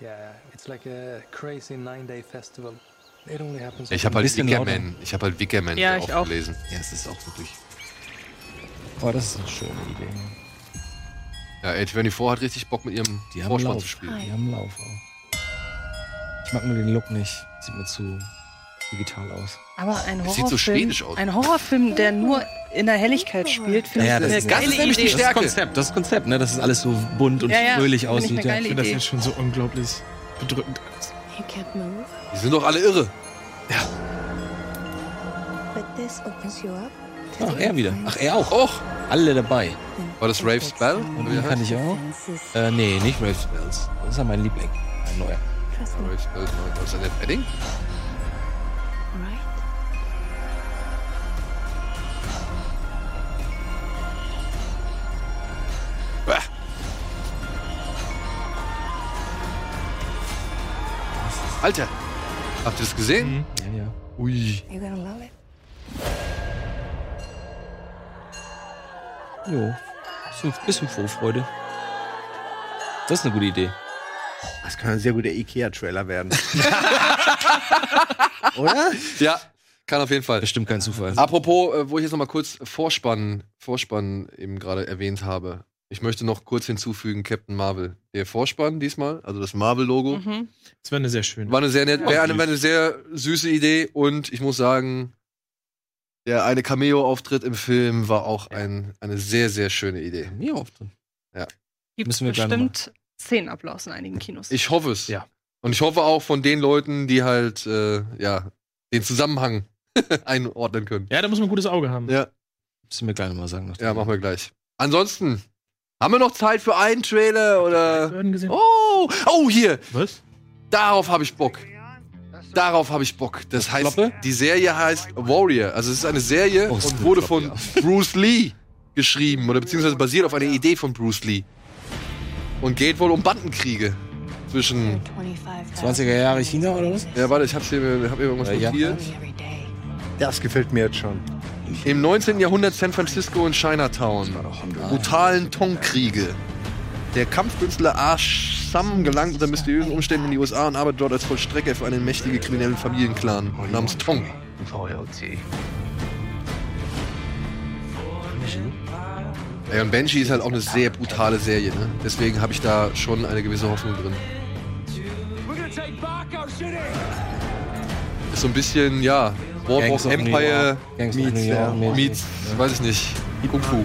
Yeah, it's like a crazy nine-day festival. It only happens. Ich habe halt Wickerman, ich habe halt Wickerman Ja, ich auch. gelesen. Ja, es ist auch wirklich. Oh, das ist eine schöne Idee. Ja, A24 hat richtig Bock mit ihrem Die haben Vorspann Lauf. zu spielen. Die haben Lauf auch. Ich mag nur den Look nicht. Sieht mir zu digital aus. Aber ein Horrorfilm, sieht so schwedisch aus. ein Horrorfilm, der nur in der Helligkeit spielt, finde Ja, ich das eine ist- das geile ist nämlich die Idee. Das ist Stärke. Konzept, das ist Konzept, ne? Das ist alles so bunt und Ja, ja, fröhlich ich aussieht. Ja. geile Ich finde das jetzt schon so unglaublich bedrückend. You can't move, Die sind doch alle irre. but this opens you up. Ach, er wieder. Ach, er auch. Och, Alle dabei. war das Rave Spell? Heißt kann ich auch. Äh, nee, nicht Rave Spells. Das ist ja mein Liebling. Ein neuer. Rave Spell, was ist denn der Wedding? Alter, habt ihr das gesehen? Ja, ja. Ui. You're gonna love it. Jo. Bisschen, bisschen Vorfreude. Das ist eine gute Idee. Das kann ein sehr guter Ikea-Trailer werden. Oder? Ja, kann auf jeden Fall. Bestimmt kein Zufall. Apropos, äh, wo ich jetzt noch mal kurz Vorspann, Vorspann eben gerade erwähnt habe. Ich möchte noch kurz hinzufügen, Captain Marvel. Der Vorspann diesmal, also das Marvel-Logo, Mhm. Das wäre eine sehr schöne. war eine sehr nett, wäre eine, eine sehr süße Idee und ich muss sagen, der eine Cameo-Auftritt im Film war auch ein, eine sehr, sehr schöne Idee. Mir Auftritt. Ja. Gibt Müssen wir gleich noch bestimmt Szenenapplaus in einigen Kinos. Ich hoffe es. Ja. Und ich hoffe auch von den Leuten, die halt, äh, ja, den Zusammenhang einordnen können. Ja, da muss man ein gutes Auge haben. Ja. Müssen wir gleich nochmal sagen. Ja, machen wir gleich. Ansonsten, haben wir noch Zeit für einen Trailer oder? Oh, oh, hier. Was? Darauf habe ich Bock. Darauf habe ich Bock. Das heißt, die Serie heißt Warrior. Also es ist eine Serie Oh, und wurde von Bruce Lee geschrieben oder beziehungsweise basiert auf einer Idee von Bruce Lee. Und geht wohl um Bandenkriege zwischen. 20er Jahre China oder was? Ja, warte, ich hab's hier, hab hier irgendwas Äh, ja. notiert. Das gefällt mir jetzt schon. Im 19. Jahrhundert San Francisco und Chinatown. Brutalen Tongkriege. Der Kampfkünstler Ah Sam gelangt unter mysteriösen Umständen in die USA und arbeitet dort als Vollstrecker für einen mächtigen kriminellen Familienclan namens Tong. Ey, und Benji ist halt auch eine sehr brutale Serie, ne? Deswegen habe ich da schon eine gewisse Hoffnung drin. Ist so ein bisschen, ja, New Empire York. Gangs of meets, New York mäßig. meets weiß ich nicht, Kung Fu.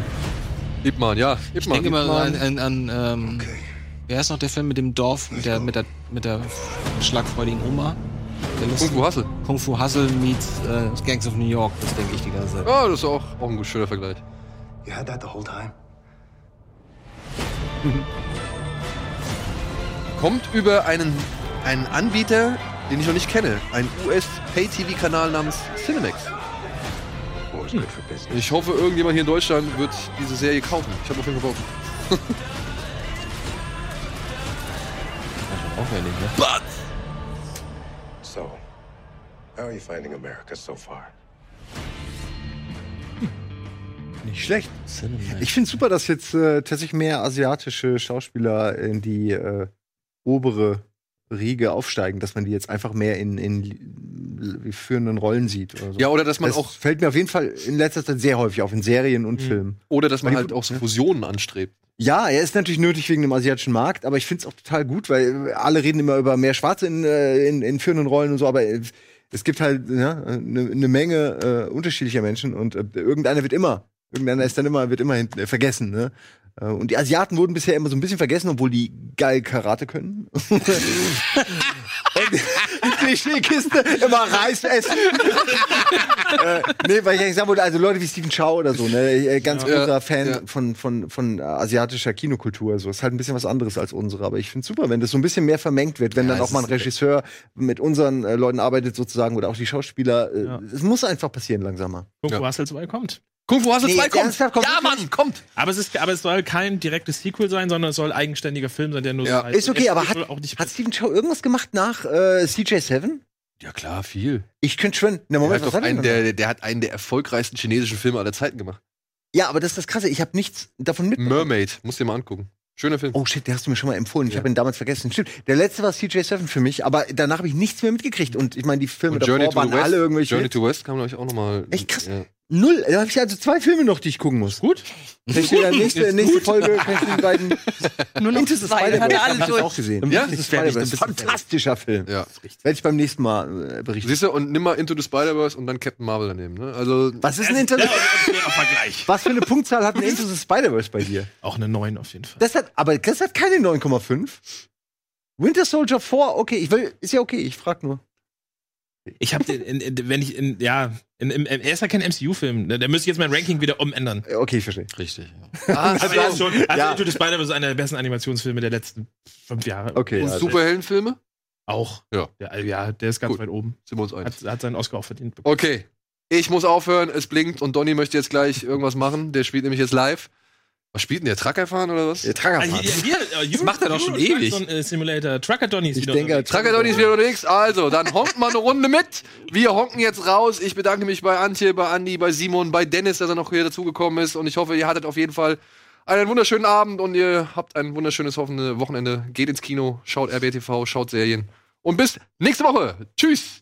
Ip Man, ja. Ip Ich denke mal an, an, an ähm, wer ist noch der Film mit dem Dorf, mit der, mit der, mit der schlagfreudigen Oma? Der Kung Fu Hustle. Kung Fu Hustle meets äh, Gangs of New York, das denke ich die ganze Zeit. Ja, das ist auch, auch ein schöner Vergleich. You had that the whole time? Kommt über einen, einen Anbieter, den ich noch nicht kenne. Ein US-Pay-TV-Kanal namens Cinemax. War's good for business. Ich hoffe, irgendjemand hier in Deutschland wird diese Serie kaufen. Ich habe auf jeden Fall Bock. Aufwendig, ne? But So, how are you finding America so far? Nicht schlecht. Ich finde super, dass jetzt äh, tatsächlich mehr asiatische Schauspieler in die äh, obere Riege aufsteigen, dass man die jetzt einfach mehr in, in führenden Rollen sieht. Oder so. Ja, oder dass man das auch- fällt mir auf jeden Fall in letzter Zeit sehr häufig auf, in Serien und Filmen. Oder dass man die- halt auch so Fusionen anstrebt. Ja, er ist natürlich nötig wegen dem asiatischen Markt, aber ich finde es auch total gut, weil alle reden immer über mehr Schwarze in, äh, in, in führenden Rollen und so, aber es gibt halt eine ja, ne Menge äh, unterschiedlicher Menschen und äh, irgendeiner wird immer, irgendeiner ist dann immer, wird immer hinten, äh, vergessen, ne? Äh, Und die Asiaten wurden bisher immer so ein bisschen vergessen, obwohl die geil Karate können. und die Klischeekiste immer Reis essen. äh, nee, weil ich eigentlich sagen wollte, also Leute wie Stephen Chow oder so, ne, äh, ganz Ja. großer Fan Ja. von, von, von asiatischer Kinokultur. So ist halt ein bisschen was anderes als unsere. Aber ich finde super, wenn das so ein bisschen mehr vermengt wird, wenn Ja, dann auch es mal ein Regisseur mit unseren äh, Leuten arbeitet sozusagen oder auch die Schauspieler. Äh, Ja. Es muss einfach passieren langsamer. Fu Ja. Hustle 2 kommt. Kung Fu Hustle Nee, 2 jetzt kommt. kommt Ja? Mann, kommt. Aber es, ist, aber es soll kein direktes Sequel sein, sondern es soll ein eigenständiger Film sein, der nur Ja. so. Ist okay, aber hat, soll auch nicht hat Stephen Chow irgendwas gemacht nach äh, CJ7? Ja, klar, viel. Ich könnte schon. Na, Der Moment, hat, was hat er einen, denn? der, der hat einen der erfolgreichsten chinesischen Filme aller Zeiten gemacht. Ja, aber das ist das Krasse. Ich habe nichts davon mitbekommen. Mermaid, musst dir mal angucken. Schöner Film. Oh shit, der hast du mir schon mal empfohlen. Ich Ja. habe ihn damals vergessen. Stimmt. Der letzte war CJ7 für mich, aber danach habe ich nichts mehr mitgekriegt. Und ich meine, die Filme Und davor Journey to waren West. alle irgendwelche. Journey to West kam, glaube ich, auch nochmal. Echt krass. Ja. Null. Da habe ich also zwei Filme noch, die ich gucken muss. gut. Ich dir dann nächste, nächste Folge kann ich die beiden. Nur noch Into the zwei, Spider-Verse hat er ich durch. auch gesehen. Ja? Into the Ist Spider-Verse. bist du Fantastischer Film. Ja. Werde ich beim nächsten Mal äh, berichten. Siehst du, und nimm mal Into the Spider-Verse und dann Captain Marvel daneben. Ne? Also, Was ist ein Into the Vergleich. Was für eine Punktzahl hat ein Into the Spider-Verse bei dir? Auch eine 9 auf jeden Fall. Das hat, aber das hat keine 9,5. Winter Soldier 4, okay, ich will, ist ja okay, ich frag nur. Ich habe den, in, in, wenn ich in, ja, in, in, er ist ja kein MCU-Film. Ne? Da müsste ich jetzt mein Ranking wieder umändern. Okay, ich verstehe. Richtig. ah, Also, ist schon, also Ja. Into the Spider-Verse ist einer der besten Animationsfilme der letzten fünf Jahre. Okay, und ja, Superheldenfilme? Auch. Ja. Ja, ja der ist ganz Gut. weit oben. Sind wir uns einig. Hat, hat seinen Oscar auch verdient. bekommen. Okay. Ich muss aufhören, es blinkt und Donny möchte jetzt gleich irgendwas machen. Der spielt nämlich jetzt live. Was spielt denn der? Trucker fahren oder was? Der Trucker Ah, hier, hier, äh, Das macht er doch schon Euro ewig. Truck äh, Simulator. Trucker Donny ist Ich wieder denke, unterwegs. Trucker Donny ist wieder unterwegs. Also, dann honken wir eine Runde mit. Wir honken jetzt raus. Ich bedanke mich bei Antje, bei Andi, bei Simon, bei Dennis, dass er noch hier dazugekommen ist. Und ich hoffe, ihr hattet auf jeden Fall einen wunderschönen Abend und ihr habt ein wunderschönes hoffende Wochenende. Geht ins Kino, schaut RBTV, schaut Serien. Und bis nächste Woche. Tschüss.